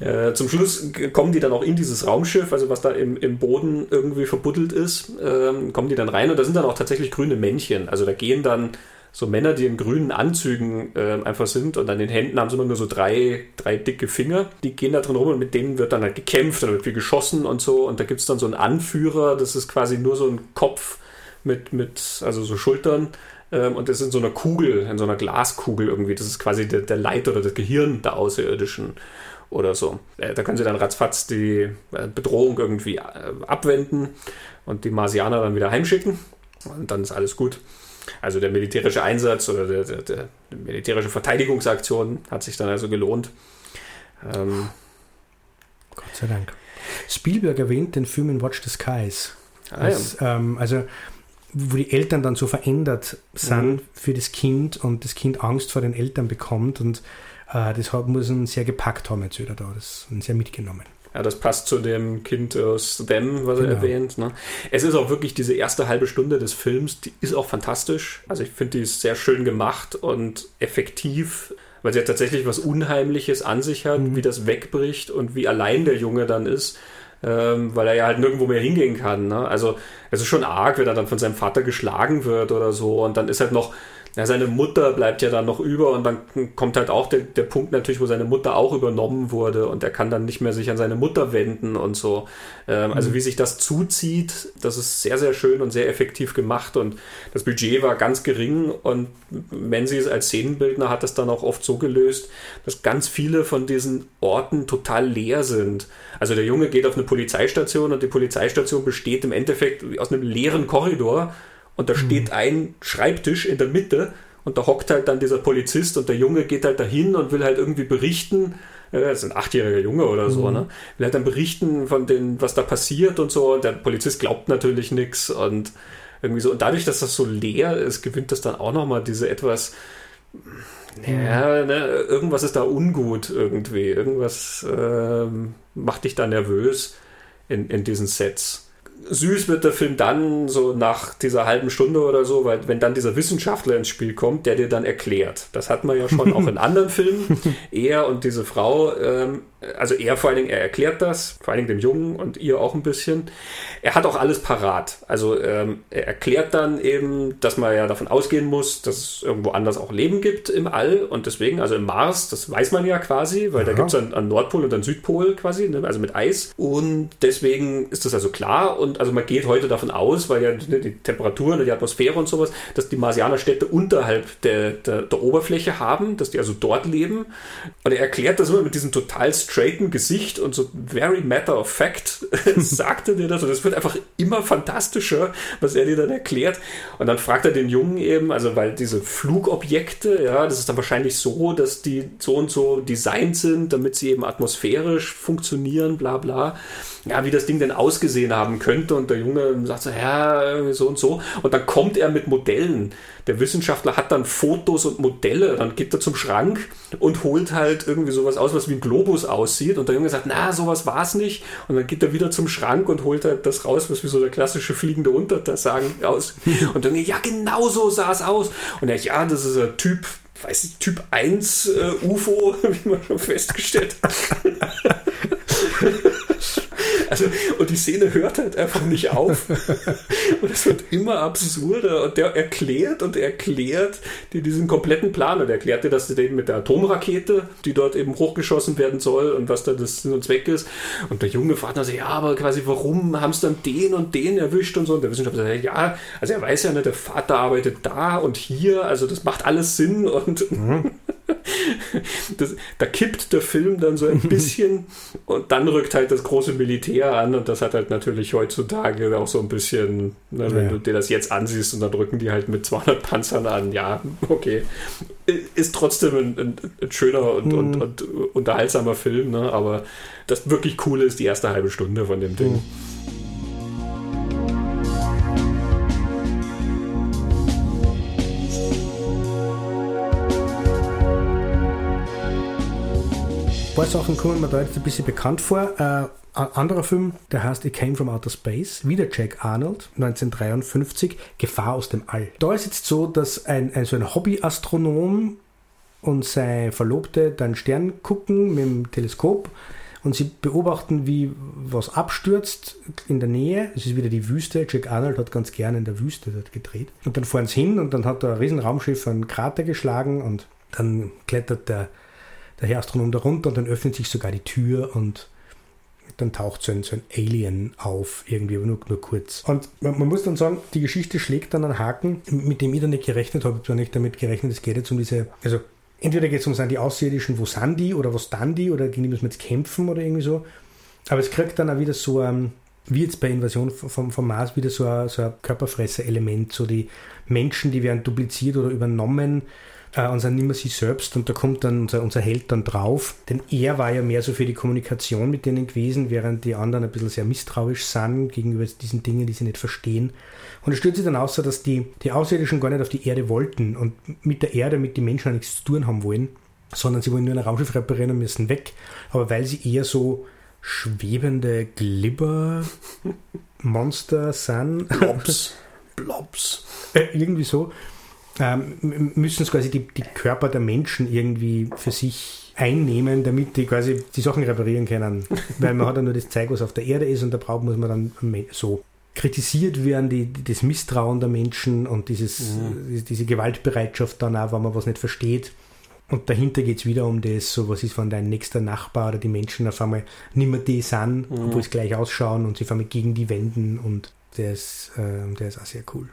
äh, zum Schluss kommen die dann auch in dieses Raumschiff, also was da im, im Boden irgendwie verbuddelt ist, ähm, kommen die dann rein und da sind dann auch tatsächlich grüne Männchen. Also da gehen dann so Männer, die in grünen Anzügen ähm, einfach sind und an den Händen haben sie immer nur so drei, drei dicke Finger. Die gehen da drin rum und mit denen wird dann halt gekämpft und wird viel geschossen und so. Und da gibt es dann so einen Anführer, das ist quasi nur so ein Kopf mit, mit also so Schultern. Ähm, und das ist in so einer Kugel, in so einer Glaskugel irgendwie. Das ist quasi der, der Leiter oder das Gehirn der Außerirdischen oder so. Äh, da können sie dann ratzfatz die äh, Bedrohung irgendwie äh, abwenden und die Marsianer dann wieder heimschicken. Und dann ist alles gut. Also der militärische Einsatz oder der, der, der militärische Verteidigungsaktion hat sich dann also gelohnt. Ähm, Gott sei Dank. Spielberg erwähnt den Film in Watch the Skies. ah, ja. Das, ähm, also, wo die Eltern dann so verändert sind Mhm. für das Kind und das Kind Angst vor den Eltern bekommt und äh, das hat, muss ihn sehr gepackt haben, jetzt wieder da. Das ist sehr mitgenommen. Ja, das passt zu dem Kind aus Them, was er Genau. erwähnt. Ne? Es ist auch wirklich diese erste halbe Stunde des Films, die ist auch fantastisch. Also ich finde, die ist sehr schön gemacht und effektiv, weil sie ja tatsächlich was Unheimliches an sich hat, Mhm. wie das wegbricht und wie allein der Junge dann ist. Ähm, weil er ja halt nirgendwo mehr hingehen kann. Ne? Also es ist schon arg, wenn er dann von seinem Vater geschlagen wird oder so. Und dann ist halt noch, ja, seine Mutter bleibt ja dann noch über und dann kommt halt auch der, der Punkt natürlich, wo seine Mutter auch übernommen wurde und er kann dann nicht mehr sich an seine Mutter wenden und so. Ähm, Also wie sich das zuzieht, das ist sehr, sehr schön und sehr effektiv gemacht und das Budget war ganz gering und Menzies als Szenenbildner hat das dann auch oft so gelöst, dass ganz viele von diesen Orten total leer sind. Also der Junge geht auf eine Polizeistation und die Polizeistation besteht im Endeffekt aus einem leeren Korridor und da steht ein Schreibtisch in der Mitte und da hockt halt dann dieser Polizist und der Junge geht halt dahin und will halt irgendwie berichten. äh, Das ist ein achtjähriger Junge oder so, ne? Will halt dann berichten von den, was da passiert und so. Und der Polizist glaubt natürlich nichts und irgendwie so. Und dadurch, dass das so leer ist, gewinnt das dann auch nochmal diese etwas, ja, ne, irgendwas ist da ungut irgendwie. Irgendwas ähm, macht dich da nervös in, in diesen Sets. Süß wird der Film dann so nach dieser halben Stunde oder so, weil wenn dann dieser Wissenschaftler ins Spiel kommt, der dir dann erklärt. Das hat man ja schon auch in anderen Filmen. Er und diese Frau, ähm, also er vor allen Dingen, er erklärt das, vor allen Dingen dem Jungen und ihr auch ein bisschen. Er hat auch alles parat. Also ähm, er erklärt dann eben, dass man ja davon ausgehen muss, dass es irgendwo anders auch Leben gibt im All und deswegen, also im Mars, das weiß man ja quasi, weil da Ja. gibt es einen, einen Nordpol und einen Südpol quasi, ne, also mit Eis. Und deswegen ist das also klar und also man geht heute davon aus, weil ja ne, die Temperaturen und die Atmosphäre und sowas, dass die Marsianerstädte unterhalb der, der, der Oberfläche haben, dass die also dort leben. Und er erklärt das immer mit diesem total straighten Gesicht und so very matter of fact sagte dir das und es wird einfach immer fantastischer, was er dir dann erklärt. Und dann fragt er den Jungen eben, also weil diese Flugobjekte, ja, das ist dann wahrscheinlich so, dass die so und so designt sind, damit sie eben atmosphärisch funktionieren, bla bla. Ja, wie das Ding denn ausgesehen haben könnte. Und der Junge sagt so, ja, so und so. Und dann kommt er mit Modellen. Der Wissenschaftler hat dann Fotos und Modelle. Dann geht er zum Schrank und holt halt irgendwie sowas aus, was wie ein Globus aussieht. Und der Junge sagt, na, sowas war es nicht. Und dann geht er wieder zum Schrank und holt halt das raus, was wie so der klassische fliegende Untertassen aus. Und dann, ja, genau so sah es aus. Und er, ja, das ist ein Typ, weiß ich, Typ 1 äh, UFO, wie man schon festgestellt hat. Also, und die Szene hört halt einfach nicht auf. Und es wird immer absurder. Und der erklärt und erklärt dir diesen kompletten Plan. Und erklärt dir, dass das eben mit der Atomrakete, die dort eben hochgeschossen werden soll und was da das Sinn und Zweck ist. Und der Junge fragt dann so, ja, aber quasi, warum haben es dann den und den erwischt und so? Und der Wissenschaftler sagt, ja, also er weiß ja nicht, der Vater arbeitet da und hier, also das macht alles Sinn und mhm. das, da kippt der Film dann so ein bisschen und dann rückt halt das große Militär an und das hat halt natürlich heutzutage auch so ein bisschen, ne, wenn ja. du dir das jetzt ansiehst und dann drücken die halt mit 200 Panzern an, ja, okay. Ist trotzdem ein, ein, ein schöner und, mhm. und, und, unterhaltsamer Film, ne? aber das wirklich Coole ist die erste halbe Stunde von dem Ding. Mhm. Paar Sachen kommen mir da jetzt ein bisschen bekannt vor. Äh, ein anderer Film, der heißt It Came from Outer Space, wieder Jack Arnold, 1953, Gefahr aus dem All. Da ist jetzt so, dass ein, ein so ein Hobbyastronom und seine Verlobte dann Stern gucken mit dem Teleskop und sie beobachten, wie was abstürzt in der Nähe. Es ist wieder die Wüste. Jack Arnold hat ganz gerne in der Wüste dort gedreht. Und dann fahren sie hin und dann hat da ein Riesenraumschiff einen Krater geschlagen und dann klettert der der Herr Astronom darunter und dann öffnet sich sogar die Tür und dann taucht so ein, so ein Alien auf, irgendwie, aber nur, nur kurz. Und man, man, muss dann sagen, die Geschichte schlägt dann einen Haken, mit dem ich dann nicht gerechnet habe. Ich habe nicht damit gerechnet, es geht jetzt um diese, also entweder geht es um sind die Außerirdischen, wo sind die oder was dann die oder gegen die müssen wir jetzt kämpfen oder irgendwie so. Aber es kriegt dann auch wieder so ein, wie jetzt bei Invasion vom, vom Mars, wieder so ein, so ein Körperfresser-Element, so die Menschen, die werden dupliziert oder übernommen äh, und sind mehr sie selbst und da kommt dann unser, unser Held dann drauf, denn er war ja mehr so für die Kommunikation mit denen gewesen, während die anderen ein bisschen sehr misstrauisch sind gegenüber diesen Dingen, die sie nicht verstehen. Und es stellt sich dann aus, dass die, die Außerirdischen gar nicht auf die Erde wollten und mit der Erde, mit den Menschen nichts zu tun haben wollen, sondern sie wollen nur ein Raumschiff reparieren und müssen weg. Aber weil sie eher so schwebende Glibber-Monster sind. Blobs. Blobs. Äh, irgendwie so ähm, müssen es quasi die, die Körper der Menschen irgendwie für sich einnehmen, damit die quasi die Sachen reparieren können. Weil man hat ja nur das Zeug, was auf der Erde ist und da braucht muss man dann so kritisiert werden, die, das Misstrauen der Menschen und dieses, mhm. diese Gewaltbereitschaft dann auch, wenn man was nicht versteht. Und dahinter geht es wieder um das, so was ist, wenn dein nächster Nachbar oder die Menschen auf einmal nicht mehr die sind, mhm. obwohl sie gleich ausschauen und sie auf einmal gegen die wenden und der ist, äh, der ist auch sehr cool.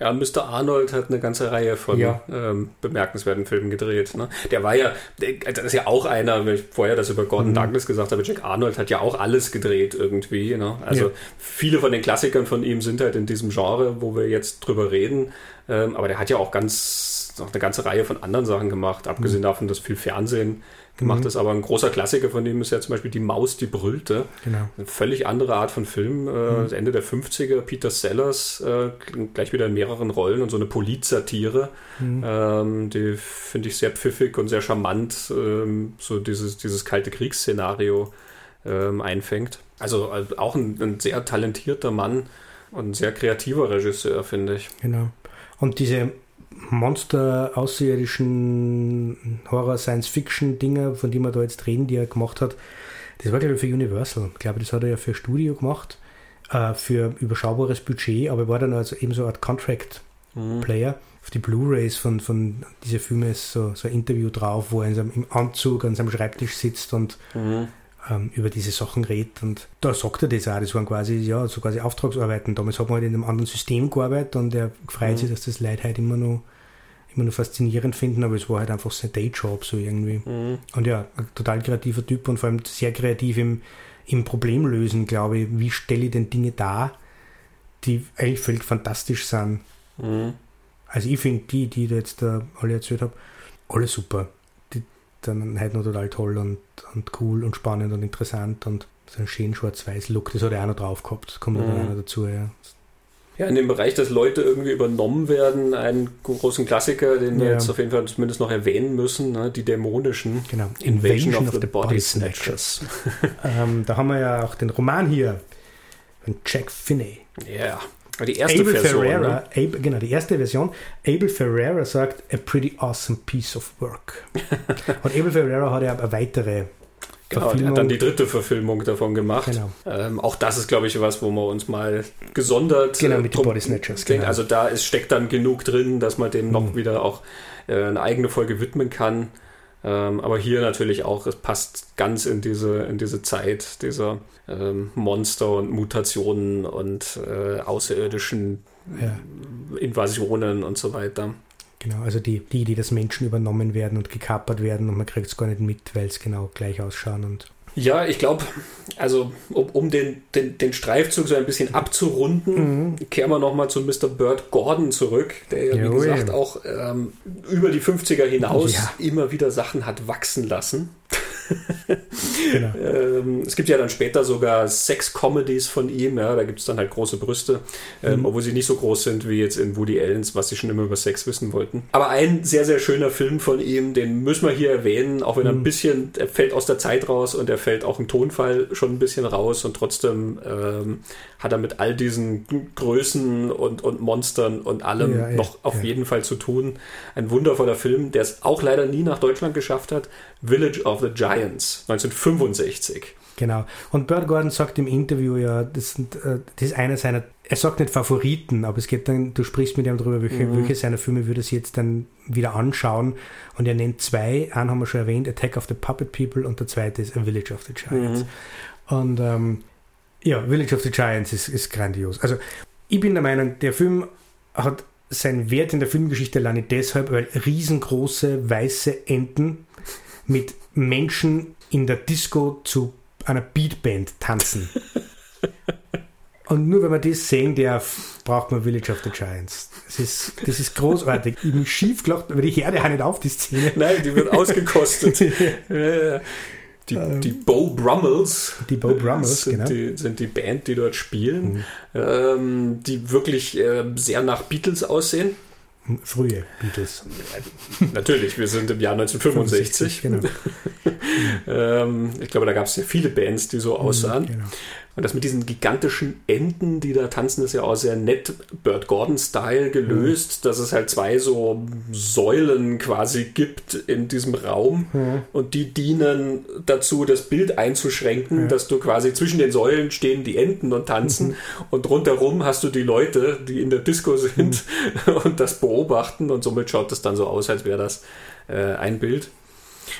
Ja, Mr. Arnold hat eine ganze Reihe von ja. ähm, bemerkenswerten Filmen gedreht. Ne? Der war ja, das ist ja auch einer, wenn ich vorher das über Gordon mhm. Douglas gesagt habe, Jack Arnold hat ja auch alles gedreht irgendwie. Ne? Also ja. viele von den Klassikern von ihm sind halt in diesem Genre, wo wir jetzt drüber reden. Ähm, aber der hat ja auch ganz, noch eine ganze Reihe von anderen Sachen gemacht, abgesehen mhm. davon, dass viel Fernsehen gemacht mhm. ist. Aber ein großer Klassiker von dem ist ja zum Beispiel Die Maus, die brüllte. Genau. Eine völlig andere Art von Film. Äh, mhm. Ende der 50er, Peter Sellers, äh, gleich wieder in mehreren Rollen und so eine Polizsatire. Mhm. Ähm, die finde ich sehr pfiffig und sehr charmant, ähm, so dieses, dieses kalte Kriegsszenario ähm, einfängt. Also äh, auch ein, ein sehr talentierter Mann und ein sehr kreativer Regisseur, finde ich. Genau. Und diese Monster, außerirdischen Horror-Science-Fiction-Dinger, von denen wir da jetzt reden, die er gemacht hat, das war, glaube ich, für Universal. Ich glaube, das hat er ja für Studio gemacht, äh, für überschaubares Budget, aber er war dann also eben so eine Art Contract-Player. Mhm. Auf die Blu-Rays von, von diesen Filmen ist so, so ein Interview drauf, wo er in seinem, im Anzug an seinem Schreibtisch sitzt und mhm ähm, über diese Sachen redet. Und da sagt er das auch. Das waren quasi, ja, so quasi Auftragsarbeiten. Damals hat man halt in einem anderen System gearbeitet und er freut mhm. sich, dass das Leute halt immer noch immer noch faszinierend finden, aber es war halt einfach sein Dayjob so irgendwie. Mhm. Und ja, ein total kreativer Typ und vor allem sehr kreativ im, im Problemlösen, glaube ich. Wie stelle ich denn Dinge dar, die eigentlich völlig fantastisch sind? Mhm. Also ich finde die, die ich jetzt da alle erzählt habe, alle super dann halt noch total toll und, und cool und spannend und interessant und So ein schön schwarz-weiß-Look, das hat er auch noch drauf gehabt. Kommt mhm. noch dazu, ja. Ja, in dem Bereich, dass Leute irgendwie übernommen werden, einen großen Klassiker, den ja. wir jetzt auf jeden Fall zumindest noch erwähnen müssen, ne? die dämonischen. Genau, Invasion, Invasion of, of, the, Body Snatchers. ähm, da haben wir ja auch den Roman hier von Jack Finney. Ja. Yeah. Die erste Abel Version. Ferreira, ne? Abel, genau, die erste Version. Abel Ferreira sagt, a pretty awesome piece of work. Und Abel Ferreira hat ja eine weitere Genau, er hat dann die dritte Verfilmung davon gemacht. Genau. Ähm, auch das ist, glaube ich, was, wo man uns mal gesondert. Genau, mit den Body Snatchers. Genau. Also da ist, steckt dann genug drin, dass man dem mhm. noch wieder auch äh, eine eigene Folge widmen kann. Ähm, aber hier natürlich auch, es passt ganz in diese, in diese Zeit dieser ähm, Monster und Mutationen und äh, außerirdischen ja. Invasionen und so weiter. Genau, also die, die, die das Menschen übernommen werden und gekapert werden und man kriegt es gar nicht mit, weil es genau gleich ausschauen und ja, ich glaube, also um, um den, den, den, Streifzug so ein bisschen abzurunden, mhm. kehren wir nochmal zu Mr. Bird Gordon zurück, der ja, wie gesagt, auch ähm, über die 50er hinaus ja. immer wieder Sachen hat wachsen lassen. genau. ähm, es gibt ja dann später sogar Sex-Comedies von ihm, ja, da gibt es dann halt große Brüste, ähm, mhm. obwohl sie nicht so groß sind wie jetzt in Woody Allens, was sie schon immer über Sex wissen wollten. Aber ein sehr, sehr schöner Film von ihm, den müssen wir hier erwähnen, auch wenn er ein mhm. bisschen, er fällt aus der Zeit raus und er fällt auch im Tonfall schon ein bisschen raus und trotzdem ähm, hat er mit all diesen Größen und, und Monstern und allem ja, noch auf jeden Fall zu tun. Ein wundervoller Film, der es auch leider nie nach Deutschland geschafft hat. Village of the Giants, 1965. Genau. Und Bird Gordon sagt im Interview ja, das, äh, das ist einer seiner, er sagt nicht Favoriten, aber es geht dann, du sprichst mit ihm darüber, welche, mhm. welche seiner Filme würde er jetzt dann wieder anschauen. Und er nennt zwei, einen haben wir schon erwähnt, Attack of the Puppet People und der zweite ist A Village of the Giants. Mhm. Und ähm, ja, Village of the Giants ist, ist grandios. Also ich bin der Meinung, der Film hat seinen Wert in der Filmgeschichte alleine deshalb, weil riesengroße weiße Enten mit Menschen in der Disco zu einer Beatband tanzen. Und nur wenn man das sehen darf, braucht man Village of the Giants. Das ist, das ist großartig. Ich bin schief gelacht, aber ich höre ja nicht auf, die Szene. Nein, die wird ausgekostet. Die, ähm, die Bo Brummels. Die Bo Brummels, sind, genau. die, sind die Band, die dort spielen, mhm. ähm, die wirklich äh, sehr nach Beatles aussehen. Frühe Beatles. Natürlich, wir sind im Jahr 1965. 65, genau. ähm, ich glaube, da gab es ja viele Bands, die so mhm, aussahen. Genau. Und das mit diesen gigantischen Enten, die da tanzen, ist ja auch sehr nett Burt Gordon-Style gelöst, mhm. dass es halt zwei so Säulen quasi gibt in diesem Raum mhm. und die dienen dazu, das Bild einzuschränken, mhm. dass du quasi zwischen den Säulen stehen die Enten und tanzen mhm. und rundherum hast du die Leute, die in der Disco sind mhm. und das beobachten und somit schaut es dann so aus, als wäre das äh, ein Bild.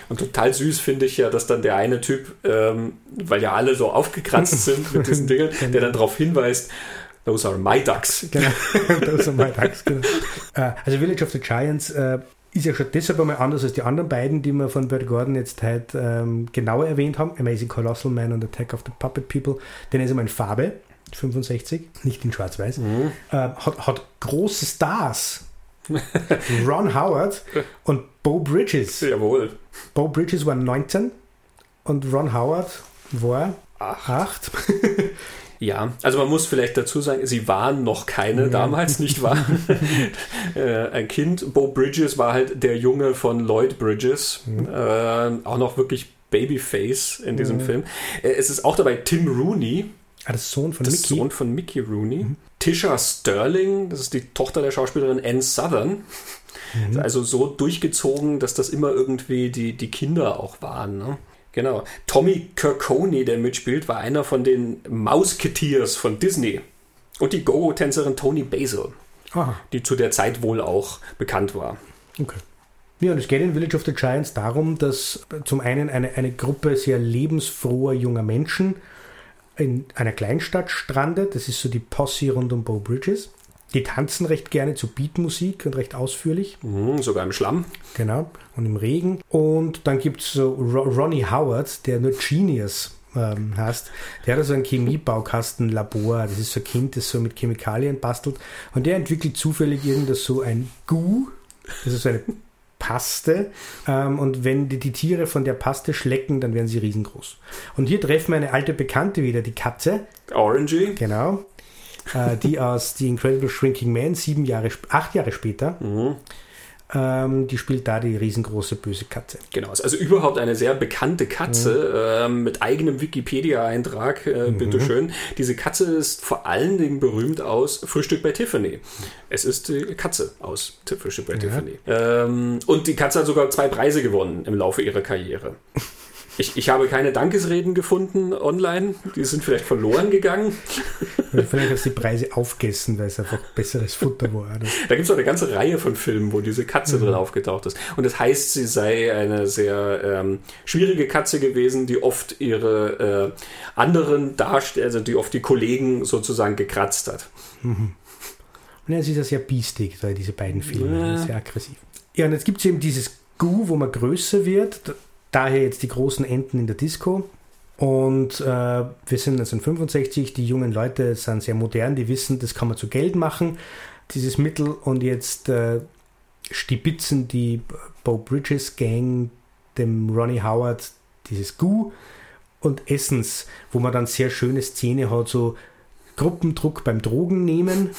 Und total süß finde ich ja, dass dann der eine Typ, ähm, weil ja alle so aufgekratzt sind mit diesen Dingen, der dann darauf hinweist, Those are my ducks. Genau, those are my ducks, genau. Äh, also Village of the Giants äh, ist ja schon deshalb einmal anders als die anderen beiden, die wir von Bert Gordon jetzt halt ähm, genauer erwähnt haben. Amazing Colossal Man und Attack of the Puppet People. Den ist einmal in Farbe, 65, nicht in Schwarz-Weiß. Mhm. Äh, hat, hat große Stars. Ron Howard und Bo Bridges. Jawohl. Bo Bridges war 19 und Ron Howard war 8. Ja, also man muss vielleicht dazu sagen, sie waren noch keine ja. damals, nicht wahr? äh, ein Kind. Bo Bridges war halt der Junge von Lloyd Bridges. Mhm. Äh, auch noch wirklich Babyface in diesem mhm. Film. Äh, es ist auch dabei Tim Rooney. Ah, das Sohn von das Mickey. Sohn von Mickey Rooney. Mhm. Tisha Sterling, das ist die Tochter der Schauspielerin Anne Southern. Mhm. Also so durchgezogen, dass das immer irgendwie die, die Kinder auch waren. Ne? Genau. Tommy Kirkoni, der mitspielt, war einer von den Mausketiers von Disney. Und die Go-Tänzerin Tony Basil, Aha. die zu der Zeit wohl auch bekannt war. Okay. Ja, und es geht in Village of the Giants darum, dass zum einen eine, eine Gruppe sehr lebensfroher junger Menschen in einer Kleinstadt strandet. Das ist so die Posse rund um Bow Bridges. Die tanzen recht gerne zu Beatmusik und recht ausführlich. Mhm, sogar im Schlamm. Genau, und im Regen. Und dann gibt es so Ronnie Howard, der nur Genius ähm, heißt. Der hat so ein Chemiebaukastenlabor. Das ist so ein Kind, das so mit Chemikalien bastelt. Und der entwickelt zufällig irgendwas so ein Goo. Das ist so eine Paste. Ähm, und wenn die, die Tiere von der Paste schlecken, dann werden sie riesengroß. Und hier treffen wir eine alte Bekannte wieder, die Katze. Orangy. Genau. Äh, die aus The Incredible Shrinking Man, sieben Jahre, acht Jahre später. Mhm. Ähm, die spielt da die riesengroße böse Katze. Genau, ist also überhaupt eine sehr bekannte Katze mhm. äh, mit eigenem Wikipedia-Eintrag, äh, mhm. bitteschön. Diese Katze ist vor allen Dingen berühmt aus Frühstück bei Tiffany. Es ist die Katze aus Frühstück bei ja. Tiffany. Ähm, und die Katze hat sogar zwei Preise gewonnen im Laufe ihrer Karriere. Ich, ich habe keine Dankesreden gefunden online. Die sind vielleicht verloren gegangen. vielleicht hast du die Preise aufgegessen, weil es einfach besseres Futter war. Oder? Da gibt es auch eine ganze Reihe von Filmen, wo diese Katze mhm. drin aufgetaucht ist. Und das heißt, sie sei eine sehr ähm, schwierige Katze gewesen, die oft ihre äh, anderen Darsteller, also die oft die Kollegen sozusagen gekratzt hat. Mhm. Und ja, sie ist ja sehr biestig, diese beiden Filme. Ja. Sehr aggressiv. Ja, und jetzt gibt es eben dieses Gu, wo man größer wird. Daher jetzt die großen Enten in der Disco. Und äh, wir sind 1965, die jungen Leute sind sehr modern, die wissen, das kann man zu Geld machen, dieses Mittel. Und jetzt äh, stibitzen die Bo Bridges Gang dem Ronnie Howard dieses Gu und Essens, wo man dann sehr schöne Szene hat, so Gruppendruck beim Drogen nehmen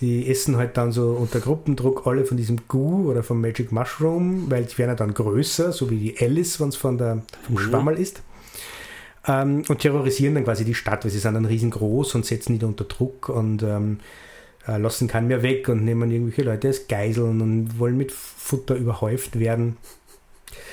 die essen halt dann so unter Gruppendruck alle von diesem Goo oder vom Magic Mushroom, weil die werden ja dann größer, so wie die Alice, wenn es von der, vom mhm. Schwammerl ist. Ähm, und terrorisieren dann quasi die Stadt, weil sie sind dann riesengroß und setzen die unter Druck und ähm, äh, lassen keinen mehr weg und nehmen irgendwelche Leute als Geiseln und wollen mit Futter überhäuft werden.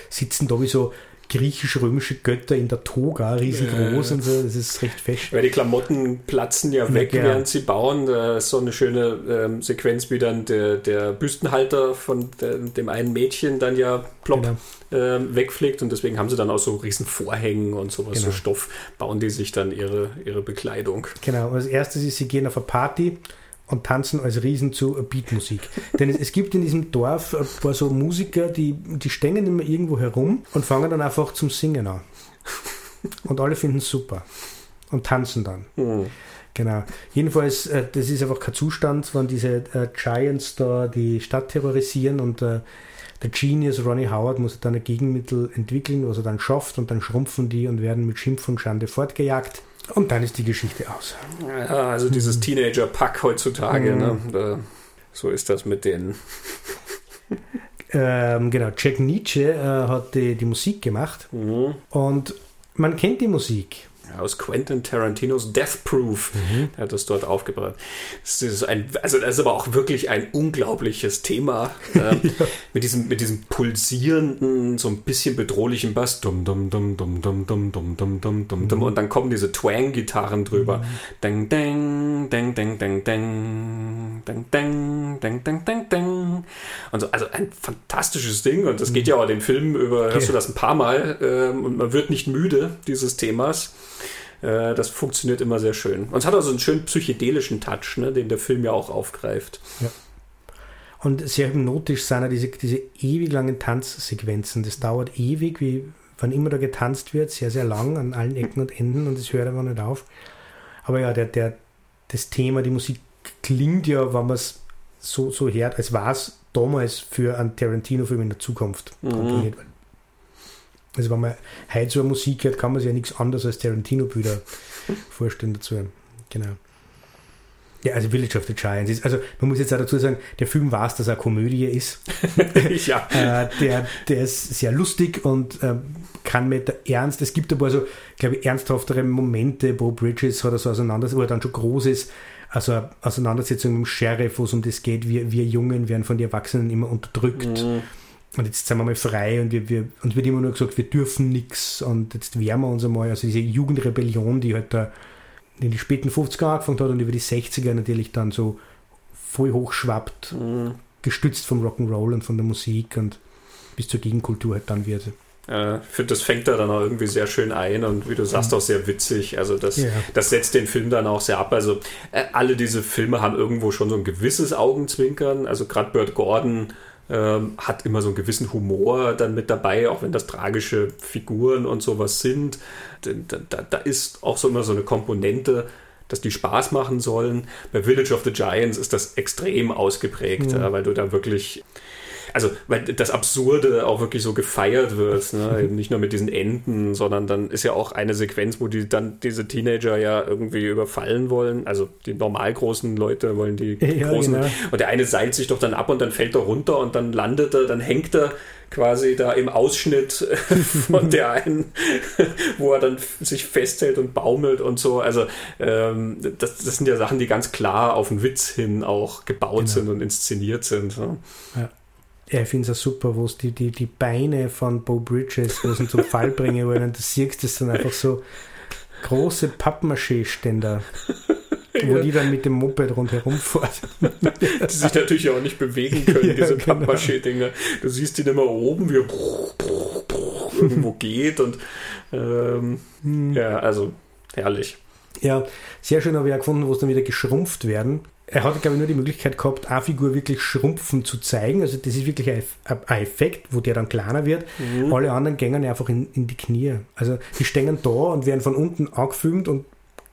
Sitzen da wie so griechisch-römische Götter in der Toga, riesengroß ja. und so, das ist recht fest. Weil die Klamotten platzen ja weg, ja. während sie bauen. So eine schöne ähm, Sequenz, wie dann der, der Büstenhalter von der, dem einen Mädchen dann ja plopp genau. ähm, wegfliegt und deswegen haben sie dann auch so riesen Vorhängen und sowas, genau. so Stoff, bauen die sich dann ihre, ihre Bekleidung. Genau, als erstes ist, sie gehen auf eine Party und tanzen als Riesen zu Beatmusik. Denn es, es, gibt in diesem Dorf ein paar so Musiker, die, die stängen immer irgendwo herum und fangen dann einfach zum Singen an. Und alle finden es super und tanzen dann. Mhm. Genau. Jedenfalls, äh, das ist einfach kein Zustand, wenn diese äh, Giants da die Stadt terrorisieren und äh, der Genius Ronnie Howard muss dann ein Gegenmittel entwickeln, was er dann schafft und dann schrumpfen die und werden mit Schimpf und Schande fortgejagt. Und dann ist die Geschichte aus. Ja, also dieses Teenager-Pack heutzutage, mhm. ne? So ist das mit denen. Ähm, genau, Jack Nietzsche äh, hat die, die Musik gemacht mhm. und man kennt die Musik aus Quentin Tarantinos Death Proof. Mhm. Er hat das dort aufgebracht. Das ist ein, also das ist aber auch wirklich ein unglaubliches Thema. Ähm, ja. mit, diesem, mit diesem pulsierenden, so ein bisschen bedrohlichen Bass. Dum, dum, dum, dum, dum, dum, dum, dum, dum, dum, dum. Und dann kommen diese Twang-Gitarren drüber. Deng, deng, deng, deng, deng, deng, deng, deng, deng, deng, deng, deng. Und so, also ein fantastisches Ding. Und das geht ja auch den Film über, hörst du das ein paar Mal. Ähm, und man wird nicht müde dieses Themas. Äh, das funktioniert immer sehr schön. Und es hat also einen schönen psychedelischen Touch, ne, den der Film ja auch aufgreift. Ja. Und sehr hypnotisch sind ja diese, diese ewig langen Tanzsequenzen. Das dauert ewig, wie wann immer da getanzt wird, sehr, sehr lang an allen Ecken und Enden und es hört aber nicht auf. Aber ja, der, der, das Thema, die Musik klingt ja, wenn man es so, so hört, als war es damals für einen Tarantino-Film in der Zukunft mhm. Also wenn man heute so Musik hört, kann man sich ja nichts anderes als Tarantino-Bilder vorstellen dazu. Genau. Ja, also Village of the Giants ist, also man muss jetzt auch dazu sagen, der Film weiß, dass er eine Komödie ist. ja. äh, der, der ist sehr lustig und äh, kann mit der Ernst, es gibt aber so, glaube ich, ernsthaftere Momente, Bo Bridges hat er so auseinandersetzung, wo er dann schon groß ist, also eine Auseinandersetzung mit dem Sheriff, wo es um das geht, wir, wir Jungen werden von den Erwachsenen immer unterdrückt. Mhm und jetzt sind wir mal frei und wir, wir, uns wird immer nur gesagt, wir dürfen nichts und jetzt wehren wir uns einmal. Also diese Jugendrebellion, die halt da in die späten 50er angefangen hat und über die 60er natürlich dann so voll hochschwappt, mhm. gestützt vom Rock'n'Roll und von der Musik und bis zur Gegenkultur halt dann wird. Ja, ich finde, das fängt da dann auch irgendwie sehr schön ein und wie du sagst, mhm. auch sehr witzig. Also das, ja. das setzt den Film dann auch sehr ab. Also äh, alle diese Filme haben irgendwo schon so ein gewisses Augenzwinkern. Also gerade Burt Gordon ähm, hat immer so einen gewissen Humor dann mit dabei, auch wenn das tragische Figuren und sowas sind. Da, da, da ist auch so immer so eine Komponente, dass die Spaß machen sollen. Bei Village of the Giants ist das extrem ausgeprägt, mhm. weil du da wirklich also weil das Absurde auch wirklich so gefeiert wird, ne? Eben nicht nur mit diesen Enden, sondern dann ist ja auch eine Sequenz, wo die dann diese Teenager ja irgendwie überfallen wollen, also die normal großen Leute wollen die Ja, großen genau. und der eine seilt sich doch dann ab und dann fällt er runter und dann landet er, dann hängt er quasi da im Ausschnitt von der einen, wo er dann sich festhält und baumelt und so. Also ähm, das, das sind ja Sachen, die ganz klar auf den Witz hin auch gebaut Genau. sind und inszeniert sind. Ne? Ja, ich finde es auch super, wo es die, die, die Beine von Bo Bridges, wo sie ihn zum Fall bringen wollen, du siehst das dann einfach so große Pappmaché-Ständer, wo Ja. die dann mit dem Moped rundherum fahren. die sich natürlich auch nicht bewegen können, Ja, diese genau. Pappmaché-Dinger. Du siehst ihn immer oben, wie er irgendwo geht und ähm, ja, also herrlich. Ja, sehr schön habe ich auch gefunden, wo es dann wieder geschrumpft werden. Er hat, glaube ich, nur die Möglichkeit gehabt, eine Figur wirklich schrumpfen zu zeigen. Also das ist wirklich ein, ein Effekt, wo der dann kleiner wird. Alle anderen gängen einfach in, in die Knie. Also die stehen da und werden von unten angefilmt und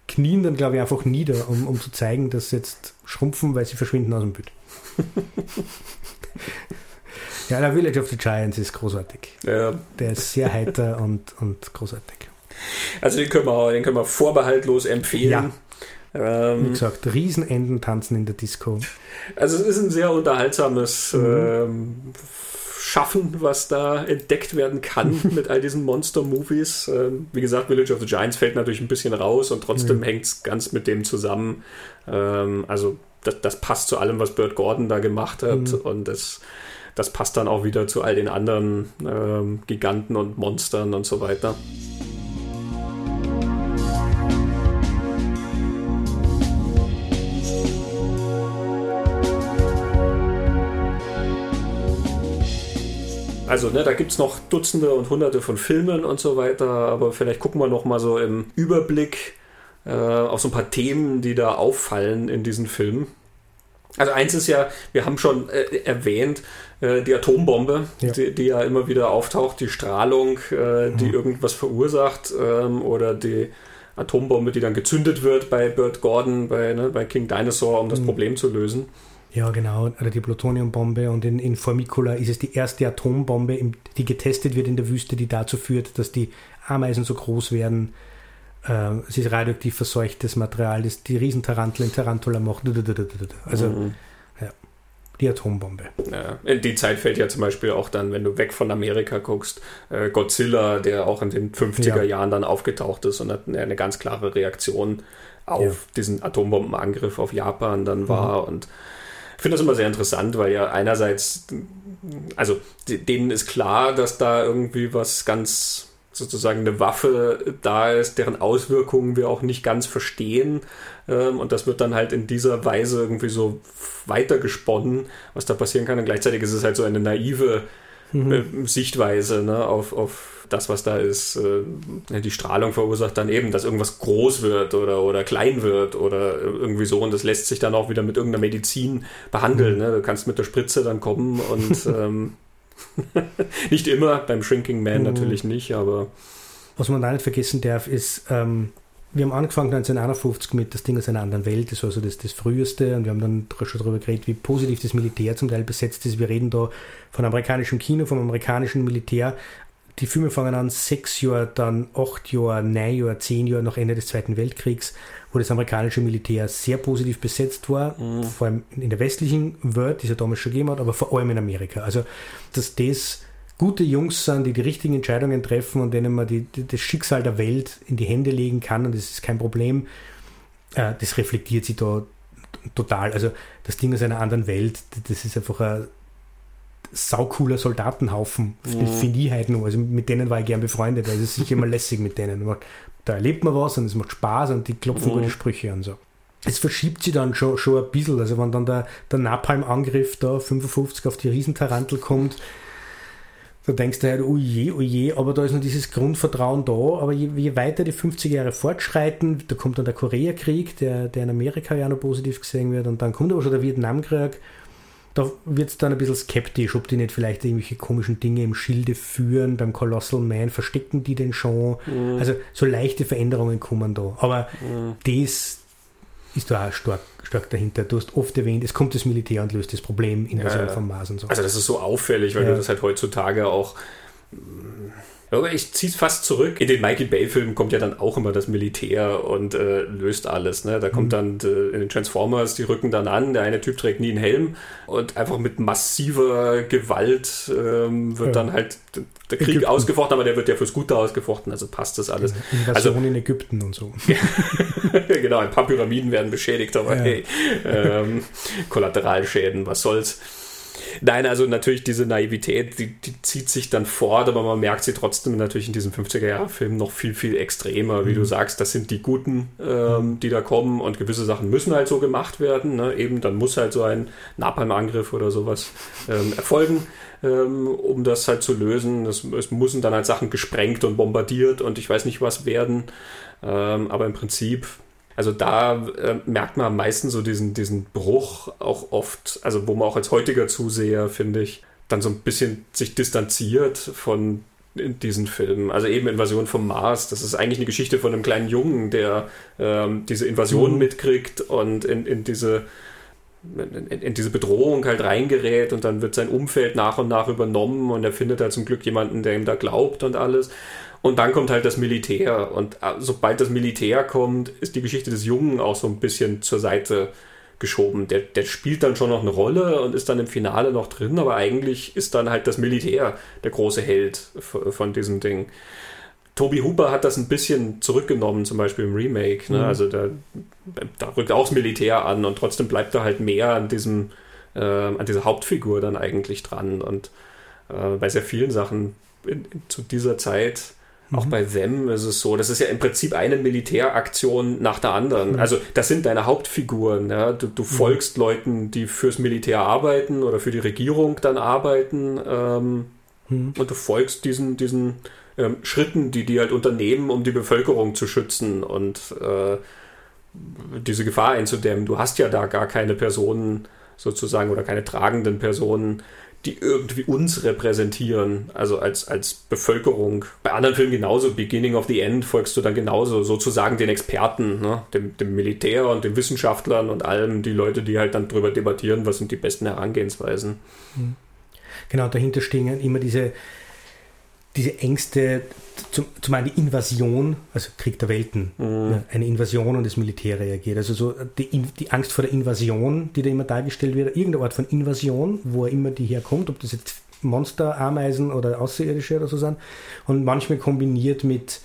knien dann, glaube ich, einfach nieder, um, um zu zeigen, dass sie jetzt schrumpfen, weil sie verschwinden aus dem Bild. ja, der Village of the Giants ist großartig. Ja, Der ist sehr heiter und, und großartig. also den können, wir, den können wir vorbehaltlos empfehlen. Ja. Wie Ähm, gesagt, Riesenenden tanzen in der Disco. also es ist ein sehr unterhaltsames Mhm. ähm, Schaffen, was da entdeckt werden kann mit all diesen Monster-Movies. Ähm, wie gesagt, Village of the Giants fällt natürlich ein bisschen raus und trotzdem Mhm. hängt es ganz mit dem zusammen. Ähm, also das, das passt zu allem, was Burt Gordon da gemacht hat Mhm. und das, das passt dann auch wieder zu all den anderen ähm, Giganten und Monstern und so weiter. Also, ne, da gibt es noch Dutzende und Hunderte von Filmen und so weiter, aber vielleicht gucken wir noch mal so im Überblick äh, auf so ein paar Themen, die da auffallen in diesen Filmen. Also eins ist ja, wir haben schon äh, erwähnt, äh, die Atombombe, Ja. Die, die ja immer wieder auftaucht, die Strahlung, äh, die irgendwas verursacht ähm, oder die Atombombe, die dann gezündet wird bei Burt Gordon, bei, ne, bei King Dinosaur, um das Problem zu lösen. Ja, genau. Oder die Plutoniumbombe. Und in, in Formicula ist es die erste Atombombe, die getestet wird in der Wüste, die dazu führt, dass die Ameisen so groß werden. Äh, es ist radioaktiv verseuchtes Material, das die Riesentarantel in Tarantula macht. Also Mhm. die Atombombe. Ja, in die Zeit fällt ja zum Beispiel auch dann, wenn du weg von Amerika guckst, äh, Godzilla, der auch in den 50er Ja. Jahren dann aufgetaucht ist und hat eine, ganz klare Reaktion auf Ja. diesen Atombombenangriff auf Japan dann war. Und ich finde das immer sehr interessant, weil ja einerseits, also denen ist klar, dass da irgendwie was ganz sozusagen eine Waffe da ist, deren Auswirkungen wir auch nicht ganz verstehen. Ähm, und das wird dann halt in dieser Weise irgendwie so weitergesponnen, was da passieren kann. Und gleichzeitig ist es halt so eine naive äh, Sichtweise ne, auf, auf das, was da ist. Äh, die Strahlung verursacht dann eben, dass irgendwas groß wird oder, oder klein wird oder irgendwie so. Und das lässt sich dann auch wieder mit irgendeiner Medizin behandeln. Ne? Du kannst mit der Spritze dann kommen und ähm, nicht immer, beim Shrinking Man natürlich nicht, aber Was man da nicht vergessen darf, ist, ähm, wir haben angefangen 1951 mit das Ding aus einer anderen Welt, das war so das, das früheste und wir haben dann schon darüber geredet, wie positiv das Militär zum Teil besetzt ist. Wir reden da von amerikanischem Kino, vom amerikanischen Militär. Die Filme fangen an sechs Jahre, dann acht Jahre, neun Jahre, zehn Jahre nach Ende des Zweiten Weltkriegs, wo das amerikanische Militär sehr positiv besetzt war, vor allem in der westlichen Welt, die es ja damals schon gegeben hat, aber vor allem in Amerika. Also, dass das gute Jungs sind, die die richtigen Entscheidungen treffen und denen man die, die, das Schicksal der Welt in die Hände legen kann und das ist kein Problem, äh, das reflektiert sich da total. Also das Ding aus einer anderen Welt, das ist einfach ein saucooler Soldatenhaufen, mhm. nur. Also mit denen war ich gern befreundet, also es ist sicher immer lässig mit denen. Da erlebt man was und es macht Spaß und die klopfen Mhm. gute Sprüche und so. Es verschiebt sich dann schon, schon ein bisschen, also wenn dann der, der Napalm-Angriff da 55 auf die Riesentarantel kommt, da denkst du halt, oh je, oh je, aber da ist noch dieses Grundvertrauen da. Aber je, je weiter die 50 Jahre fortschreiten, da kommt dann der Koreakrieg, der, der in Amerika ja noch positiv gesehen wird, und dann kommt aber schon der Vietnamkrieg. Da wird es dann ein bisschen skeptisch, ob die nicht vielleicht irgendwelche komischen Dinge im Schilde führen. Beim Colossal Man verstecken die den schon. Also so leichte Veränderungen kommen da. Aber das ist da auch stark, stark dahinter. Du hast oft erwähnt, es kommt das Militär und löst das Problem, Invasion Ja. vom Mars und so. Also das ist so auffällig, weil Ja. du das halt heutzutage auch. Aber ich zieh's fast zurück. In den Michael Bay-Filmen kommt ja dann auch immer das Militär und äh, löst alles. Ne? Da kommt dann äh, in den Transformers, die rücken dann an, der eine Typ trägt nie einen Helm und einfach mit massiver Gewalt ähm, wird Ja. dann halt der Krieg Ägypten. ausgefochten, aber der wird ja fürs Gute ausgefochten, also passt das alles. Invasion Also in Ägypten und so. genau, ein paar Pyramiden werden beschädigt, aber Ja. hey, ähm, Kollateralschäden, was soll's. Nein, also natürlich diese Naivität, die, die zieht sich dann fort, aber man merkt sie trotzdem natürlich in diesem 50er-Jahre-Film noch viel, viel extremer. Wie du sagst, das sind die Guten, ähm, die da kommen und gewisse Sachen müssen halt so gemacht werden. Ne? Eben, dann muss halt so ein Napalm-Angriff oder sowas ähm, erfolgen, ähm, um das halt zu lösen. Es, es müssen dann halt Sachen gesprengt und bombardiert und ich weiß nicht was werden. Ähm, aber im Prinzip, also da äh, merkt man am meisten so diesen, diesen Bruch auch oft, also wo man auch als heutiger Zuseher, finde ich, dann so ein bisschen sich distanziert von diesen Filmen. Also eben Invasion vom Mars, das ist eigentlich eine Geschichte von einem kleinen Jungen, der ähm, diese Invasion Mhm. mitkriegt und in, in diese in, in diese Bedrohung halt reingerät und dann wird sein Umfeld nach und nach übernommen und er findet halt zum Glück jemanden, der ihm da glaubt und alles. Und dann kommt halt das Militär und äh, sobald das Militär kommt, ist die Geschichte des Jungen auch so ein bisschen zur Seite geschoben. Der, der spielt dann schon noch eine Rolle und ist dann im Finale noch drin, aber eigentlich ist dann halt das Militär der große Held von diesem Ding. Toby Hooper hat das ein bisschen zurückgenommen, zum Beispiel im Remake. Ne? Mhm. Also da, da rückt auch das Militär an und trotzdem bleibt er halt mehr an diesem, äh, an dieser Hauptfigur dann eigentlich dran. Und äh, bei sehr vielen Sachen in, in, zu dieser Zeit, auch Mhm. bei Them ist es so, das ist ja im Prinzip eine Militäraktion nach der anderen. Mhm. Also das sind deine Hauptfiguren. Ja? Du, du folgst Leuten, die fürs Militär arbeiten oder für die Regierung dann arbeiten. Ähm, Mhm. und du folgst diesen, diesen ähm, Schritten, die die halt unternehmen, um die Bevölkerung zu schützen und äh, diese Gefahr einzudämmen. Du hast ja da gar keine Personen sozusagen oder keine tragenden Personen, die irgendwie uns repräsentieren, also als, als Bevölkerung. Bei anderen Filmen genauso, Beginning of the End folgst du dann genauso, sozusagen den Experten, ne? dem, dem Militär und den Wissenschaftlern und allem, die Leute, die halt dann drüber debattieren, was sind die besten Herangehensweisen. Genau, dahinter stehen immer diese, diese Ängste, zum, zum einen die Invasion, also Krieg der Welten, ja, eine Invasion und das Militär reagiert. Also so die, In- die Angst vor der Invasion, die da immer dargestellt wird, irgendeine Art von Invasion, wo immer die herkommt, ob das jetzt Monster, Ameisen oder Außerirdische oder so sind, und manchmal kombiniert mit,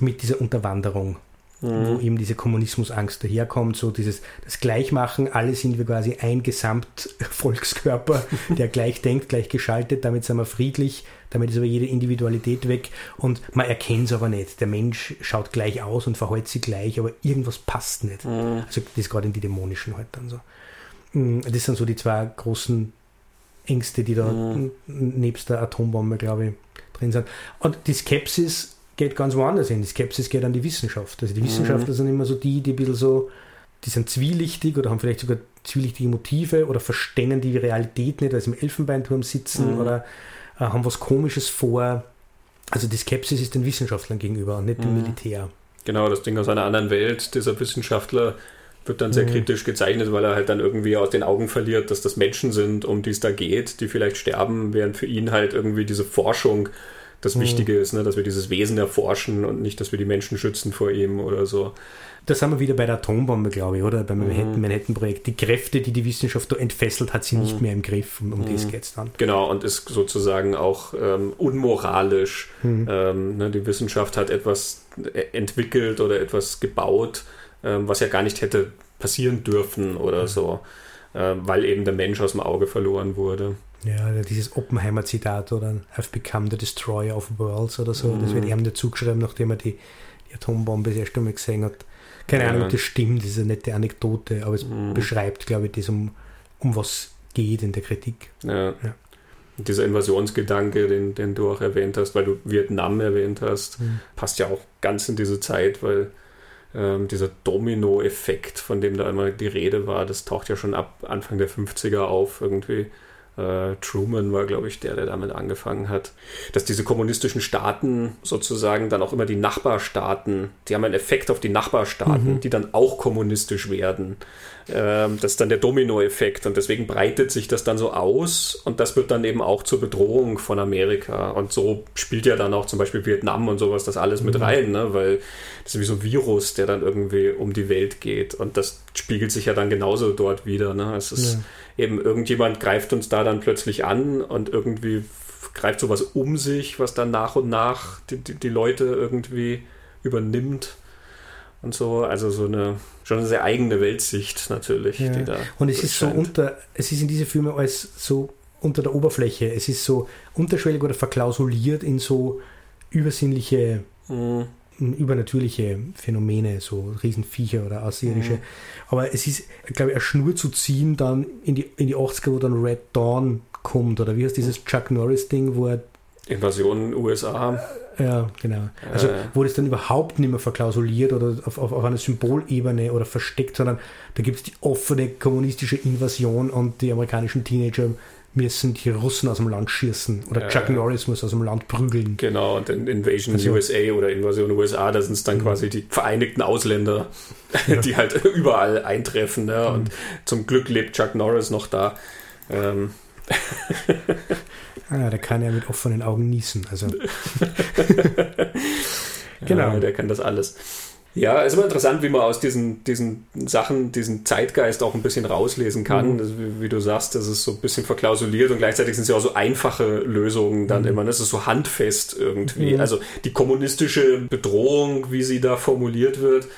mit dieser Unterwanderung. Wo eben diese Kommunismusangst daherkommt, so dieses das Gleichmachen, alle sind wir quasi ein Gesamtvolkskörper, der gleich denkt, gleich geschaltet, damit sind wir friedlich, damit ist aber jede Individualität weg und man erkennt es aber nicht. Der Mensch schaut gleich aus und verhält sich gleich, aber irgendwas passt nicht. Also das ist gerade in die Dämonischen halt dann so. Mm, Das sind so die zwei großen Ängste, die da n- nebst der Atombombe, glaube ich, drin sind. Und die Skepsis geht ganz woanders hin. Die Skepsis geht an die Wissenschaft. Also die Wissenschaftler sind immer so die, die ein bisschen so, die sind zwielichtig oder haben vielleicht sogar zwielichtige Motive oder verstehen die Realität nicht, sie im Elfenbeinturm sitzen oder äh, haben was Komisches vor. Also die Skepsis ist den Wissenschaftlern gegenüber und nicht dem Militär. Genau, das Ding aus einer anderen Welt, dieser Wissenschaftler wird dann sehr Mhm. kritisch gezeichnet, weil er halt dann irgendwie aus den Augen verliert, dass das Menschen sind, um die es da geht, die vielleicht sterben, während für ihn halt irgendwie diese Forschung das Mhm. Wichtige ist, ne? dass wir dieses Wesen erforschen und nicht, dass wir die Menschen schützen vor ihm oder so. Da sind wir wieder bei der Atombombe, glaube ich, oder? Beim Manhattan- Manhattan-Projekt. Die Kräfte, die die Wissenschaft da entfesselt, hat sie nicht mehr im Griff. Um, um das geht es dann. Genau, und ist sozusagen auch ähm, unmoralisch. Ähm, ne, die Wissenschaft hat etwas äh, entwickelt oder etwas gebaut, ähm, was ja gar nicht hätte passieren dürfen oder so, äh, weil eben der Mensch aus dem Auge verloren wurde. Ja, dieses Oppenheimer-Zitat oder I've become the destroyer of worlds oder so. Das wird ihm dazu geschrieben, nachdem er die, die Atombombe das erste Mal gesehen hat. Keine Ja. Ahnung, das stimmt, das ist eine nette Anekdote, aber es beschreibt, glaube ich, das, um, um was geht in der Kritik. Ja. Ja. Dieser Invasionsgedanke, den, den du auch erwähnt hast, weil du Vietnam erwähnt hast, Mhm. passt ja auch ganz in diese Zeit, weil ähm, dieser Domino-Effekt, von dem da immer die Rede war, das taucht ja schon ab Anfang der 50er auf irgendwie. Äh, Truman war, glaube ich, der, der damit angefangen hat, dass diese kommunistischen Staaten sozusagen dann auch immer die Nachbarstaaten, die haben einen Effekt auf die Nachbarstaaten, mhm. die dann auch kommunistisch werden. Ähm, das ist dann der Dominoeffekt und deswegen breitet sich das dann so aus und das wird dann eben auch zur Bedrohung von Amerika. Und so spielt ja dann auch zum Beispiel Vietnam und sowas das alles mit mhm. rein, ne? weil das ist wie so ein Virus, der dann irgendwie um die Welt geht und das spiegelt sich ja dann genauso dort wieder. Ne? Es ist ja. Eben irgendjemand greift uns da dann plötzlich an und irgendwie greift sowas um sich, was dann nach und nach die, die, die Leute irgendwie übernimmt und so. Also so eine schon eine sehr eigene Weltsicht natürlich, ja. die da. Und es ist so unter, es ist in diese Filme als so unter der Oberfläche. Es ist so unterschwellig oder verklausuliert in so übersinnliche, mhm. Übernatürliche Phänomene, so Riesenviecher oder Außerirdische. Mhm. Aber es ist, glaube ich, eine Schnur zu ziehen dann in die, in die 80er, wo dann Red Dawn kommt. Oder wie heißt dieses Chuck Norris-Ding, wo er Invasion USA. Ja, genau. Also äh. wo das dann überhaupt nicht mehr verklausuliert oder auf, auf, auf einer Symbolebene oder versteckt, sondern da gibt es die offene kommunistische Invasion und die amerikanischen Teenager müssen die Russen aus dem Land schießen oder äh, Chuck Norris muss aus dem Land prügeln. Genau, und in Invasion also, USA oder Invasion USA, da sind es dann mhm. quasi die vereinigten Ausländer, ja. die halt überall eintreffen. Ne? Und mhm. zum Glück lebt Chuck Norris noch da. Ähm. Ah, der kann ja mit offenen Augen niesen. Also. genau. Ja, der kann das alles. Ja, ist immer interessant, wie man aus diesen, diesen Sachen, diesen Zeitgeist auch ein bisschen rauslesen kann. Mhm. Das, wie, wie, du sagst, das ist so ein bisschen verklausuliert und gleichzeitig sind es ja auch so einfache Lösungen dann mhm. immer. Das ist so handfest irgendwie. Mhm. Also die kommunistische Bedrohung, wie sie da formuliert wird,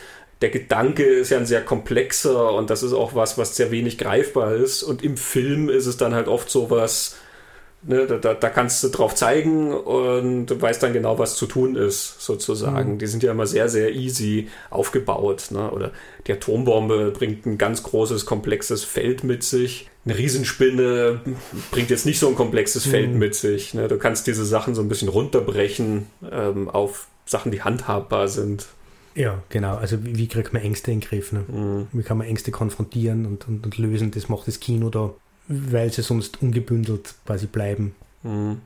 der Gedanke ist ja ein sehr komplexer und das ist auch was, was sehr wenig greifbar ist. Und im Film ist es dann halt oft so was, Ne, da, da, kannst du drauf zeigen und du weißt dann genau, was zu tun ist, sozusagen. Mhm. Die sind ja immer sehr, sehr easy aufgebaut. Ne? Oder die Atombombe bringt ein ganz großes, komplexes Feld mit sich. Eine Riesenspinne bringt jetzt nicht so ein komplexes mhm. Feld mit sich. Ne? Du kannst diese Sachen so ein bisschen runterbrechen ähm, auf Sachen, die handhabbar sind. Ja, genau. Also wie, wie kriegt man Ängste in den Griff? Ne? Mhm. Wie kann man Ängste konfrontieren und, und, und lösen? Das macht das Kino da weil sie sonst ungebündelt quasi bleiben. Mhm.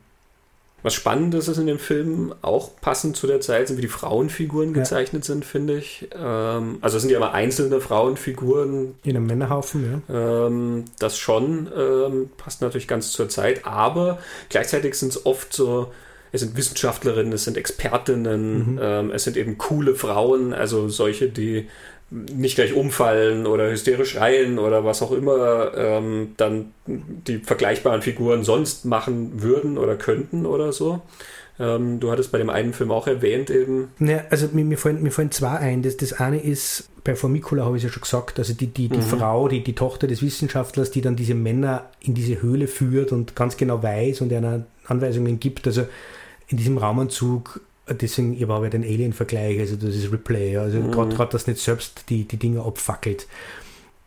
Was spannend ist, ist in dem Film auch passend zu der Zeit, sind wie die Frauenfiguren ja. gezeichnet sind, finde ich. Ähm, also es sind ja immer einzelne Frauenfiguren. In einem Männerhaufen, ja. Ähm, das schon ähm, passt natürlich ganz zur Zeit, aber gleichzeitig sind es oft so, es sind Wissenschaftlerinnen, es sind Expertinnen, mhm. Es sind eben coole Frauen, also solche, die nicht gleich umfallen oder hysterisch schreien oder was auch immer ähm, dann die vergleichbaren Figuren sonst machen würden oder könnten oder so. Ähm, du hattest bei dem einen Film auch erwähnt eben. Ja, also mir, mir, fallen, mir fallen zwei ein. Das, das eine ist, bei Formicula habe ich es ja schon gesagt, also die, die, die mhm. Frau, die, die Tochter des Wissenschaftlers, die dann diese Männer in diese Höhle führt und ganz genau weiß und einer Anweisungen gibt. Also in diesem Raumanzug deswegen, ich habe ja den Alien-Vergleich, also das ist Replay, also mhm. gerade dass nicht selbst die, die Dinge abfackelt.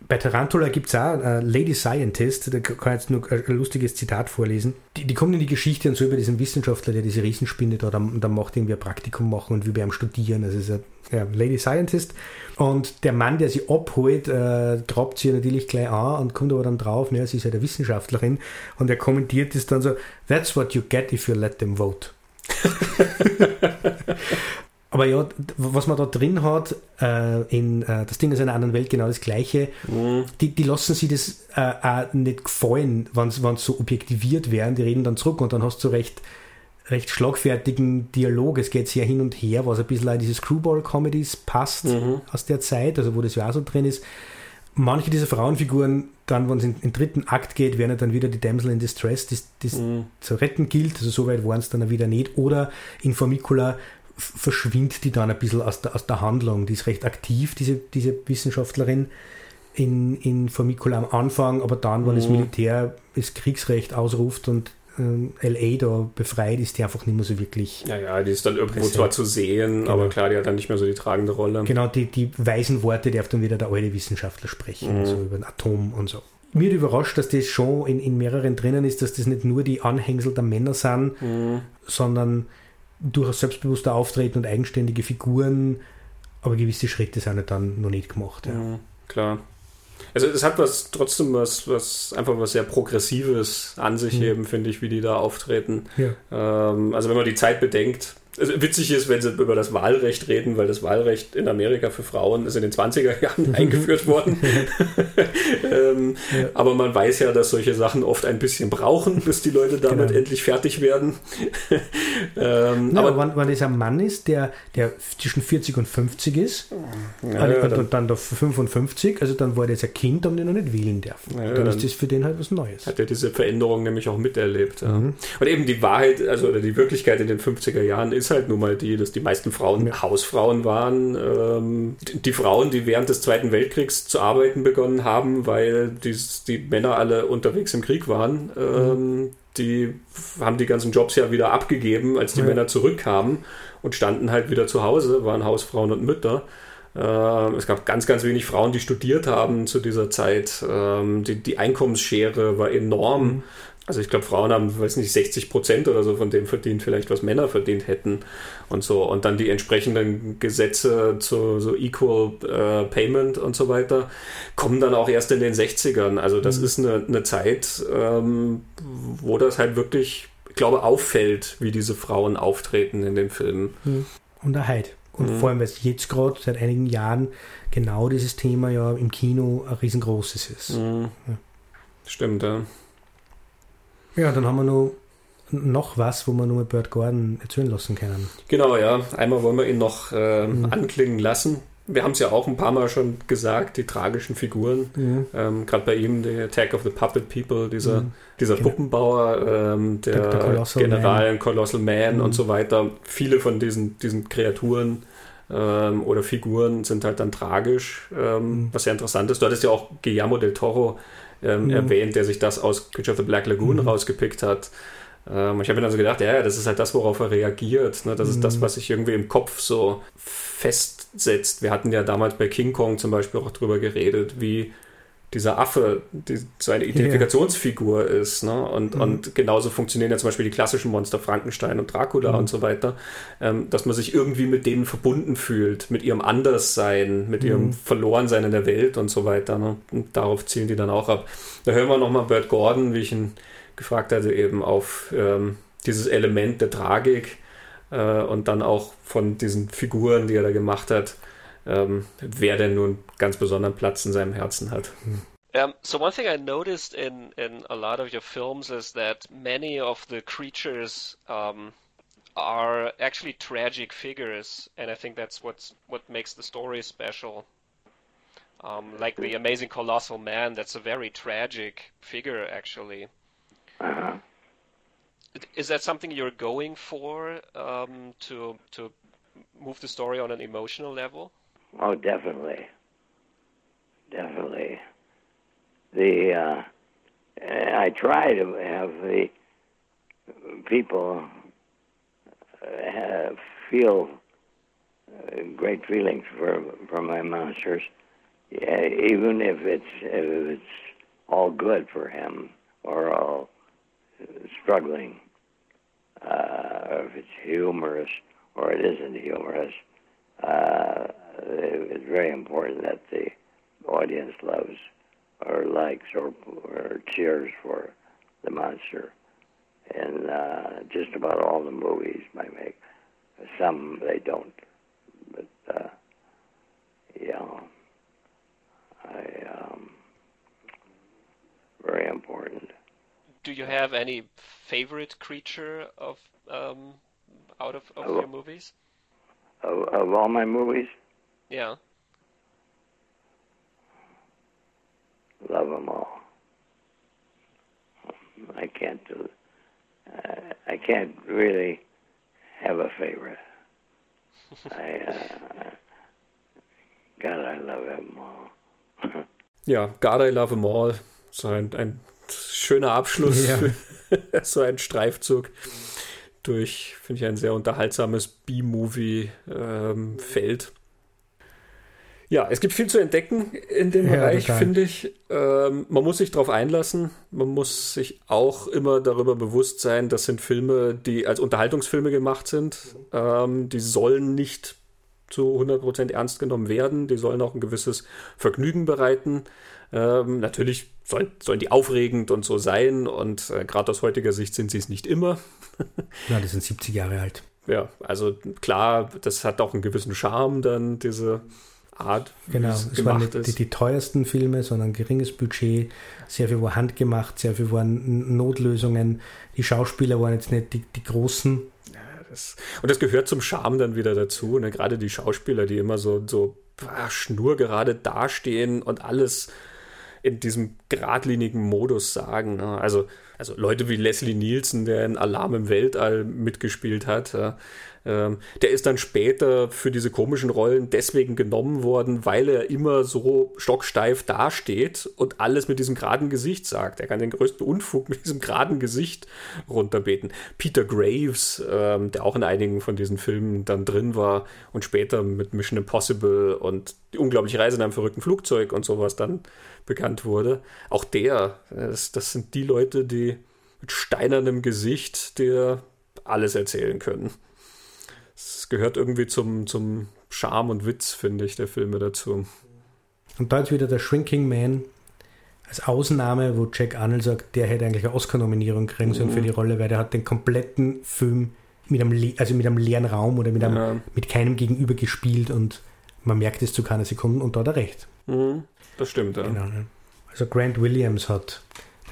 Bei Tarantula gibt es auch äh, Lady Scientist, da kann ich jetzt nur ein lustiges Zitat vorlesen. Die, die kommt in die Geschichte und so über diesen Wissenschaftler, der diese Riesenspinne da, dann, dann macht irgendwie ein Praktikum machen und wie bei ihm studieren. Also ist ein ja, Lady Scientist. Und der Mann, der sie abholt, äh, grabt sie natürlich gleich an und kommt aber dann drauf, ne, sie ist ja der Wissenschaftlerin. Und er kommentiert es dann so, that's what you get if you let them vote. Aber ja, was man da drin hat, äh, in äh, das Ding ist in einer anderen Welt genau das Gleiche. Mhm. Die, die lassen sich das äh, auch nicht gefallen, wenn sie so objektiviert werden. Die reden dann zurück und dann hast du recht, recht schlagfertigen Dialog. Es geht sehr hin und her, was ein bisschen an diese Screwball-Comedies passt mhm. aus der Zeit, also wo das ja auch so drin ist manche dieser Frauenfiguren, dann, wenn es in den dritten Akt geht, werden dann wieder die Damsel in Distress, die, die mhm. zu retten gilt. Also so weit waren es dann wieder nicht. Oder in Formicula verschwindet die dann ein bisschen aus der, aus der Handlung. Die ist recht aktiv, diese, diese Wissenschaftlerin in, in Formicula am Anfang, aber dann, wenn mhm. das Militär das Kriegsrecht ausruft und ähm, LA da befreit, ist die einfach nicht mehr so wirklich. Ja, ja, die ist dann irgendwo präsent. zwar zu sehen, genau. aber klar, die hat dann nicht mehr so die tragende Rolle. Genau, die, die weisen Worte darf dann wieder der alte Wissenschaftler sprechen, mhm. so über ein Atom und so. Mir hat überrascht, dass das schon in, in mehreren drinnen ist, dass das nicht nur die Anhängsel der Männer sind, mhm. sondern durchaus selbstbewusster auftreten und eigenständige Figuren, aber gewisse Schritte sind halt dann noch nicht gemacht. Ja. Mhm, klar. Also es hat was trotzdem was, was einfach was sehr Progressives an sich mhm. eben, finde ich, wie die da auftreten. Ja. Ähm, also wenn man die Zeit bedenkt, also witzig ist, wenn sie über das Wahlrecht reden, weil das Wahlrecht in Amerika für Frauen ist in den 20er Jahren eingeführt worden. ähm, ja. Aber man weiß ja, dass solche Sachen oft ein bisschen brauchen, bis die Leute damit genau. endlich fertig werden. ähm, ja, aber wenn, es ein Mann ist, der, der zwischen 40 und 50 ist, ja, und, dann, und dann da 55, also dann war der jetzt ein Kind, und den noch nicht wählen dürfen. dann, dann ist das für den halt was Neues. Hat er diese Veränderung nämlich auch miterlebt. Mhm. Und eben die Wahrheit, also die Wirklichkeit in den 50er Jahren ist halt nun mal die, dass die meisten Frauen. Hausfrauen waren. Ähm, die Frauen, die während des Zweiten Weltkriegs zu arbeiten begonnen haben, weil die, die Männer alle unterwegs im Krieg waren, ähm, mhm. die haben die ganzen Jobs ja wieder abgegeben, als die ja. Männer zurückkamen und standen halt wieder zu Hause, waren Hausfrauen und Mütter. Ähm, es gab ganz, ganz wenig Frauen, die studiert haben zu dieser Zeit. Ähm, die, die Einkommensschere war enorm. Also ich glaube, Frauen haben, weiß nicht, 60 Prozent oder so von dem verdient, vielleicht was Männer verdient hätten und so. Und dann die entsprechenden Gesetze zu so Equal äh, Payment und so weiter kommen dann auch erst in den 60ern. Also das mhm. ist eine, eine Zeit, ähm, wo das halt wirklich, ich glaube, auffällt, wie diese Frauen auftreten in den Filmen. Mhm. Und der. Und mhm. vor allem, weil es jetzt gerade seit einigen Jahren genau dieses Thema ja im Kino ein riesengroßes ist. Mhm. Ja. Stimmt, ja. Ja, dann haben wir noch, noch was, wo wir nur mit Bird Gordon erzählen lassen können. Genau, ja. Einmal wollen wir ihn noch äh, mhm. anklingen lassen. Wir haben es ja auch ein paar Mal schon gesagt, die tragischen Figuren. Mhm. Ähm, Gerade bei ihm, der Attack of the Puppet People, dieser, mhm. dieser genau. Puppenbauer, ähm, der, der, Colossal General, Man. Colossal Man und mhm. so weiter. Viele von diesen, diesen Kreaturen ähm, oder Figuren sind halt dann tragisch, ähm, mhm. was sehr interessant ist. Du hattest ja auch Guillermo del Toro ähm, mhm. erwähnt, der sich das aus Creature of the Black Lagoon mhm. rausgepickt hat. Ähm, ich habe mir dann so gedacht, ja, das ist halt das, worauf er reagiert. Ne? Das mhm. ist das, mhm. was sich irgendwie im Kopf so festsetzt. Wir hatten ja damals bei King Kong zum Beispiel auch drüber geredet, wie dieser Affe die, so eine Identifikationsfigur yeah. ist. Ne? Und, mhm. und genauso funktionieren ja zum Beispiel die klassischen Monster Frankenstein und Dracula mhm. und so weiter, ähm, dass man sich irgendwie mit denen verbunden fühlt, mit ihrem Anderssein, mit mhm. ihrem Verlorensein in der Welt und so weiter. Ne? Und darauf zielen die dann auch ab. Da hören wir nochmal Bert Gordon, wie ich ihn gefragt hatte, eben auf ähm, dieses Element der Tragik äh, und dann auch von diesen Figuren, die er da gemacht hat ähm, wer denn nun ganz besonderen Platz in seinem Herzen hat. Um, so one thing I noticed in, in a lot of your films is that many of the creatures um, are actually tragic figures, and I think that's what's what makes the story special. Um, like the amazing colossal man, that's a very tragic figure, actually. Uh-huh. Is that something you're going for um, to to move the story on an emotional level? Oh, definitely, definitely. The uh, I try to have the people uh, have, feel uh, great feelings for for my monsters, yeah, even if it's if it's all good for him or all struggling, uh, or if it's humorous or it isn't humorous. Uh, it's very important that the audience loves or likes or, or cheers for the monster. And uh, just about all the movies I make. Some they don't, but uh, yeah, I um, very important. Do you have any favorite creature of um, out of, of, of your movies? Of, of all my movies? Yeah. Love them all. I can't do. Uh, I can't really have a favorite. I, uh, God, I love them all. ja, God, I love them all. So ein, ein schöner Abschluss ja. für so ein Streifzug durch, finde ich, ein sehr unterhaltsames B-Movie-Feld. Ähm, ja, es gibt viel zu entdecken in dem ja, Bereich, finde ich. Ähm, man muss sich darauf einlassen. Man muss sich auch immer darüber bewusst sein, das sind Filme, die als Unterhaltungsfilme gemacht sind. Ähm, die sollen nicht zu 100% ernst genommen werden. Die sollen auch ein gewisses Vergnügen bereiten. Ähm, natürlich soll, sollen die aufregend und so sein und äh, gerade aus heutiger Sicht sind sie es nicht immer. ja, die sind 70 Jahre alt. Ja, also klar, das hat auch einen gewissen Charme dann, diese Art. Genau, es waren nicht die, die, teuersten Filme, sondern geringes Budget, sehr viel war handgemacht, sehr viel waren Notlösungen. Die Schauspieler waren jetzt nicht die, die großen. Ja, das, und das gehört zum Charme dann wieder dazu. Ne? Gerade die Schauspieler, die immer so, so ach, schnurgerade dastehen und alles in diesem geradlinigen Modus sagen. Ne? Also, also Leute wie Leslie Nielsen, der in Alarm im Weltall mitgespielt hat, ja, ähm, der ist dann später für diese komischen Rollen deswegen genommen worden, weil er immer so stocksteif dasteht und alles mit diesem geraden Gesicht sagt. Er kann den größten Unfug mit diesem geraden Gesicht runterbeten. Peter Graves, ähm, der auch in einigen von diesen Filmen dann drin war und später mit Mission Impossible und die unglaubliche Reise in einem verrückten Flugzeug und sowas dann bekannt wurde. Auch der, das, das sind die Leute, die mit steinernem Gesicht dir alles erzählen können. Gehört irgendwie zum, zum Charme und Witz, finde ich, der Filme dazu. Und da ist wieder der Shrinking Man als Ausnahme, wo Jack Arnold sagt, der hätte eigentlich eine Oscar-Nominierung kriegen sollen mhm. für die Rolle, weil der hat den kompletten Film mit einem, also mit einem leeren Raum oder mit, einem, ja. mit keinem Gegenüber gespielt und man merkt es zu keiner Sekunde und da hat er recht. Mhm. Das stimmt, ja. Genau. Also Grant Williams hat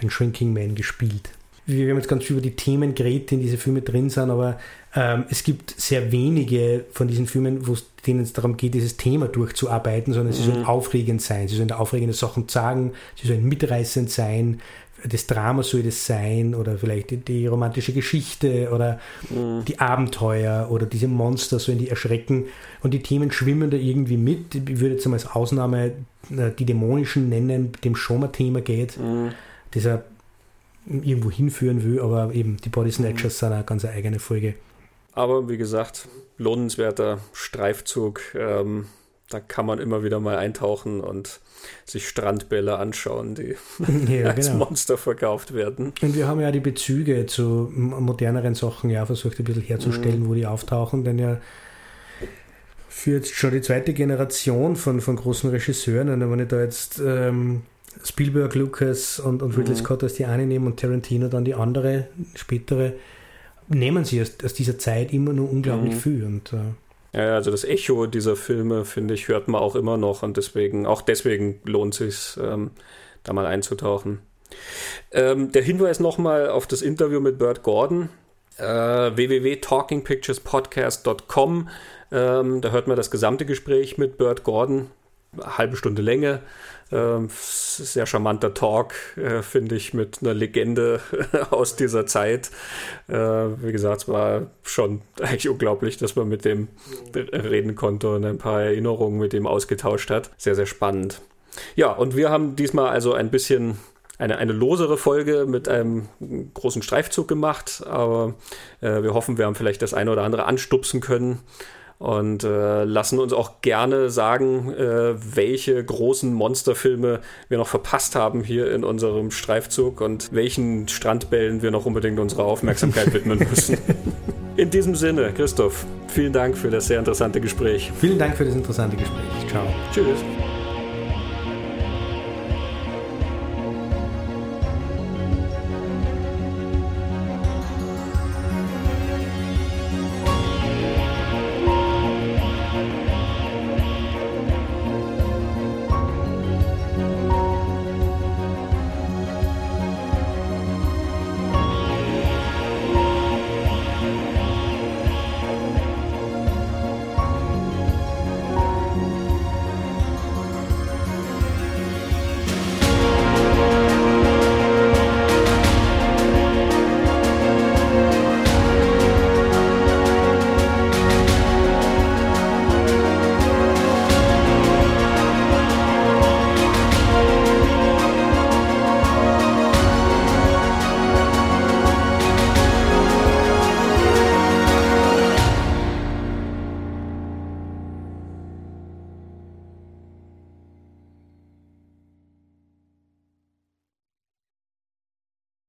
den Shrinking Man gespielt wir haben jetzt ganz viel über die Themen geredet, die in diese Filme drin sind, aber ähm, es gibt sehr wenige von diesen Filmen, wo es denen es darum geht, dieses Thema durchzuarbeiten, sondern sie mhm. sollen aufregend sein, sie sollen aufregende Sachen sagen, sie sollen mitreißend sein, das Drama soll das sein oder vielleicht die, die romantische Geschichte oder mhm. die Abenteuer oder diese Monster sollen die erschrecken und die Themen schwimmen da irgendwie mit. Ich würde jetzt einmal als Ausnahme äh, die dämonischen nennen, dem schon mal Thema geht. Mhm. Dieser irgendwo hinführen will, aber eben die Body Snatchers mhm. sind eine ganz eigene Folge. Aber wie gesagt, lohnenswerter Streifzug. Ähm, da kann man immer wieder mal eintauchen und sich Strandbälle anschauen, die ja, als genau. Monster verkauft werden. Und wir haben ja die Bezüge zu moderneren Sachen ja versucht ein bisschen herzustellen, mhm. wo die auftauchen, denn ja für jetzt schon die zweite Generation von, von großen Regisseuren, und wenn ich da jetzt ähm, Spielberg, Lucas und, und Ridley mhm. Scott als die eine nehmen und Tarantino dann die andere, spätere, nehmen sie aus, aus dieser Zeit immer nur unglaublich mhm. viel. Und, äh, ja, also das Echo dieser Filme, finde ich, hört man auch immer noch und deswegen, auch deswegen lohnt es sich, ähm, da mal einzutauchen. Ähm, der Hinweis nochmal auf das Interview mit Bert Gordon, äh, www.talkingpicturespodcast.com. Ähm, da hört man das gesamte Gespräch mit Bert Gordon, halbe Stunde Länge. Ähm, sehr charmanter Talk, äh, finde ich, mit einer Legende aus dieser Zeit. Äh, wie gesagt, es war schon eigentlich unglaublich, dass man mit dem reden konnte und ein paar Erinnerungen mit dem ausgetauscht hat. Sehr, sehr spannend. Ja, und wir haben diesmal also ein bisschen eine, eine losere Folge mit einem großen Streifzug gemacht, aber äh, wir hoffen, wir haben vielleicht das eine oder andere anstupsen können und äh, lassen uns auch gerne sagen, äh, welche großen Monsterfilme wir noch verpasst haben hier in unserem Streifzug und welchen Strandbällen wir noch unbedingt unsere Aufmerksamkeit widmen müssen. In diesem Sinne, Christoph, vielen Dank für das sehr interessante Gespräch. Vielen Dank für das interessante Gespräch. Ciao. Tschüss.